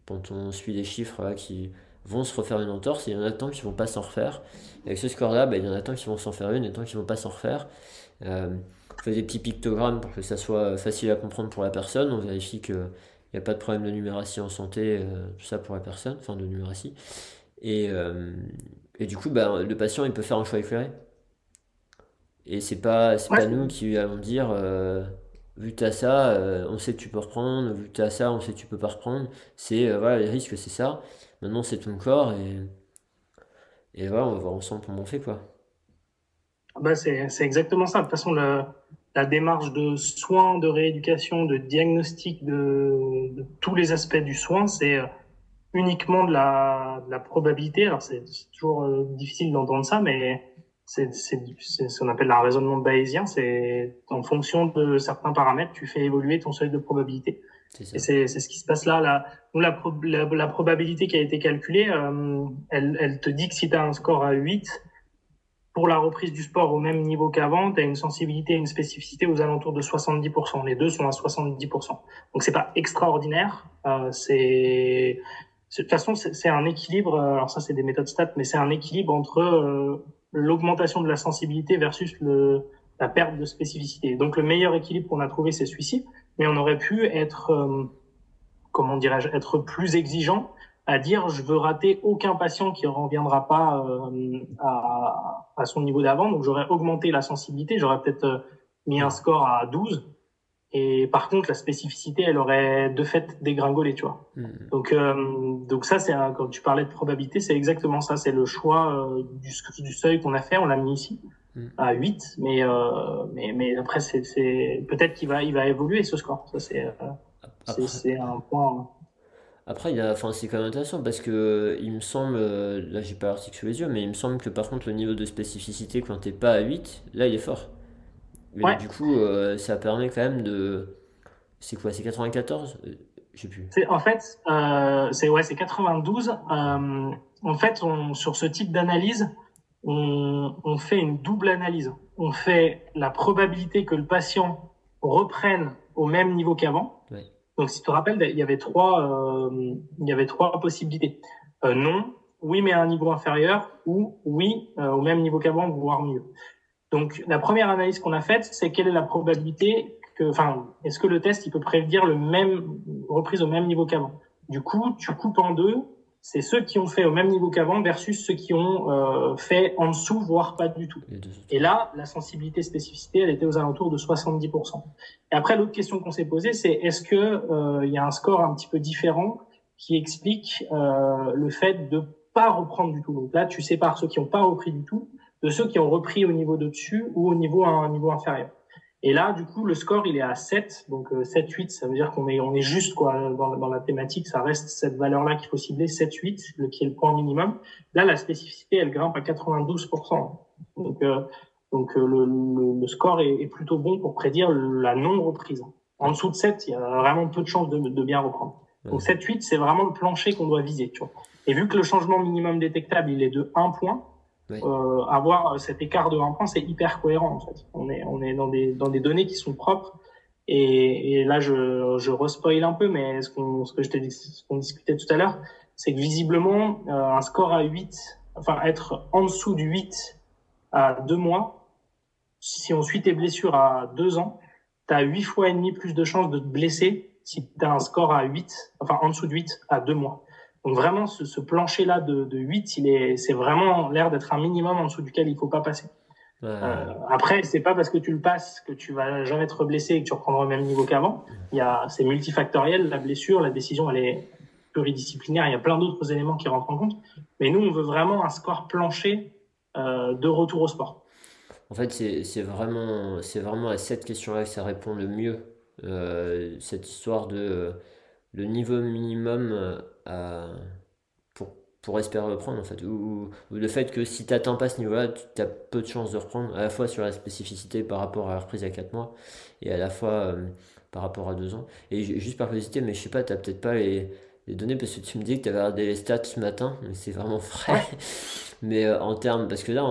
quand on suit les chiffres, qui vont se refaire une entorse, il y en a tant qui vont pas s'en refaire. avec ce score-là, bah, il y en a tant qui vont s'en faire une et tant qui vont pas s'en refaire. on fait des petits pictogrammes pour que ça soit facile à comprendre pour la personne. On vérifie qu'il n'y a pas de problème de numératie en santé, tout ça pour la personne, enfin de numératie. Et, et du coup, bah, le patient, il peut faire un choix éclairé. Et c'est pas, c'est pas nous qui allons dire, euh, vu que tu as ça, euh, on sait que tu peux reprendre, vu que tu as ça, on sait que tu peux pas reprendre. C'est, euh, voilà, les risques, c'est ça. Maintenant, c'est ton corps et, et voilà, on va voir ensemble comment on fait, quoi. Bah, c'est, c'est exactement ça. De toute façon, la, la démarche de soins, de rééducation, de diagnostic de, de tous les aspects du soin, c'est uniquement de la, de la probabilité. Alors, c'est, toujours difficile d'entendre ça, mais c'est ce qu'on appelle le raisonnement bayésien. C'est en fonction de certains paramètres, tu fais évoluer ton seuil de probabilité. Et c'est ce qui se passe là. là. La, la, la, probabilité qui a été calculée, euh, elle, elle, te dit que si tu as un score à 8, pour la reprise du sport au même niveau qu'avant, tu as une sensibilité et une spécificité aux alentours de 70%. Les deux sont à 70%. Donc c'est pas extraordinaire. Euh, c'est de toute façon, c'est un équilibre. Alors ça, c'est des méthodes stats, mais c'est un équilibre entre euh, l'augmentation de la sensibilité versus le, la perte de spécificité. Donc le meilleur équilibre qu'on a trouvé, c'est celui-ci, mais on aurait pu être, euh, comment dirais-je, être plus exigeant à dire je veux rater aucun patient qui ne reviendra pas euh, à, à, son niveau d'avant. Donc j'aurais augmenté la sensibilité, j'aurais peut-être euh, mis un score à 12 et par contre, la spécificité, elle aurait de fait dégringolé, tu vois. Hmm. Donc, euh, donc ça, c'est quand tu parlais de probabilité, c'est exactement ça. C'est le choix euh, du, du, seuil qu'on a fait. On l'a mis ici hmm. à 8, mais, euh, mais, mais après, c'est, peut-être qu'il va, il va évoluer ce score. Ça, c'est, un point. Après, il a, enfin, c'est quand même intéressant parce que il me semble, là, j'ai pas l'article sous les yeux, mais il me semble que par contre, le niveau de spécificité quand t'es pas à 8, là, il est fort. Mais du coup, euh, ça permet quand même de. C'est quoi C'est 94 euh, Je sais plus. En fait, euh, c'est ouais, 92. Euh, en fait, on, sur ce type d'analyse, on, on, fait une double analyse. On fait la probabilité que le patient reprenne au même niveau qu'avant. Ouais. Donc, si tu te rappelles, il y avait trois, il y avait trois possibilités. non, oui, mais à un niveau inférieur, ou oui, au même niveau qu'avant, voire mieux. Donc, la première analyse qu'on a faite, c'est quelle est la probabilité que, enfin, est-ce que le test, il peut prédire le même, reprise au même niveau qu'avant? Du coup, tu coupes en deux, c'est ceux qui ont fait au même niveau qu'avant versus ceux qui ont euh, fait en dessous, voire pas du tout. Et là, la sensibilité spécificité, elle était aux alentours de 70%. Et après, l'autre question qu'on s'est posée, c'est est-ce que euh, il y a un score un petit peu différent qui explique euh, le fait de pas reprendre du tout? Donc là, tu sépares ceux qui n'ont pas repris du tout de ceux qui ont repris au niveau de dessus ou au niveau, à un niveau inférieur. Et là, du coup, le score, il est à 7. Donc, 7, euh, 8, ça veut dire qu'on est, on est juste, quoi, dans, dans la thématique. Ça reste cette valeur-là qu'il faut cibler, 7, 8, le, qui est le point minimum. Là, la spécificité, elle grimpe à 92%. Donc, euh, Donc le, score est, plutôt bon pour prédire la non-reprise. En dessous de 7, il y a vraiment peu de chances de, de bien reprendre. Donc 7-8, c'est vraiment le plancher qu'on doit viser. Tu vois. Et vu que le changement minimum détectable, il est de 1 point, euh, avoir cet écart de 1 point, c'est hyper cohérent en fait. On est, on est dans, des, dans des données qui sont propres. Et, et là, je, je respoil un peu, mais ce, qu'on, ce que je t'ai ce qu'on discutait tout à l'heure, c'est que visiblement, euh, un score à 8, enfin être en dessous du 8 à 2 mois, si on suit tes blessures à 2 ans, tu as 8 fois et demi plus de chances de te blesser si tu as un score à 8, enfin en dessous de 8 à 2 mois. Donc vraiment, ce, ce plancher-là de, de 8, il est, c'est vraiment l'air d'être un minimum en dessous duquel il faut pas passer. Euh, après, c'est pas parce que tu le passes que tu vas jamais être blessé et que tu reprendras au même niveau qu'avant. Il y a, c'est multifactoriel, la blessure, la décision, elle est pluridisciplinaire. Il y a plein d'autres éléments qui rentrent en compte. Mais nous, on veut vraiment un score plancher euh, de retour au sport. En fait, c'est, vraiment, c'est vraiment à cette question-là que ça répond le mieux. Euh, cette histoire de le niveau minimum euh, à, pour, pour espérer reprendre en fait. Ou, le fait que si tu n'atteins pas ce niveau là tu as peu de chances de reprendre à la fois sur la spécificité par rapport à la reprise à 4 mois et à la fois euh, par rapport à 2 ans. Et juste par curiosité mais je sais pas tu peut-être pas les, les, données parce que tu me dis que tu avais regardé les stats ce matin mais c'est vraiment [laughs] frais. Mais euh, en termes parce que là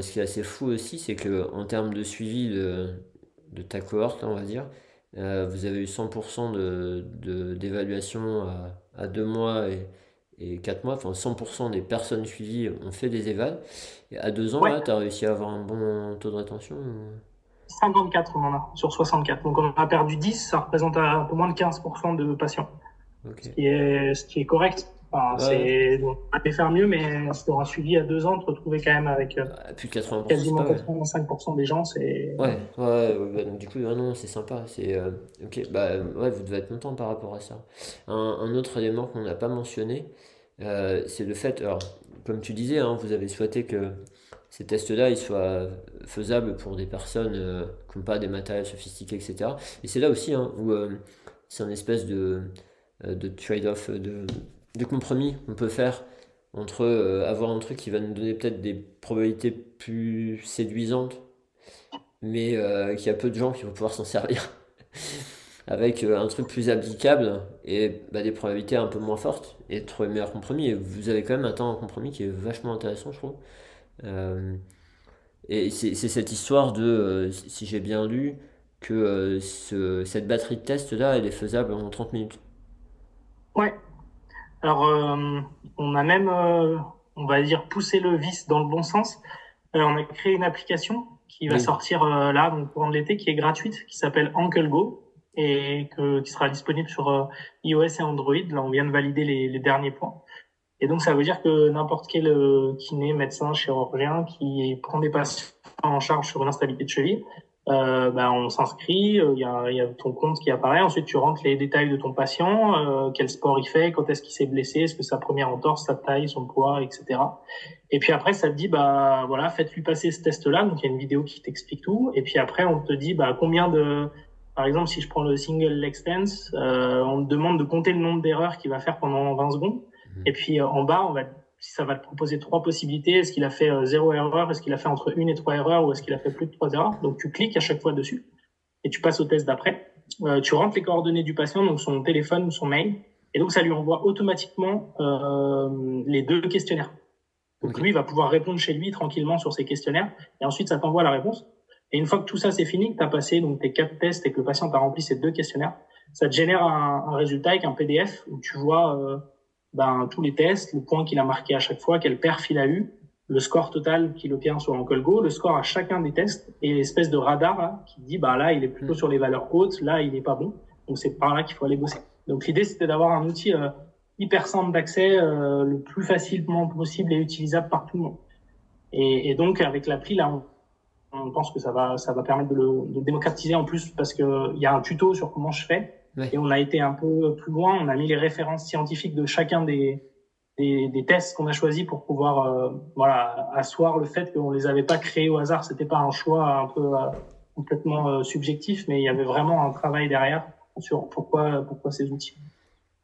ce qui est assez fou aussi c'est que en termes de suivi de, de ta cohorte on va dire euh, vous avez eu 100% de, d'évaluation à, à 2 mois et, et 4 mois. Enfin, 100% des personnes suivies ont fait des évals. Et à 2 ans, tu as réussi à avoir un bon taux de rétention 54, on en a sur 64. Donc on a perdu 10, ça représente un peu moins de 15% de patients. Ce, qui est, ce qui est correct c'est, on peut faire mieux, mais pour un suivi à deux ans, te retrouver quand même avec euh, plus de 80%, quasiment 85% des gens, c'est. Ouais, ouais, bah, donc du coup, non, c'est sympa. C'est, euh, ok, bah, ouais, vous devez être content par rapport à ça. Un, un autre élément qu'on n'a pas mentionné, euh, c'est le fait, alors, comme tu disais, hein, vous avez souhaité que ces tests-là ils soient faisables pour des personnes qui n'ont pas des matériels sophistiqués, etc. Et c'est là aussi hein, où c'est un espèce de, de trade-off de de compromis qu'on peut faire entre euh, avoir un truc qui va nous donner peut-être des probabilités plus séduisantes, mais euh, qui a peu de gens qui vont pouvoir s'en servir, [laughs] avec euh, un truc plus applicable et bah, des probabilités un peu moins fortes, et trouver le meilleur compromis. Et vous avez quand même atteint un compromis qui est vachement intéressant, je trouve. et c'est cette histoire de, si j'ai bien lu, que cette batterie de test là, elle est faisable en 30 minutes. Ouais, alors, euh, on a même, euh, on va dire, poussé le vice dans le bon sens. Euh, on a créé une application qui va sortir là, donc de l'été, qui est gratuite, qui s'appelle Ankle Go et que, qui sera disponible sur iOS et Android. Là, on vient de valider les, les derniers points. Et donc, ça veut dire que n'importe quel kiné, médecin, chirurgien qui prend des patients en charge sur une instabilité de cheville euh, ben, on s'inscrit, il euh, y, a, y, a, ton compte qui apparaît, ensuite tu rentres les détails de ton patient, euh, quel sport il fait, quand est-ce qu'il s'est blessé, est-ce que sa première entorse, sa taille, son poids, etc. Et puis après ça te dit bah voilà faites-lui passer ce test-là, donc il y a une vidéo qui t'explique tout, et puis après on te dit bah combien de, par exemple si je prends le single leg stance, euh, on te demande de compter le nombre d'erreurs qu'il va faire pendant 20 secondes, mmh. et puis en bas on va ça va te proposer trois possibilités. Est-ce qu'il a fait euh, zéro erreur Est-ce qu'il a fait entre une et trois erreurs Ou est-ce qu'il a fait plus de trois erreurs? Donc tu cliques à chaque fois dessus et tu passes au test d'après. Euh, tu rentres les coordonnées du patient, donc son téléphone ou son mail, et donc ça lui envoie automatiquement euh, les deux questionnaires. Donc lui, il va pouvoir répondre chez lui tranquillement sur ces questionnaires, et ensuite ça t'envoie la réponse. Et une fois que tout ça c'est fini, que tu as passé donc tes quatre tests et que le patient t'a rempli ces deux questionnaires, ça te génère un, un résultat avec un PDF où tu vois euh, ben, tous les tests, le point qu'il a marqué à chaque fois, quel perf il a eu, le score total qu'il obtient sur Go, le score à chacun des tests et l'espèce de radar qui dit bah là il est plutôt mm. sur les valeurs hautes, là il n'est pas bon. Donc c'est par là qu'il faut aller bosser. Donc l'idée c'était d'avoir un outil euh, hyper simple d'accès, euh, le plus facilement possible et utilisable par tout le monde. Et, et donc avec l'appli là, on, on, pense que ça va ça va permettre de le de démocratiser en plus parce que il y a un tuto sur comment je fais. Et on a été un peu plus loin, on a mis les références scientifiques de chacun des, des, des tests qu'on a choisis pour pouvoir euh, voilà, asseoir le fait qu'on les avait pas créés au hasard. C'était pas un choix un peu euh, complètement euh, subjectif, mais il y avait vraiment un travail derrière sur pourquoi, pourquoi ces outils.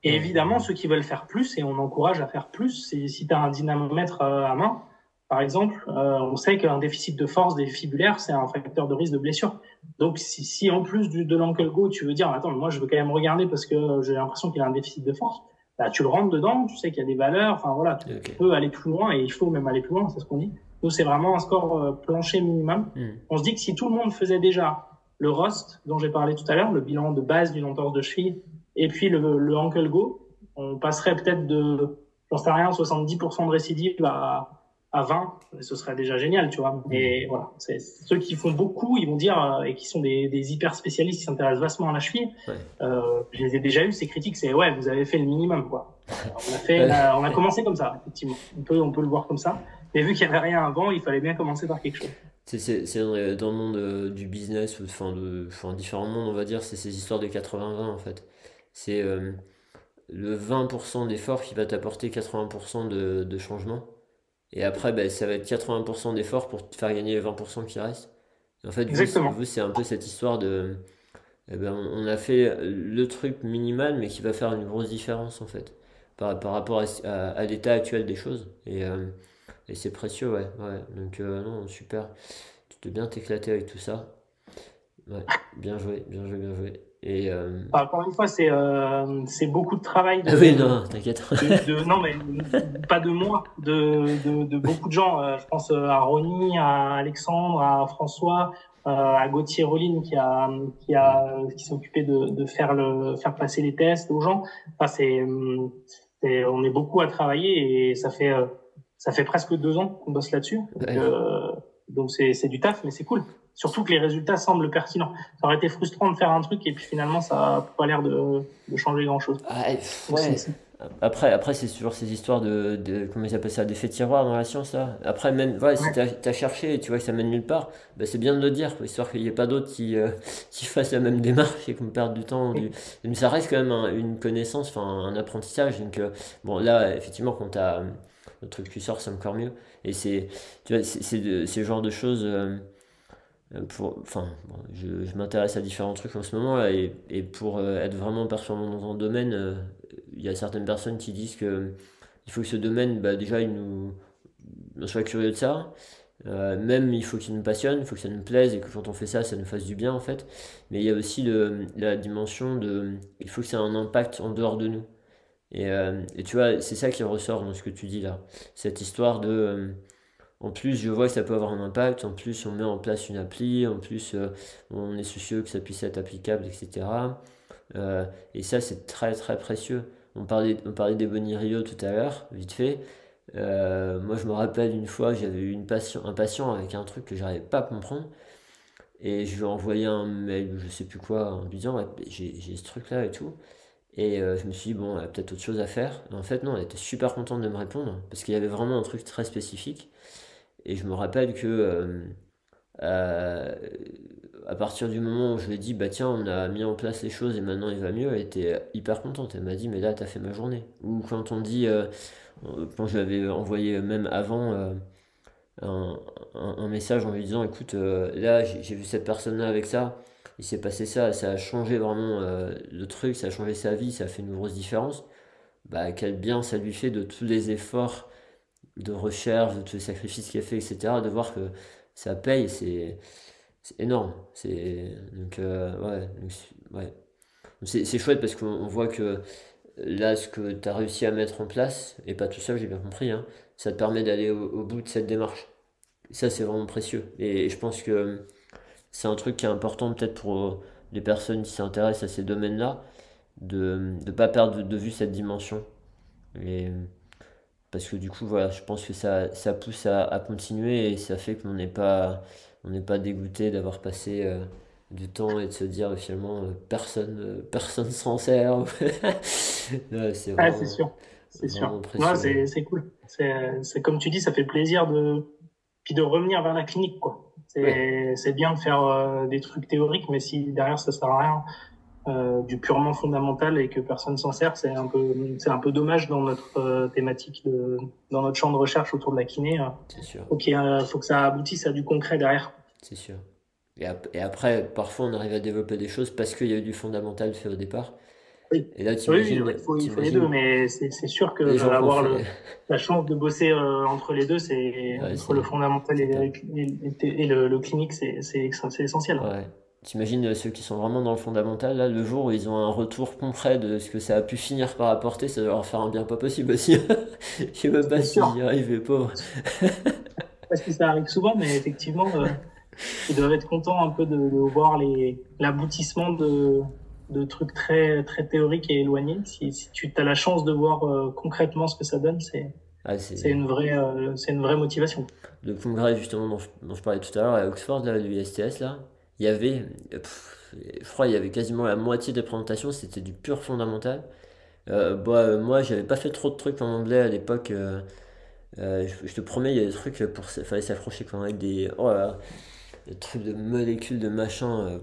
Et évidemment, ceux qui veulent faire plus, et on encourage à faire plus, c'est si tu as un dynamomètre à main, par exemple, euh, on sait qu'un déficit de force des fibulaires, c'est un facteur de risque de blessure. Donc, si, si en plus du, de l'ankle go, tu veux dire, attends, moi, je veux quand même regarder parce que j'ai l'impression qu'il a un déficit de force, bah, tu le rentres dedans, tu sais qu'il y a des valeurs, enfin voilà, tu peux aller plus loin et il faut même aller plus loin, c'est ce qu'on dit. Nous, c'est vraiment un score euh, plancher minimum. Hmm. On se dit que si tout le monde faisait déjà le ROST dont j'ai parlé tout à l'heure, le bilan de base d'une entorse de cheville, et puis le, le ankle go, on passerait peut-être de, j'en sais rien, 70% de récidive à à 20, ce serait déjà génial, tu vois. Mais voilà, c'est ceux qui font beaucoup, ils vont dire euh, et qui sont des, des hyper spécialistes qui s'intéressent vastement à la cheville. Euh, je les ai déjà eu ces critiques, c'est ouais, vous avez fait le minimum, quoi. on a fait, on a commencé comme ça, effectivement. On peut, on peut le voir comme ça. Mais vu qu'il y avait rien avant, il fallait bien commencer par quelque chose. C'est dans le monde euh, du business, enfin, de, enfin, différents mondes, on va dire, c'est ces histoires de 80-20 en fait. C'est euh, le 20% d'effort qui va t'apporter 80% de, de changement. Et après, ben, ça va être 80% d'effort pour te faire gagner les 20% qui restent. en fait, vous, c'est un peu cette histoire de. Eh ben, on a fait le truc minimal, mais qui va faire une grosse différence, en fait, par, par rapport à, à, l'état actuel des choses. Et, euh, et c'est précieux, ouais. ouais. Donc, euh, non, super. Tu te bien t'éclater avec tout ça. Ouais, bien joué, bien joué, bien joué. Et euh... Encore une fois, c'est euh, beaucoup de travail. De, ah oui, non, t'inquiète. non, mais pas de moi, de, de, de beaucoup de gens. Euh, je pense euh, à Ronnie, à Alexandre, à François, à Gauthier Rollin qui a qui a qui s'est occupé de, de faire le faire passer les tests aux gens. Enfin, c'est on est beaucoup à travailler et ça fait ça fait presque deux ans qu'on bosse là-dessus. Donc c'est c'est du taf, mais c'est cool. Surtout que les résultats semblent pertinents. Ça aurait été frustrant de faire un truc et puis finalement, ça n'a pas l'air de, de, changer grand-chose. Ah, ouais. Après, après c'est toujours ces histoires de, de comment ils appellent ça, d'effet tiroir dans la science. Là. Après, même voilà, si tu as, cherché et tu vois que ça mène nulle part, bah, c'est bien de le dire, histoire qu'il n'y ait pas d'autres qui, euh, [laughs] qui fassent la même démarche et qu'on perde du temps. Mais ça reste quand même une connaissance, enfin un apprentissage. Donc, euh, bon, là, effectivement, quand tu as le truc qui sort, c'est encore mieux. Et c'est ce genre de choses. Euh, pour, enfin, je, m'intéresse à différents trucs en ce moment là, et, pour euh, être vraiment performant dans un domaine, euh, il y a certaines personnes qui disent que il faut que ce domaine, bah, déjà, il nous, soit curieux de ça. même il faut qu'il nous passionne, il faut que ça nous plaise et que quand on fait ça, ça nous fasse du bien en fait. Mais il y a aussi la dimension de, il faut que ça ait un impact en dehors de nous. Et tu vois, c'est ça qui ressort dans ce que tu dis là. Cette histoire de en plus, je vois que ça peut avoir un impact. En plus, on met en place une appli. En plus, euh, on est soucieux que ça puisse être applicable, etc. Euh, et ça, c'est très très précieux. On parlait, on parlait des Rio tout à l'heure, vite fait. Euh, moi, je me rappelle une fois, j'avais eu une un patient avec un truc que j'arrivais pas à comprendre. Et je lui ai envoyé un mail, je sais plus quoi, en lui disant j'ai ce truc-là et tout. Et je me suis dit, bon, y a peut-être autre chose à faire. en fait, non, elle était super contente de me répondre parce qu'il y avait vraiment un truc très spécifique. Et je me rappelle que euh, euh, à partir du moment où je lui ai dit, bah tiens, on a mis en place les choses et maintenant il va mieux, elle était hyper contente. Elle m'a dit, mais là, t'as fait ma journée. Ou quand on dit, euh, quand je lui avais envoyé même avant un, un, message en lui disant, écoute, là, j'ai vu cette personne-là avec ça, il s'est passé ça, ça a changé vraiment le truc, ça a changé sa vie, ça a fait une grosse différence. Bah, quel bien ça lui fait de tous les efforts de recherche, de tous les sacrifices qu'il a fait, etc., de voir que ça paye, c'est énorme. C'est euh, ouais, ouais. Chouette parce qu'on voit que là, ce que tu as réussi à mettre en place, et pas tout seul, j'ai bien compris, hein, ça te permet d'aller au, bout de cette démarche. ça, c'est vraiment précieux. Et, je pense que c'est un truc qui est important peut-être pour les personnes qui s'intéressent à ces domaines-là, de ne pas perdre de vue cette dimension. Parce que du coup, voilà, je pense que ça, ça pousse à, continuer et ça fait qu'on n'est pas, on n'est pas dégoûté d'avoir passé euh, du temps et de se dire finalement euh, personne, euh, [laughs] personne s'en sert. [laughs] c'est ah, sûr, c'est sûr. c'est cool. C'est comme tu dis, ça fait plaisir de puis de revenir vers la clinique quoi. C'est bien de faire des trucs théoriques, mais si derrière ça sert à rien, euh, du purement fondamental et que personne s'en sert, c'est un peu c'est un peu dommage dans notre euh, thématique de dans notre champ de recherche autour de la kiné. C'est sûr. Ok, euh, faut que ça aboutisse à du concret derrière. C'est sûr. Et, et, après, parfois, on arrive à développer des choses parce qu'il y a eu du fondamental fait au départ. Oui. Et là, tu oui, il faut, les deux, mais c'est sûr que avoir le, [laughs] la chance de bosser euh, entre les deux, c'est entre le fondamental et, le, le, clinique, c'est essentiel. Ouais. T'imagines euh, ceux qui sont vraiment dans le fondamental, là, le jour où ils ont un retour concret de ce que ça a pu finir par apporter, ça doit leur faire un bien pas possible aussi. [laughs] Je sais même pas s'ils y arrivent, pauvres. [laughs] Parce que ça arrive souvent, mais effectivement, euh, ils doivent être contents un peu de, de voir l'aboutissement de, de trucs très, très théoriques et éloignés. Si, si tu as la chance de voir euh, concrètement ce que ça donne, c'est ah, c'est une, vraie, euh, une vraie motivation. Le congrès, justement, dont je, parlais tout à l'heure, à Oxford, là, l'USTS, là, il y avait, je crois, il y avait quasiment la moitié des présentations, c'était du pur fondamental. Euh, bah, moi, j'avais pas fait trop de trucs en anglais à l'époque. je, te promets, il y a des trucs pour fallait quand même avec des, oh des trucs de molécules, de machin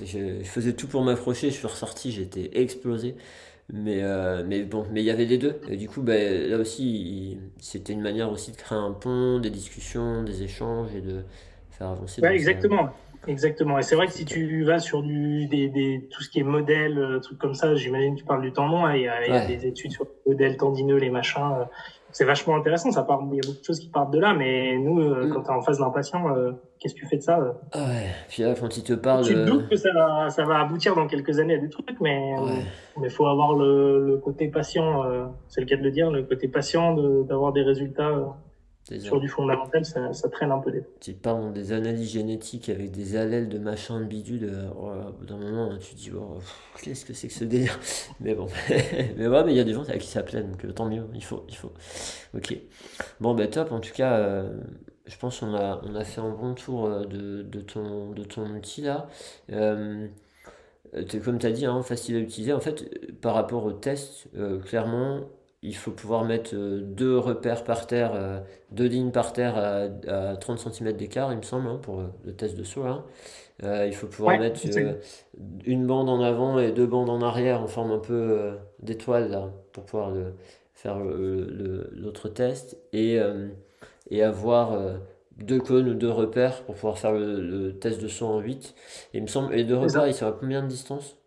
je, faisais tout pour m'accrocher, je suis ressorti, j'étais explosé. Mais, euh, mais bon, mais il y avait les deux. Et du coup, ben, là aussi, c'était une manière aussi de créer un pont, des discussions, des échanges et de faire avancer. Ouais, exactement. Exactement. Et c'est vrai que si tu vas sur du, des, des, tout ce qui est modèle, euh, trucs comme ça, j'imagine que tu parles du tendon, hein, il y a, il y a des études sur le modèle tendineux, les machins. Euh, c'est vachement intéressant. Ça part, il y a beaucoup de choses qui partent de là, mais nous, euh, mm. quand tu es en face d'un patient, euh, qu'est-ce que tu fais de ça ah Ouais, puis là, quand il te parle. Tu te doutes que ça va, ça va aboutir dans quelques années à des trucs, mais il faut avoir le, le côté patient, c'est le cas de le dire, le côté patient d'avoir des résultats sur du fondamental, ça, ça, traîne un peu des. Tu parles des analyses génétiques avec des allèles de machin de bidule. Euh, au bout d'un moment, tu te dis, oh, qu'est-ce que c'est que ce délire [laughs] Mais bon, [laughs] mais ouais, mais il y a des gens à qui ça plaît, donc euh, tant mieux, il faut, il faut. Ok. Bon, ben top, en tout cas, euh, je pense qu'on a, on a fait un bon tour de, de, ton, de ton outil là. comme tu as dit, hein, facile à utiliser. En fait, par rapport au test, clairement, il faut pouvoir mettre euh, deux repères par terre, euh, deux lignes par terre à, 30 cm d'écart, il me semble, hein, pour euh, le test de saut. Hein. il faut pouvoir mettre une bande en avant et deux bandes en arrière en forme un peu d'étoile pour pouvoir faire l'autre test et, et avoir deux cônes ou deux repères pour pouvoir faire le, test de saut en 8. il me semble, et deux repères, ils sont à combien de distance?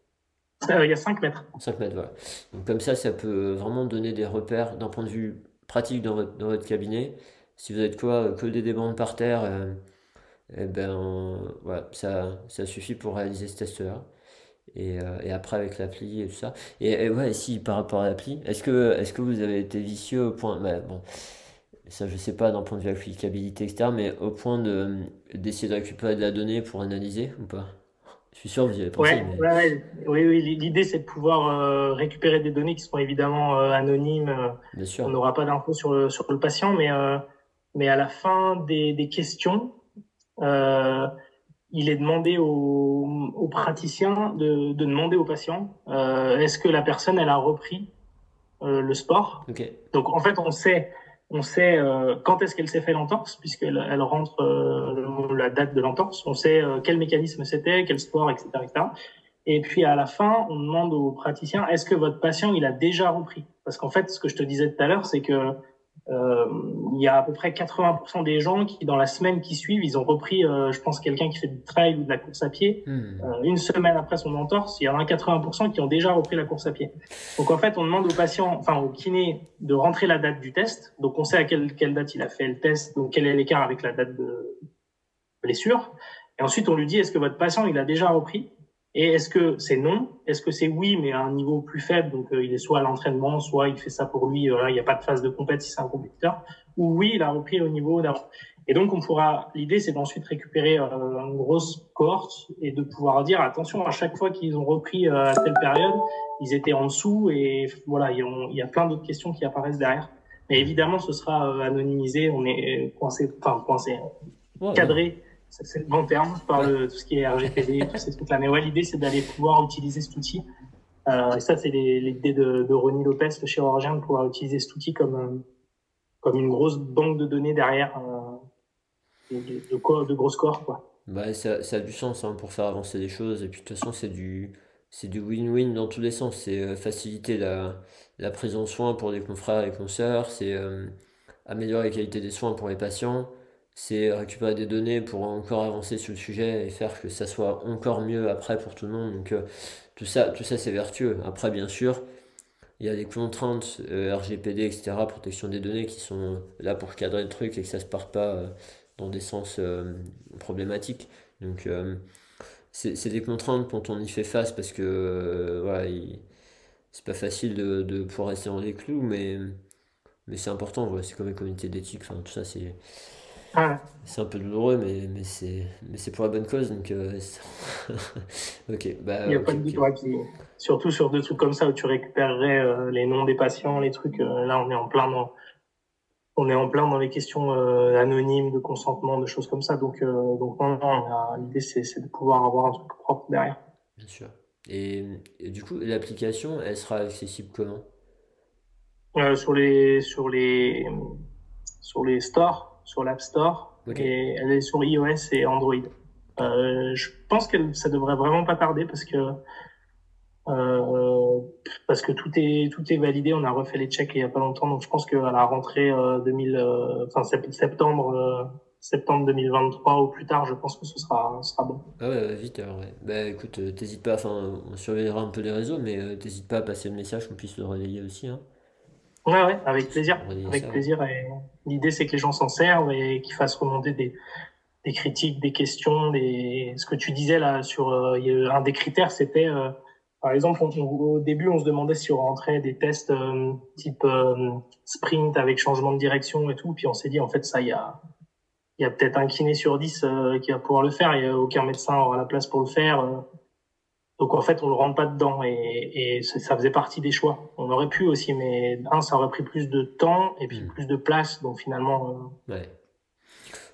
Il y a 5 mètres. 5 mètres, voilà. Donc comme ça, ça peut vraiment donner des repères d'un point de vue pratique dans votre, dans votre cabinet. Si vous êtes quoi, coller des bandes par terre, euh, eh ben, voilà, ça, ça suffit pour réaliser ce test-là. Et, euh, et, après avec l'appli et tout ça. Et, ouais, si par rapport à l'appli, est-ce que, est-ce que vous avez été vicieux au point, bah, bon, ça je sais pas d'un point de vue applicabilité, etc., mais au point de, d'essayer de récupérer de la donnée pour analyser ou pas? Je suis sûr que vous y avez pensé. Oui, oui l'idée c'est de pouvoir euh, récupérer des données qui sont évidemment euh, anonymes. Euh, Bien sûr. On n'aura pas d'infos sur le, sur le patient, mais, mais à la fin des, des questions, il est demandé aux, aux praticiens de, de, demander au patient est-ce que la personne elle a repris le sport? Donc en fait on sait on sait euh, quand est-ce qu'elle s'est fait l'entorse, puisqu'elle elle rentre euh, la date de l'entorse. On sait euh, quel mécanisme c'était, quel sport, etc., etc. Et puis à la fin, on demande aux praticiens est-ce que votre patient il a déjà repris? Parce qu'en fait, ce que je te disais tout à l'heure, c'est que il y a à peu près 80% des gens qui, dans la semaine qui suivent, ils ont repris, euh, je pense, quelqu'un qui fait du trail ou de la course à pied. Euh, une semaine après son entorse, il y en a 80% qui ont déjà repris la course à pied. Donc en fait, on demande au patient, enfin au kiné, de rentrer la date du test. Donc on sait à quelle, quelle date il a fait le test, donc quel est l'écart avec la date de blessure. Et ensuite, on lui dit, est-ce que votre patient, il a déjà repris? Et est-ce que c'est non? Est-ce que c'est oui, mais à un niveau plus faible? Donc euh, il est soit à l'entraînement, soit il fait ça pour lui. Voilà, il n'y a pas de phase de compétition, si c'est un compétiteur. Ou oui, il a repris au niveau d'avant. Et donc on pourra. L'idée, c'est d'ensuite récupérer euh, une grosse cohorte et de pouvoir dire attention à chaque fois qu'ils ont repris euh, à telle période, ils étaient en dessous et voilà, il y a, plein d'autres questions qui apparaissent derrière. Mais évidemment, ce sera anonymisé. On est coincé, enfin coincé, cadré c'est le bon terme, je parle de tout ce qui est RGPD, tous ces trucs-là. Mais ouais, l'idée, c'est d'aller pouvoir utiliser cet outil. Euh, et ça, c'est l'idée de, de Ronnie Lopez, le chirurgien, de pouvoir utiliser cet outil comme, euh, comme une grosse banque de données derrière euh, de, de, de, gros scores. Quoi. Bah, ça, ça a du sens hein, pour faire avancer les choses. Et puis, de toute façon, c'est du c'est du win-win dans tous les sens. C'est faciliter la, la prise en soin pour les confrères et consoeurs, c'est améliorer la qualité des soins pour les patients, c'est récupérer des données pour encore avancer sur le sujet et faire que ça soit encore mieux après pour tout le monde. Donc, euh, tout ça, tout ça c'est vertueux. Après, bien sûr, il y a des contraintes RGPD, etc., protection des données, qui sont là pour cadrer le truc et que ça se parte pas dans des sens problématiques. Donc, c'est des contraintes quand on y fait face parce que voilà, c'est pas facile de, de pouvoir rester dans les clous, mais mais c'est important, c'est comme une communauté d'éthique, enfin tout ça c'est. C'est un peu douloureux, mais, mais c'est pour la bonne cause. Donc, euh, [laughs] ok. Bah, Il n'y a pas de qui. Surtout sur des trucs comme ça où tu récupérerais euh, les noms des patients, les trucs. Euh, là, on est en plein dans. On est en plein dans les questions anonymes de consentement, de choses comme ça. Donc, donc l'idée, c'est de pouvoir avoir un truc propre derrière. Bien sûr. Et, et du coup, l'application, elle sera accessible comment? Sur les sur les sur les stores, sur l'App Store, et elle est sur iOS et Android. Euh, je pense que ça devrait vraiment pas tarder parce que euh, parce que tout est tout est validé. On a refait les checks il y a pas longtemps, donc je pense qu'à la rentrée 2000, euh, enfin septembre septembre 2023 ou plus tard, je pense que ce sera, sera bon. Ah ouais, vite alors, ouais. Bah écoute, t'hésites pas, enfin, on surveillera un peu les réseaux, mais t'hésites pas à passer le message qu'on puisse le relayer aussi. Hein. Ouais, ouais, avec plaisir. Avec plaisir. Et l'idée, c'est que les gens s'en servent et qu'ils fassent remonter des, des critiques, des questions, des... ce que tu disais là sur euh, un des critères, c'était euh, par exemple au début, on se demandait si on rentrait des tests euh, type sprint avec changement de direction et tout, puis on s'est dit en fait ça, il y a il y a peut-être un kiné sur 10 qui va pouvoir le faire, il a aucun médecin aura la place pour le faire. Donc en fait, on ne rentre pas dedans et, et ça faisait partie des choix. On aurait pu aussi, mais un, ça aurait pris plus de temps et puis hmm. plus de place. Donc finalement. Euh... Ouais.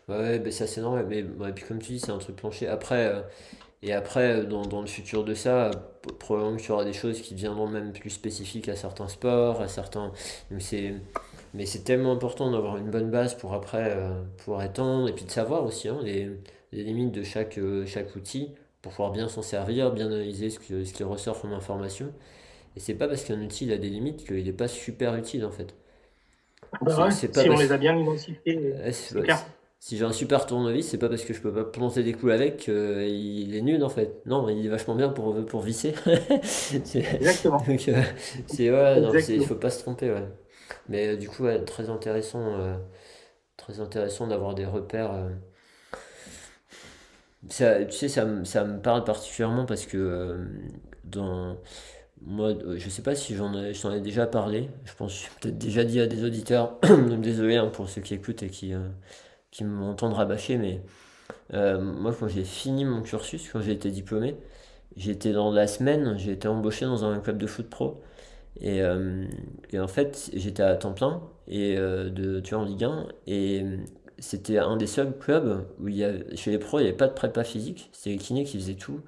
Ouais, ben ça c'est normal. Mais ouais, puis comme tu dis, c'est un truc plancher. Après, euh, et après, euh, dans, dans, le futur de ça, probablement que tu auras des choses qui deviendront même plus spécifiques à certains sports, à certains. c'est. Mais c'est tellement important d'avoir une bonne base pour après euh, pouvoir étendre et puis de savoir aussi hein, les, les, limites de chaque, chaque outil pour pouvoir bien s'en servir, bien analyser ce, que, ce qui ressort comme information. Et c'est pas parce qu'un outil a des limites qu'il n'est pas super utile en fait. Bah si on les a bien identifiés, clair. Si j'ai un super tournevis, c'est pas parce que je peux pas planter des coups avec qu'il est nul en fait. Non, il est vachement bien pour, pour visser. [laughs] Exactement. Donc, euh, il faut pas se tromper. Mais euh, du coup, très intéressant, euh, très intéressant d'avoir des repères ça, tu sais, ça, ça, me parle particulièrement parce que euh, dans. Moi, je sais pas si j'en ai, ai déjà parlé. Je pense que j'ai peut-être déjà dit à des auditeurs. [clears throat] Désolé hein, pour ceux qui écoutent et qui, euh, qui m'entendent rabâcher, mais euh, moi, quand j'ai fini mon cursus, quand j'ai été diplômé, j'étais dans la semaine, j'ai été embauché dans un club de foot pro. Et, et en fait, j'étais à temps plein et de, tu vois, en Ligue 1. Et c'était un des seuls clubs où il y a, chez les pros, il n'y avait pas de prépa physique. C'était les kinés qui faisaient tout,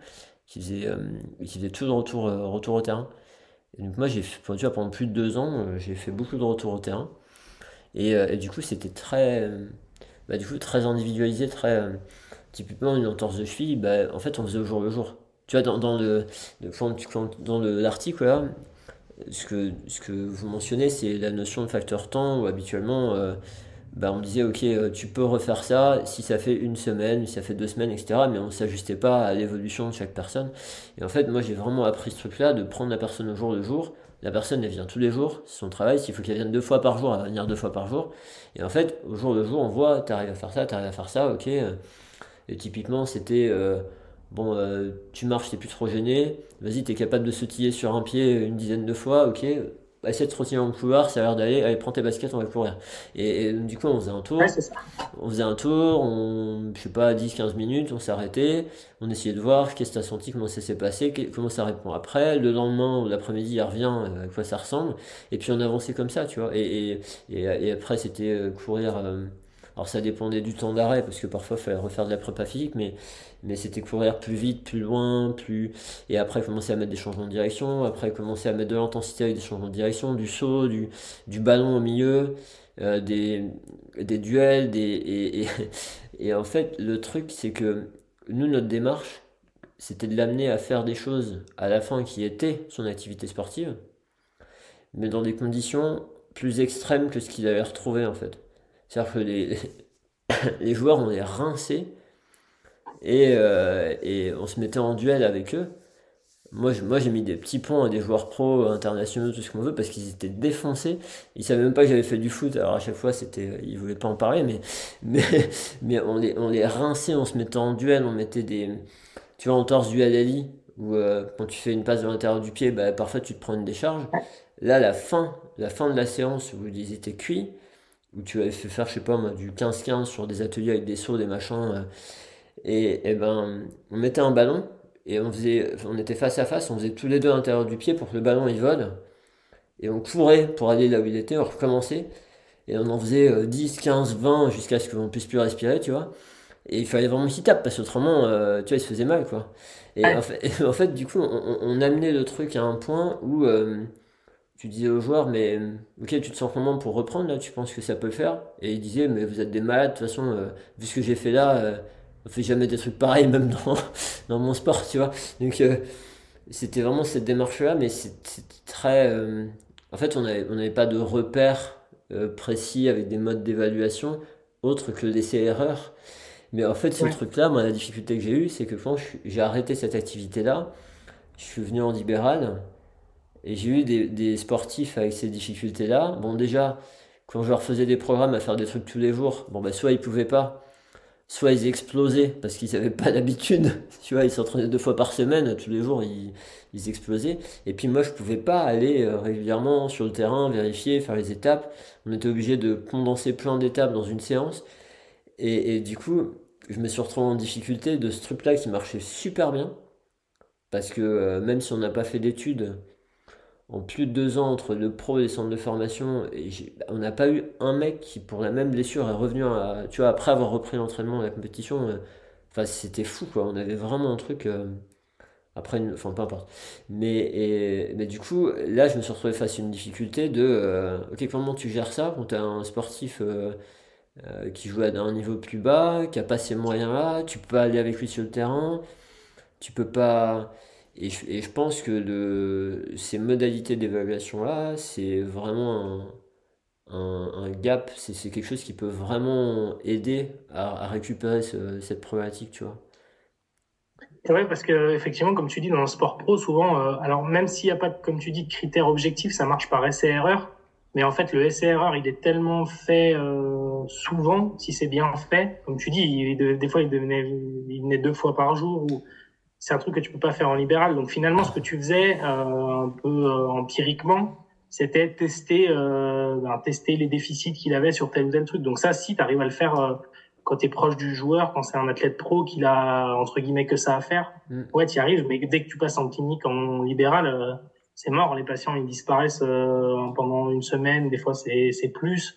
qui faisaient, euh, qui faisaient tout le retour, euh, retour au terrain. Donc moi, j'ai tu pendant plus de deux ans, euh, j'ai fait beaucoup de retour au terrain. Et, du coup, c'était très, bah, du coup, très individualisé, très typiquement une entorse de cheville. Bah, en fait, on faisait au jour le jour. Tu vois, dans, dans le, dans l'article là, ce que, ce que vous mentionnez, c'est la notion de facteur temps où habituellement bah, on disait ok euh, tu peux refaire ça si ça fait une semaine, si ça fait deux semaines, etc. Mais on ne s'ajustait pas à l'évolution de chaque personne. Et en fait moi j'ai vraiment appris ce truc là de prendre la personne au jour le jour. La personne elle vient tous les jours, c'est son travail, s'il faut qu'elle vienne deux fois par jour, elle va venir deux fois par jour. Et en fait au jour le jour on voit tu arrives à faire ça, tu arrives à faire ça, ok. Et typiquement c'était euh, bon euh, tu marches, t'es plus trop gêné, vas-y t'es capable de sautiller sur un pied une dizaine de fois, ok bah, essaie de trottiner dans le couloir, ça a l'air d'aller, allez, prends tes baskets, on va courir. Et, du coup, on faisait un tour. On faisait un tour, on, je sais pas, 10-15 minutes, on s'arrêtait, on essayait de voir qu'est-ce que tu as senti, comment ça s'est passé, comment ça répond après. Le lendemain ou l'après-midi, il revient, euh, à quoi ça ressemble. Et puis on avançait comme ça, tu vois. Et, et, après, c'était euh, courir. Euh, alors ça dépendait du temps d'arrêt, parce que parfois il fallait refaire de la prépa physique, mais, mais c'était courir plus vite, plus loin, plus... Et après commencer à mettre des changements de direction, après commencer à mettre de l'intensité avec des changements de direction, du saut, du, du ballon au milieu, euh, des, des duels, des... Et, et, [laughs] en fait, le truc, c'est que nous, notre démarche, c'était de l'amener à faire des choses à la fin qui étaient son activité sportive, mais dans des conditions plus extrêmes que ce qu'il avait retrouvé en fait. C'est-à-dire que les, [laughs] les joueurs, on les rinçait et, euh, et on se mettait en duel avec eux moi, moi j'ai mis des petits ponts à des joueurs pros internationaux, tout ce qu'on veut, parce qu'ils étaient défoncés. Ils savaient même pas que j'avais fait du foot. Alors à chaque fois, c'était, ils voulaient pas en parler, mais, [laughs] mais, mais on, les, on les rinçait, on se mettait en duel, on mettait des. Tu vois, en torse du Alali, où euh, quand tu fais une passe de l'intérieur du pied, bah, parfois tu te prends une décharge. Là, la fin, la fin de la séance où ils étaient cuits, où tu avais fait faire, je sais pas moi, du 15-15 sur des ateliers avec des sauts, des machins, euh, et, et ben, on mettait un ballon et on faisait, on était face à face, on faisait tous les deux à l'intérieur du pied pour que le ballon il vole. Et on courait pour aller là où il était, on recommençait. Et on en faisait 10, 15, 20 jusqu'à ce qu'on puisse plus respirer, tu vois. Et il fallait vraiment qu'il tape parce qu'autrement, euh, tu vois, il se faisait mal, quoi. Et en, fait, [laughs] en, fait, du coup, on, on, amenait le truc à un point où euh, tu disais aux joueurs, mais ok, tu te sens comment pour reprendre là? Tu penses que ça peut le faire? Et ils disaient, mais vous êtes des malades, de toute façon, euh, vu ce que j'ai fait là on fait jamais des trucs pareils, même dans, [laughs] dans mon sport, tu vois. Donc, euh, c'était vraiment cette démarche-là, mais c'était très. Euh, en fait, on n'avait on avait pas de repères euh, précis avec des modes d'évaluation autres que l'essai-erreur. Mais en fait, ce truc-là, moi, la difficulté que j'ai eue, c'est que quand j'ai arrêté cette activité-là, je suis venu en libéral et j'ai eu des, des, sportifs avec ces difficultés-là. Bon, déjà, quand je leur faisais des programmes à faire des trucs tous les jours, bon, bah, soit ils pouvaient pas, soit ils explosaient parce qu'ils n'avaient pas l'habitude, [laughs] tu vois, ils s'entraînaient deux fois par semaine, tous les jours ils, explosaient. Et puis moi je pouvais pas aller euh, régulièrement sur le terrain, vérifier, faire les étapes. On était obligé de condenser plein d'étapes dans une séance. Et, et, du coup, je me suis retrouvé en difficulté de ce truc-là qui marchait super bien. Parce que euh, même si on n'a pas fait d'études, en plus de deux ans entre le pro et les centres de formation, et on n'a pas eu un mec qui, pour la même blessure, est revenu tu vois, après avoir repris l'entraînement et la compétition. Euh, c'était fou. On avait vraiment un truc. Euh, après, enfin, peu importe. Mais, et, mais du coup, là, je me suis retrouvé face à une difficulté de euh, ok, comment tu gères ça quand tu as un sportif qui joue à un niveau plus bas, qui a pas ces moyens-là, tu peux pas aller avec lui sur le terrain, tu peux pas et je, pense que ces modalités d'évaluation-là, c'est vraiment un, gap, c'est quelque chose qui peut vraiment aider à, récupérer ce, cette problématique, tu vois. C'est vrai parce que effectivement, comme tu dis, dans le sport pro, souvent, euh, alors même s'il n'y a pas, comme tu dis, de critères objectifs, ça marche par essai-erreur. Mais en fait, le essai-erreur, il est tellement fait euh, souvent, si c'est bien fait. Comme tu dis, des fois, il, devenait, venait deux fois par jour. Ou, c'est un truc que tu peux pas faire en libéral. Donc finalement, ce que tu faisais euh, un peu euh, empiriquement, c'était tester, euh, ben, tester les déficits qu'il avait sur tel ou tel truc. Donc ça, si tu arrives à le faire euh, quand tu es proche du joueur, quand c'est un athlète pro qu'il a entre guillemets que ça à faire, mm. ouais, tu y arrives. Mais dès que tu passes en clinique en libéral, euh, c'est mort. Les patients ils disparaissent pendant une semaine, des fois c'est c'est plus.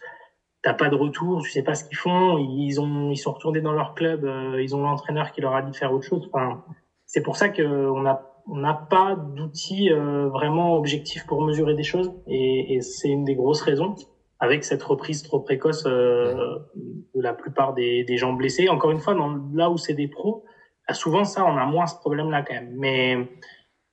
T'as pas de retour, tu sais pas ce qu'ils font. Ils ont ils sont retournés dans leur club, ils ont l'entraîneur qui leur a dit de faire autre chose. Enfin, c'est pour ça qu'on n'a on n'a pas d'outils euh, vraiment objectifs pour mesurer des choses et, et c'est une des grosses raisons avec cette reprise trop précoce euh, de la plupart des, des, gens blessés. Encore une fois, dans, là où c'est des pros, bah, souvent ça, on a moins ce problème-là quand même. Mais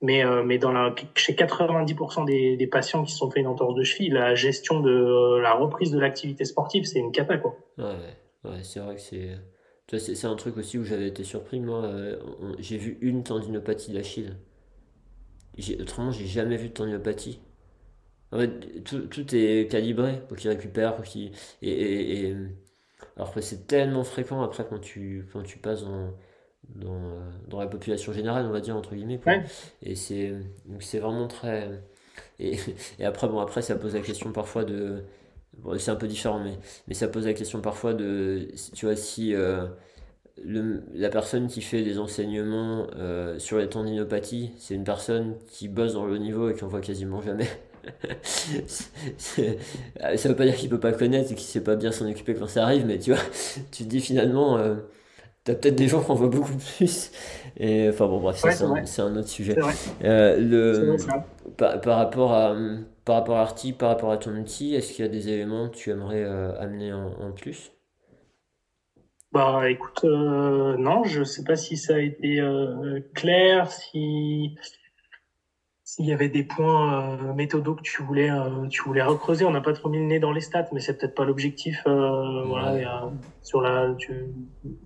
mais euh, mais dans la, chez 90% des, des patients qui se sont fait une entorse de cheville, la gestion de la reprise de l'activité sportive, c'est une cata quoi. Ouais, ouais c'est vrai que c'est c'est un truc aussi où j'avais été surpris. Moi, euh, j'ai vu une tendinopathie d'Achille. Autrement, j'ai jamais vu de tendinopathie. En fait, tout, tout est calibré pour qu'il récupère, pour qu'il. Et, et, et, alors que c'est tellement fréquent après quand tu, quand tu passes dans, dans, euh, dans, la population générale, on va dire, entre guillemets. Quoi. Et c'est vraiment très. Et, et après, bon, après, ça pose la question parfois de c'est un peu différent, mais, mais ça pose la question parfois de, tu vois, si euh, le, la personne qui fait des enseignements euh, sur les tendinopathies, c'est une personne qui bosse dans le niveau et qui en voit quasiment jamais. [laughs] ça veut pas dire qu'il peut pas connaître et qu'il sait pas bien s'en occuper quand ça arrive, mais tu vois, tu te dis finalement, euh, t'as peut-être des gens qui en voient beaucoup plus. Et enfin bon, bref, c'est un, autre sujet. Euh, le, par, par, rapport à par rapport à Arti, par rapport à ton outil, est-ce qu'il y a des éléments que tu aimerais euh, amener en, plus? Bah écoute, euh, non, je sais pas si ça a été euh, clair, si s'il y avait des points méthodaux que tu voulais, tu voulais recreuser. On n'a pas trop mis le nez dans les stats, mais c'est peut-être pas l'objectif. Voilà, sur la, tu,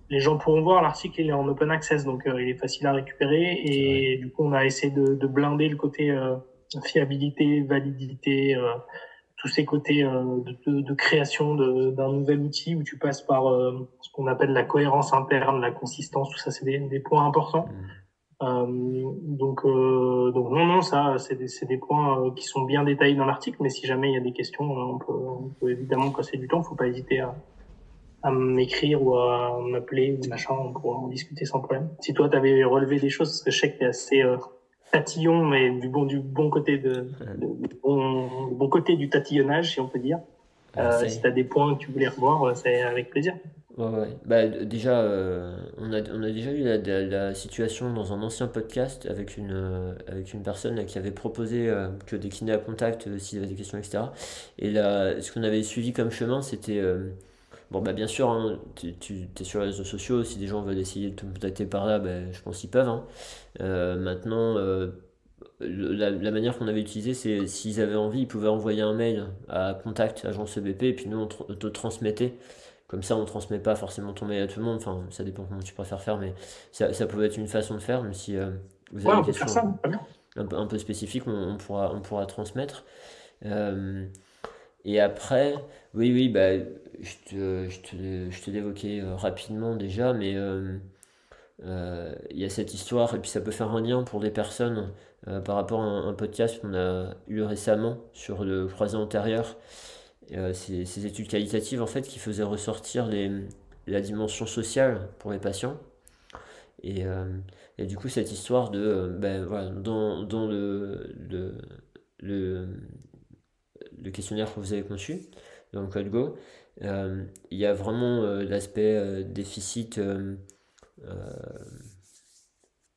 les gens pourront voir l'article, il est en open access, donc il est facile à récupérer. Et du coup, on a essayé de, de blinder le côté fiabilité, validité, tous ces côtés de, de, création d'un nouvel outil où tu passes par ce qu'on appelle la cohérence interne, la consistance. Tout ça, c'est des, des, points importants. Mmh. Euh, donc, euh, donc non, non, ça, c'est des, des, points euh, qui sont bien détaillés dans l'article, mais si jamais il y a des questions, on peut, on peut évidemment passer du temps. Il faut pas hésiter à, à m'écrire ou à m'appeler ou machin, on pourra en discuter sans problème. Si toi, tu avais relevé des choses, parce que je sais que tu assez euh, tatillon, mais du bon, du bon côté de, du bon, bon, côté du tatillonnage, si on peut dire. Euh, si tu as des points que tu voulais revoir, c'est avec plaisir. Ouais, Bah, déjà, euh, on, a, on a déjà eu la, la, situation dans un ancien podcast avec une, euh, avec une personne qui avait proposé euh, que des kinés à contact s'il y avait des questions, etc. Et là, ce qu'on avait suivi comme chemin, c'était. Bon, bah, bien sûr, hein, tu, tu es sur les réseaux sociaux, si des gens veulent essayer de te contacter par là, bah, je pense qu'ils peuvent. Hein. maintenant, la, la, manière qu'on avait utilisée, c'est s'ils avaient envie, ils pouvaient envoyer un mail à contact agence EBP et puis nous, on te transmettait. Comme ça, on ne transmet pas forcément ton mail à tout le monde. Enfin, ça dépend comment tu préfères faire, mais ça, ça peut être une façon de faire, même si euh, vous avez des questions un, peu spécifiques, on, pourra, on pourra transmettre. Euh, et après, oui, oui, bah, je te, je te, je te l'évoquais euh, rapidement déjà, mais il y a cette histoire, et puis ça peut faire un lien pour des personnes par rapport à un, podcast qu'on a eu récemment sur le croisé antérieur. Euh, ces, études qualitatives en fait qui faisaient ressortir la dimension sociale pour les patients. Et, euh, du coup, cette histoire de, euh, ben, dans, le, le, le, questionnaire que vous avez conçu, dans le code Go, il y a vraiment l'aspect déficit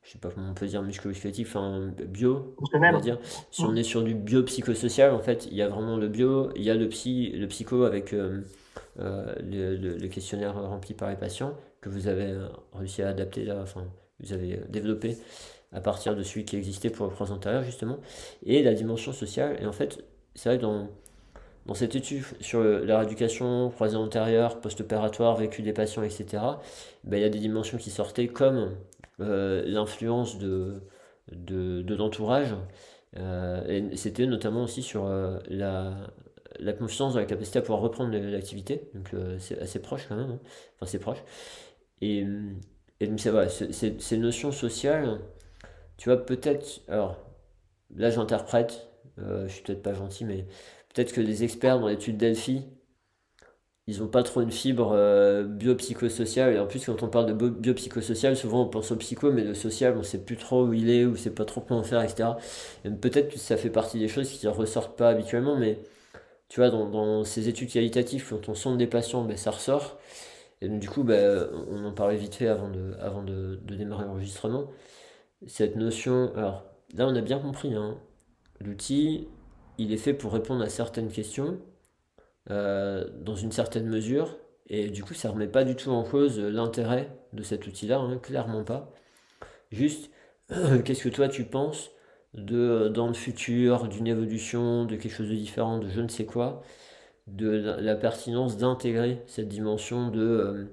je sais pas comment on peut dire musculo-squelettique, enfin bio, on va dire. Si on est sur du bio-psychosocial, en fait, il y a vraiment le bio, il y a le psy, le psycho avec euh, euh, le, questionnaire rempli par les patients que vous avez euh, réussi à adapter là, enfin, vous avez développé à partir de celui qui existait pour le croise antérieur justement, et la dimension sociale. Et en fait, c'est vrai que dans, dans cette étude sur la rééducation, croisée antérieure, post-opératoire, vécu des patients, etc., ben, il y a des dimensions qui sortaient comme euh, l'influence de, l'entourage. Euh, c'était notamment aussi sur euh, la, la confiance dans la capacité à pouvoir reprendre l'activité. Donc c'est assez proche quand même. Hein. Enfin, c'est proche. Et, donc, c'est ces notions sociales, tu vois, peut-être. Alors, là, j'interprète, je suis peut-être pas gentil, mais peut-être que les experts dans l'étude Delphi ils n'ont pas trop une fibre euh, biopsychosociale. Et en plus, quand on parle de biopsychosocial, souvent on pense au psycho, mais le social, on ne sait plus trop où il est, ou ne sait pas trop comment faire, etc. Peut-être que ça fait partie des choses qui ne ressortent pas habituellement, mais tu vois, dans, ces études qualitatives, quand on sonde des patients, ben, ça ressort. Et donc, du coup, ben, on en parlait vite fait avant de, avant de démarrer l'enregistrement. Cette notion, alors là, on a bien compris, hein, l'outil, il est fait pour répondre à certaines questions euh, dans une certaine mesure. Et du coup, ça remet pas du tout en cause l'intérêt de cet outil-là, hein, clairement pas. Juste, qu'est-ce que toi tu penses dans le futur, d'une évolution, de quelque chose de différent, de je ne sais quoi, de la, pertinence d'intégrer cette dimension de euh,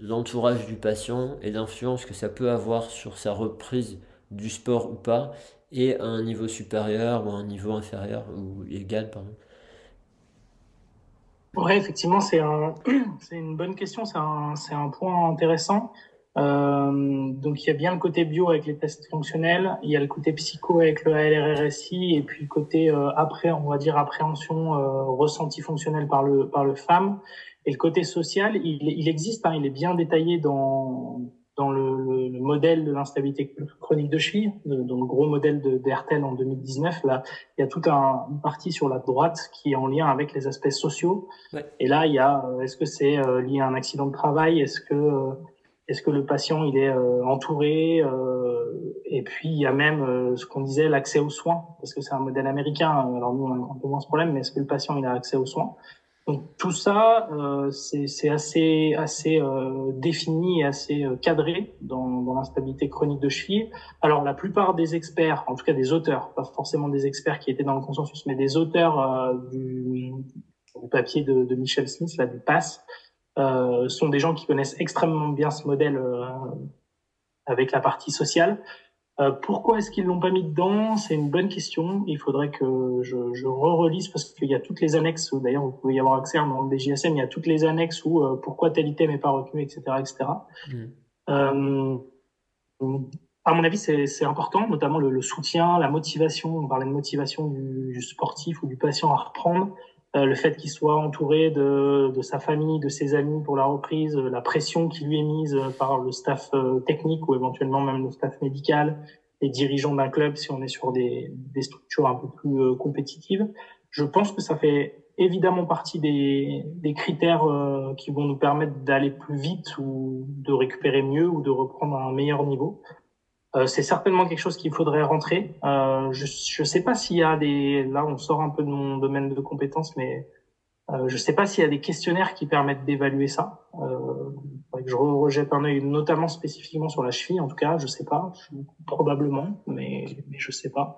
l'entourage du patient et l'influence que ça peut avoir sur sa reprise du sport ou pas, et à un niveau supérieur ou à un niveau inférieur ou égal, pardon. Oui, effectivement, c'est un, [clears throat] c'est une bonne question, c'est un, point intéressant. Euh, donc il y a bien le côté bio avec les tests fonctionnels, il y a le côté psycho avec le ALRRSI et puis le côté euh, après, on va dire appréhension euh, ressenti fonctionnel par le par le FAM et le côté social, il, il existe, hein, il est bien détaillé dans dans le, le modèle de l'instabilité chronique de cheville, dans le gros modèle de d'Hertel en 2019, là, il y a toute un, une partie sur la droite qui est en lien avec les aspects sociaux. Ouais. Et là, il y a, euh, est-ce que c'est euh, lié à un accident de travail? Est-ce que euh, est-ce que le patient il est entouré Et puis il y a même ce qu'on disait l'accès aux soins, parce que c'est un modèle américain. Alors nous on a un peu moins ce problème, mais est-ce que le patient il a accès aux soins? Donc tout ça, euh, c'est assez, assez euh, défini et assez euh, cadré dans, dans l'instabilité chronique de cheville. Alors la plupart des experts, en tout cas des auteurs, pas forcément des experts qui étaient dans le consensus, mais des auteurs euh, du, du, papier de, de, Michel Smith, là, du PASS, sont des gens qui connaissent extrêmement bien ce modèle avec la partie sociale. Euh, pourquoi est-ce qu'ils l'ont pas mis dedans? C'est une bonne question. Il faudrait que je, je re-relise parce qu'il y a toutes les annexes. D'ailleurs, vous pouvez y avoir accès dans le BJSM. Il y a toutes les annexes où euh, pourquoi tel item n'est pas retenu, etc., etc. Mmh. Euh, à mon avis, c'est important, notamment le, le, soutien, la motivation. On parlait de motivation du, du sportif ou du patient à reprendre. Euh, le fait qu'il soit entouré de, de, sa famille, de ses amis pour la reprise, euh, la pression qui lui est mise euh, par le staff technique ou éventuellement même le staff médical, les dirigeants d'un club si on est sur des, des structures un peu plus compétitives. Je pense que ça fait évidemment partie des, des critères qui vont nous permettre d'aller plus vite ou de récupérer mieux ou de reprendre un meilleur niveau. Euh, c'est certainement quelque chose qu'il faudrait rentrer. Euh, je ne sais pas s'il y a des... Là, on sort un peu de mon domaine de compétences, mais euh, je ne sais pas s'il y a des questionnaires qui permettent d'évaluer ça. Euh, je rejette un œil, notamment spécifiquement sur la cheville. En tout cas, je sais pas, probablement, mais, mais je sais pas.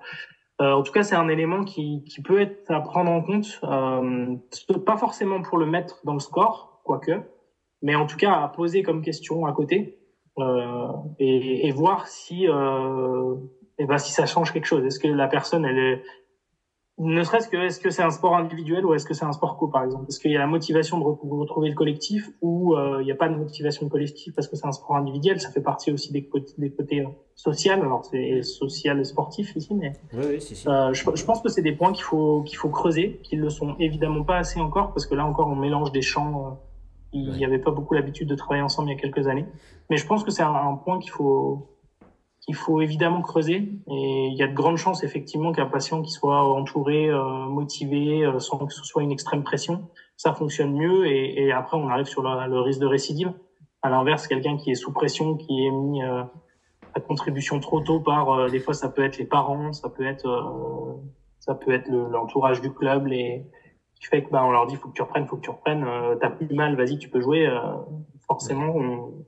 Euh, en tout cas, c'est un élément qui, qui peut être à prendre en compte, euh, pas forcément pour le mettre dans le score, quoique, mais en tout cas à poser comme question à côté et, et, voir si, euh, et ben si ça change quelque chose. Est-ce que la personne, elle est, ne serait-ce que est-ce que c'est un sport individuel ou est-ce que c'est un sport co par exemple? Est-ce qu'il y a la motivation de retrouver le collectif ou euh, il n'y a pas de motivation de collectif parce que c'est un sport individuel? Ça fait partie aussi des côtés, des côtés euh, sociaux. Alors c'est social et sportif ici, mais oui, oui, si, si. Euh, je, je, pense que c'est des points qu'il faut qu'il faut creuser, qu'ils le sont évidemment pas assez encore parce que là encore on mélange des champs euh, il n'y avait pas beaucoup l'habitude de travailler ensemble il y a quelques années. Mais je pense que c'est un, point qu'il faut, qu'il faut évidemment creuser. Et il y a de grandes chances, effectivement, qu'un patient qui soit entouré, euh, motivé, euh, sans que ce soit une extrême pression, ça fonctionne mieux. Et, et après, on arrive sur le, le risque de récidive. À l'inverse, quelqu'un qui est sous pression, qui est mis euh, à contribution trop tôt par, euh, des fois, ça peut être les parents, ça peut être, ça peut être l'entourage du club, les, qui fait que bah on leur dit faut que tu reprennes, faut que tu reprennes, euh, t'as plus de mal, vas-y tu peux jouer. Euh, forcément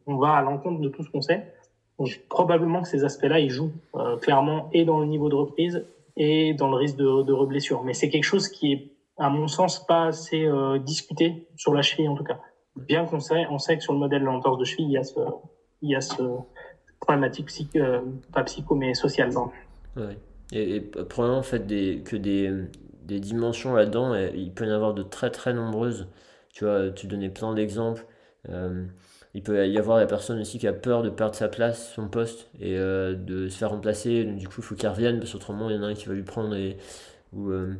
on, va à l'encontre de tout ce qu'on sait. Donc probablement que ces aspects-là ils jouent euh, clairement et dans le niveau de reprise et dans le risque de, de reblessure. Mais c'est quelque chose qui est à mon sens pas assez discuté sur la cheville en tout cas. Bien qu'on sait, on sait que sur le modèle de l'entorse de cheville il y a ce, il y a ce problématique psych, pas psycho mais sociale. Ouais. Et, et probablement en fait des, que des des dimensions là-dedans, il peut y en avoir de très très nombreuses. Tu vois, tu donnais plein d'exemples. Euh, il peut y avoir la personne aussi qui a peur de perdre sa place, son poste, et euh, de se faire remplacer. Du coup, il faut qu'il revienne, parce qu'autrement, il y en a un qui va lui prendre. Et, ou, euh,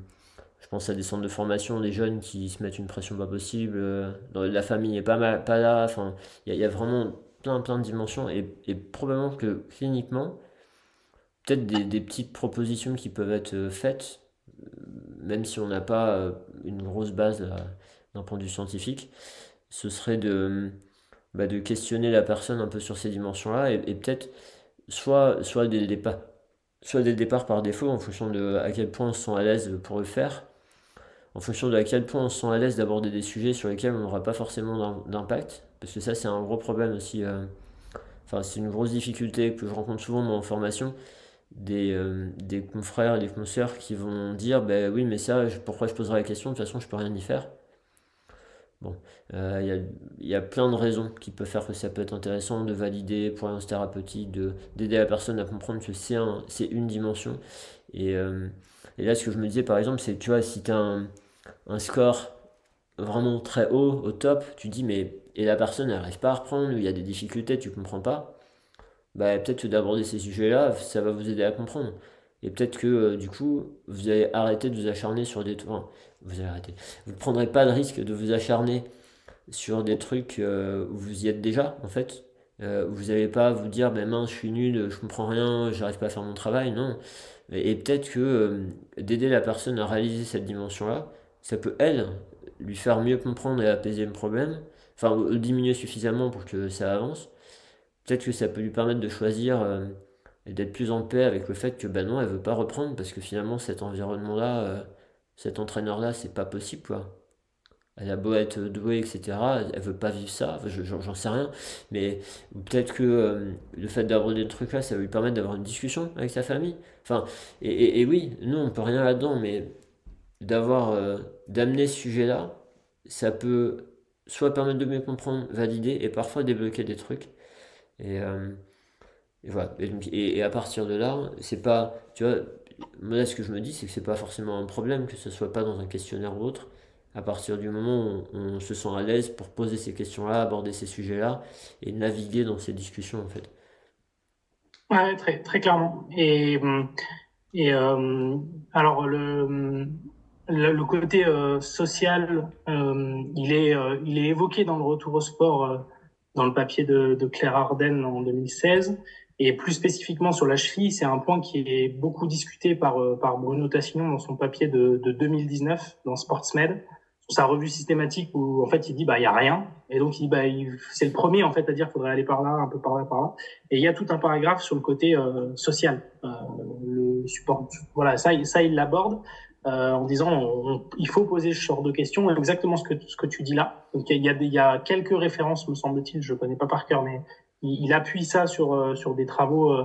je pense à des centres de formation, des jeunes qui se mettent une pression pas possible. la famille est pas, mal, pas là. Enfin, il y, a vraiment plein plein de dimensions. Et, probablement que cliniquement, peut-être des, petites propositions qui peuvent être faites même si on n'a pas euh, une grosse base d'un point de vue scientifique, ce serait de, bah, de questionner la personne un peu sur ces dimensions-là et, peut-être soit, soit, dès le départ, soit par défaut en fonction de à quel point on se sent à l'aise pour le faire, en fonction de à quel point on se sent à l'aise d'aborder des sujets sur lesquels on n'aura pas forcément d'impact, parce que ça c'est un gros problème aussi, euh, enfin c'est une grosse difficulté que je rencontre souvent en formation, des, euh, des confrères et des consoeurs qui vont dire ben oui mais ça pourquoi je poserai la question? De toute façon je peux rien y faire. Bon il euh, y, a, y, a, plein de raisons qui peuvent faire que ça peut être intéressant de valider pour un thérapeutique de d'aider la personne à comprendre que c'est un, c'est une dimension. Et, euh, et là ce que je me disais par exemple c'est tu vois si tu as un, un score vraiment très haut au top tu dis mais et la personne n'arrive pas à reprendre il y a des difficultés tu comprends pas bah, peut-être que d'aborder ces sujets-là, ça va vous aider à comprendre. Et peut-être que euh, du coup, vous allez arrêter de vous acharner sur des trucs. vous allez arrêter. Vous ne prendrez pas le risque de vous acharner sur des trucs euh, où vous y êtes déjà, en fait. Euh, vous n'allez pas vous dire, ben mince, je suis nul, je comprends rien, j'arrive pas à faire mon travail. Non. Et, peut-être que d'aider la personne à réaliser cette dimension-là, ça peut, elle, lui faire mieux comprendre et apaiser le problème. Enfin, diminuer suffisamment pour que ça avance peut-être que ça peut lui permettre de choisir euh, et d'être plus en paix avec le fait que ben non, elle veut pas reprendre parce que finalement cet environnement-là, euh, cet entraîneur-là, c'est pas possible quoi. elle a beau être douée, etc., elle veut pas vivre ça, j'en sais rien, mais peut-être que euh, le fait d'aborder le truc là, ça va lui permettre d'avoir une discussion avec sa famille. Enfin, et, oui, nous, on peut rien là-dedans, mais d'avoir, d'amener ce sujet-là, ça peut soit permettre de mieux comprendre, valider, et parfois débloquer des trucs. Et, euh, voilà. Et, et, à partir de là, c'est pas, tu vois, moi ce que je me dis, c'est que c'est pas forcément un problème que ce soit pas dans un questionnaire ou autre à partir du moment où on, se sent à l'aise pour poser ces questions-là, aborder ces sujets-là et naviguer dans ces discussions en fait. Ouais, très, très clairement. Et, et euh, alors le, le, côté euh, social, il, est, il est évoqué dans le retour au sport dans le papier de, de Claire Arden en 2016. Et plus spécifiquement sur la cheville, c'est un point qui est beaucoup discuté par, par Bruno Tassignon dans son papier de, de 2019 dans SportsMed. Sa revue systématique où en fait il dit bah il y a rien. Et donc il bah c'est le premier en fait à dire qu'il faudrait aller par là un peu par là par là. Et il y a tout un paragraphe sur le côté euh, social. Euh, le support voilà ça ça il l'aborde euh, en disant il faut poser ce genre de questions exactement ce que ce que tu dis là donc il y a il y a quelques références me semble-t-il je connais pas par cœur mais il, appuie ça sur euh, sur des travaux euh,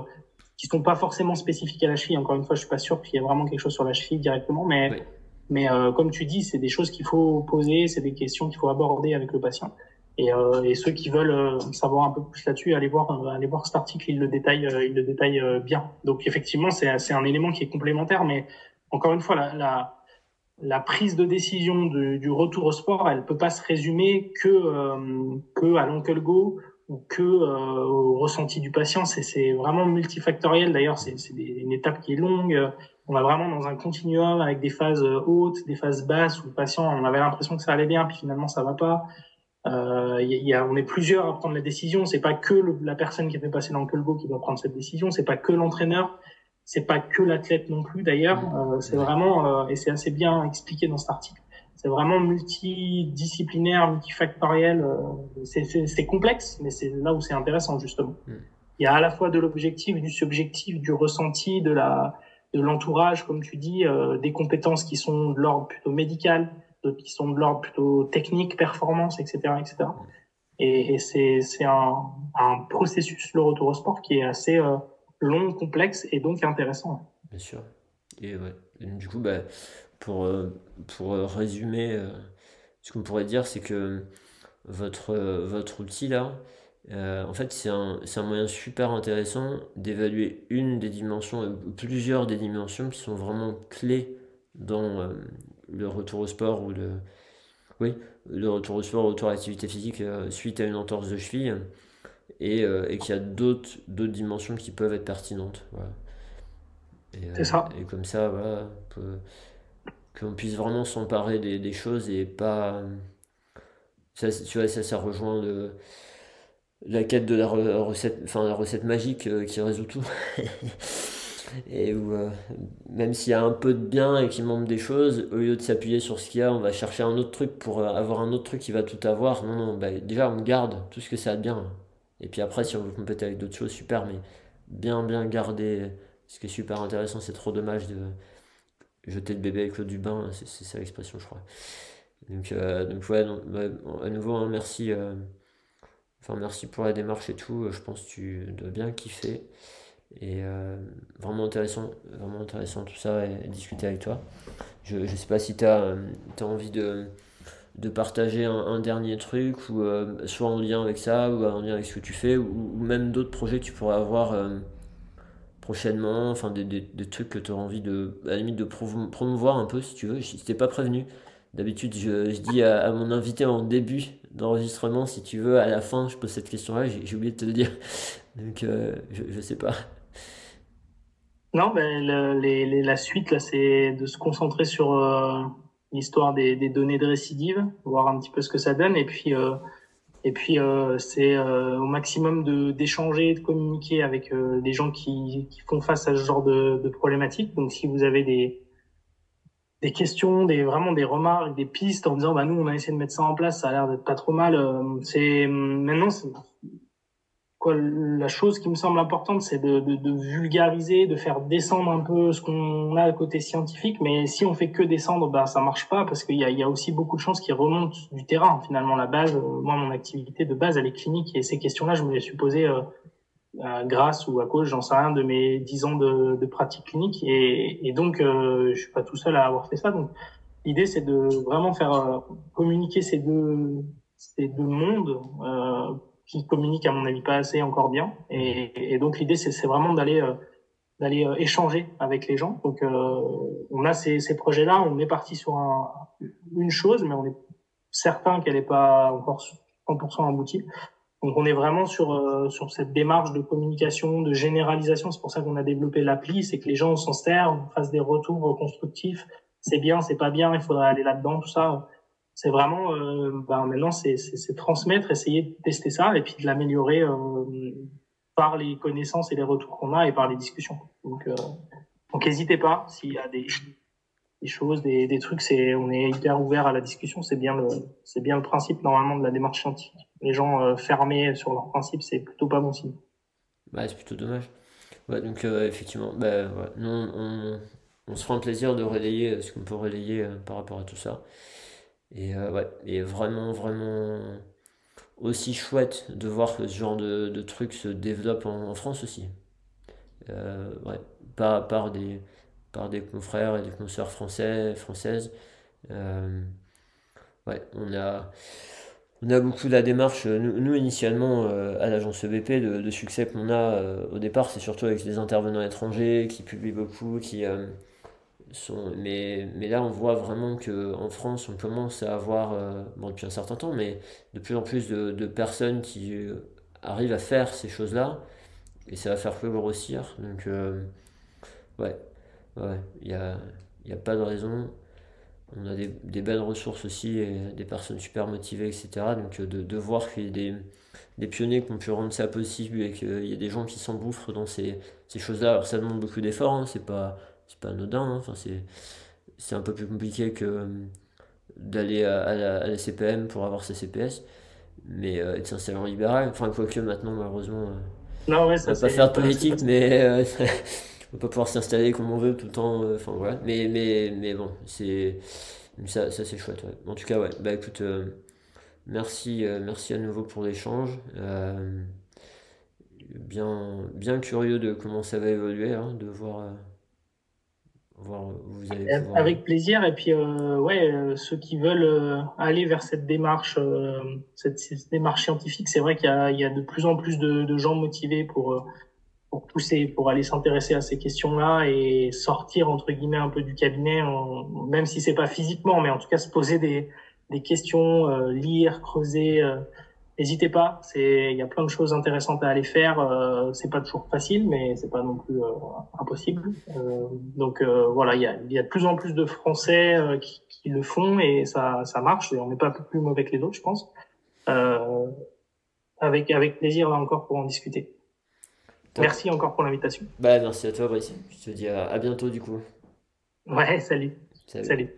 qui sont pas forcément spécifiques à la cheville encore une fois je suis pas sûr qu'il y ait vraiment quelque chose sur la cheville directement mais mais euh, comme tu dis, c'est des choses qu'il faut poser, c'est des questions qu'il faut aborder avec le patient. Et, euh, et ceux qui veulent euh, savoir un peu plus là-dessus, allez voir, allez voir cet article, il le détaille, il le détaille bien. Donc effectivement, c'est c'est un élément qui est complémentaire, mais encore une fois, la, prise de décision du retour au sport, elle peut pas se résumer que que à l'oncle go ou que au ressenti du patient. C'est vraiment multifactoriel. D'ailleurs, c'est une étape qui est longue on va vraiment dans un continuum avec des phases euh, hautes, des phases basses où le patient, on avait l'impression que ça allait bien, puis finalement ça va pas. Euh, on est plusieurs à prendre la décision. C'est pas que la personne qui fait passer dans le colbo qui doit prendre cette décision. C'est pas que l'entraîneur. C'est pas que l'athlète non plus d'ailleurs. Mmh. Euh, c'est vraiment euh, et c'est assez bien expliqué dans cet article. C'est vraiment multidisciplinaire, multifactoriel. Euh, c'est complexe, mais c'est là où c'est intéressant justement. Mmh. Il y a à la fois de l'objectif, du subjectif, du ressenti, de la de l'entourage, comme tu dis, euh, des compétences qui sont de l'ordre plutôt médical, d'autres qui sont de l'ordre plutôt technique, performance, etc., etc. Et, et c'est c'est un, un processus le retour au sport qui est assez euh, long, complexe et donc intéressant. Bien sûr. Et ouais. du coup, bah, pour euh, pour résumer, ce qu'on pourrait dire, c'est que votre votre outil là, euh, en fait, c'est un, un, moyen super intéressant d'évaluer une des dimensions, euh, plusieurs des dimensions qui sont vraiment clés dans euh, le retour au sport ou le, oui, le retour au sport, retour à l'activité physique suite à une entorse de cheville et, et qu'il y a d'autres dimensions qui peuvent être pertinentes. Voilà. Et, ça. et comme ça, voilà, qu'on puisse vraiment s'emparer des, des, choses et pas. Ça, tu vois, ça, ça rejoint le la quête de la recette, enfin la recette magique euh, qui résout tout. [laughs] et où euh, même s'il y a un peu de bien et qu'il manque des choses, au lieu de s'appuyer sur ce qu'il y a, on va chercher un autre truc pour euh, avoir un autre truc qui va tout avoir. Non, non, bah, déjà on garde tout ce que ça a de bien. Et puis après, si on veut compléter avec d'autres choses, super, mais bien, bien garder ce qui est super intéressant, c'est trop dommage de jeter le bébé avec l'eau du bain, c'est ça l'expression, je crois. Donc, donc ouais, à nouveau, hein, merci. Enfin, merci pour la démarche et tout. Je pense que tu dois bien kiffer. Et euh, vraiment intéressant, vraiment intéressant tout ça et, discuter avec toi. Je ne sais pas si tu as, euh, envie de, de partager un, dernier truc, ou euh, soit en lien avec ça, ou en lien avec ce que tu fais, ou, même d'autres projets que tu pourrais avoir prochainement, enfin des, des, trucs que tu auras envie de, à la limite de promouvoir un peu si tu veux. Si t'es pas prévenu, d'habitude je, je, dis à, mon invité en début d'enregistrement, si tu veux, à la fin, je pose cette question-là, j'ai oublié de te le dire. [laughs] Donc, euh, je, je sais pas. Non, ben, le, les, la suite, là, c'est de se concentrer sur euh, l'histoire des, des, données de récidive, voir un petit peu ce que ça donne, et puis, euh, et puis euh, c'est euh, au maximum d'échanger, de communiquer avec des gens qui, qui font face à ce genre de, de problématiques. Donc, si vous avez des, des questions, des vraiment des remarques, des pistes en disant bah nous on a essayé de mettre ça en place, ça a l'air d'être pas trop mal. C'est maintenant la chose qui me semble importante, c'est de, de, de, vulgariser, de faire descendre un peu ce qu'on a à côté scientifique. Mais si on fait que descendre, bah ça marche pas parce qu'il y a, y a aussi beaucoup de chances qui remontent du terrain. Finalement, la base, moi, mon activité de base, elle est clinique et ces questions-là, je me les suis posées euh, grâce ou à cause, j'en sais rien, de mes dix ans de, de pratique clinique. Et, et donc, euh, je suis pas tout seul à avoir fait ça. Donc, l'idée, c'est de vraiment faire euh, communiquer ces deux ces deux mondes qui communiquent à mon avis pas assez encore bien. Et, et donc l'idée c'est vraiment d'aller euh, d'aller euh, échanger avec les gens. Donc euh, on a ces, ces projets-là, on est parti sur un, une chose, mais on est certain qu'elle n'est pas encore 100% aboutie. Donc on est vraiment sur sur cette démarche de communication, de généralisation. C'est pour ça qu'on a développé l'appli, c'est que les gens s'en servent, fassent des retours constructifs. C'est bien, c'est pas bien, il faudrait aller là-dedans, tout ça c'est vraiment euh, ben maintenant c'est transmettre, essayer de tester ça et puis de l'améliorer euh, par les connaissances et les retours qu'on a et par les discussions. Donc euh, donc n'hésitez pas s'il y a des, choses, des, trucs, c'est on est hyper ouvert à la discussion. C'est bien le c'est bien le principe normalement de la démarche scientifique. Les gens fermés sur leurs principes, c'est plutôt pas bon signe. Ouais, c'est plutôt dommage. Donc effectivement, bah, ouais. Nous, on, on, se fera un plaisir de relayer ce qu'on peut relayer par rapport à tout ça. Et euh, ouais, et vraiment, vraiment aussi chouette de voir que ce genre de, de truc se développe en, France aussi. Euh, ouais, par, par, des, par des confrères et des consoeurs français, françaises. Euh, ouais, on a, on a beaucoup la démarche, nous, initialement à l'agence EBP, de, de succès qu'on a au départ, c'est surtout avec des intervenants étrangers qui publient beaucoup, qui, mais, mais là, on voit vraiment qu'en France, on commence à avoir, euh, bon, depuis un certain temps, mais de plus en plus de, personnes qui euh, arrivent à faire ces choses-là, et ça va faire grossir. Donc, euh, ouais, ouais, il n'y a, y a pas de raison. On a des, des, belles ressources aussi, et des personnes super motivées, etc. Donc, de, voir qu'il y a des, des pionniers qui ont pu rendre ça possible et qu'il y a des gens qui s'engouffrent dans ces, ces choses-là. Ça demande beaucoup d'efforts, hein, c'est pas c'est pas anodin. Hein. Enfin, c'est, c'est un peu plus compliqué que euh, d'aller à, la, CPM pour avoir ses CPS. Mais euh, être s'installer en libéral, enfin, quoique maintenant, malheureusement, euh, non, ouais, ça, on va pas faire de politique, mais [laughs] on va pas pouvoir s'installer comme on veut tout le temps. Enfin, voilà. Mais, mais, mais bon, c'est, ça, ça c'est chouette. Ouais. En tout cas, ouais, bah écoute, merci, merci à nouveau pour l'échange bien, bien curieux de comment ça va évoluer, hein, de voir, avec plaisir. Et puis, euh, ouais, euh, ceux qui veulent euh, aller vers cette démarche, euh, cette, cette, démarche scientifique, c'est vrai qu'il y, y a, de plus en plus de, de gens motivés pour, pour pousser, pour aller s'intéresser à ces questions-là et sortir entre guillemets un peu du cabinet, même si c'est pas physiquement, mais en tout cas se poser des, des questions, lire, creuser N'hésitez pas, c'est il y a plein de choses intéressantes à aller faire. Euh, c'est pas toujours facile, mais c'est pas non plus euh, impossible. Euh, donc euh, voilà, il y a, il y a de plus en plus de Français euh, qui, qui, le font et ça ça marche. Et on n'est pas plus mauvais que les autres, je pense. avec avec plaisir là encore pour en discuter. Merci encore pour l'invitation. Bah merci à toi Brice. Je te dis à, à bientôt du coup. Ouais, salut. Salut. salut.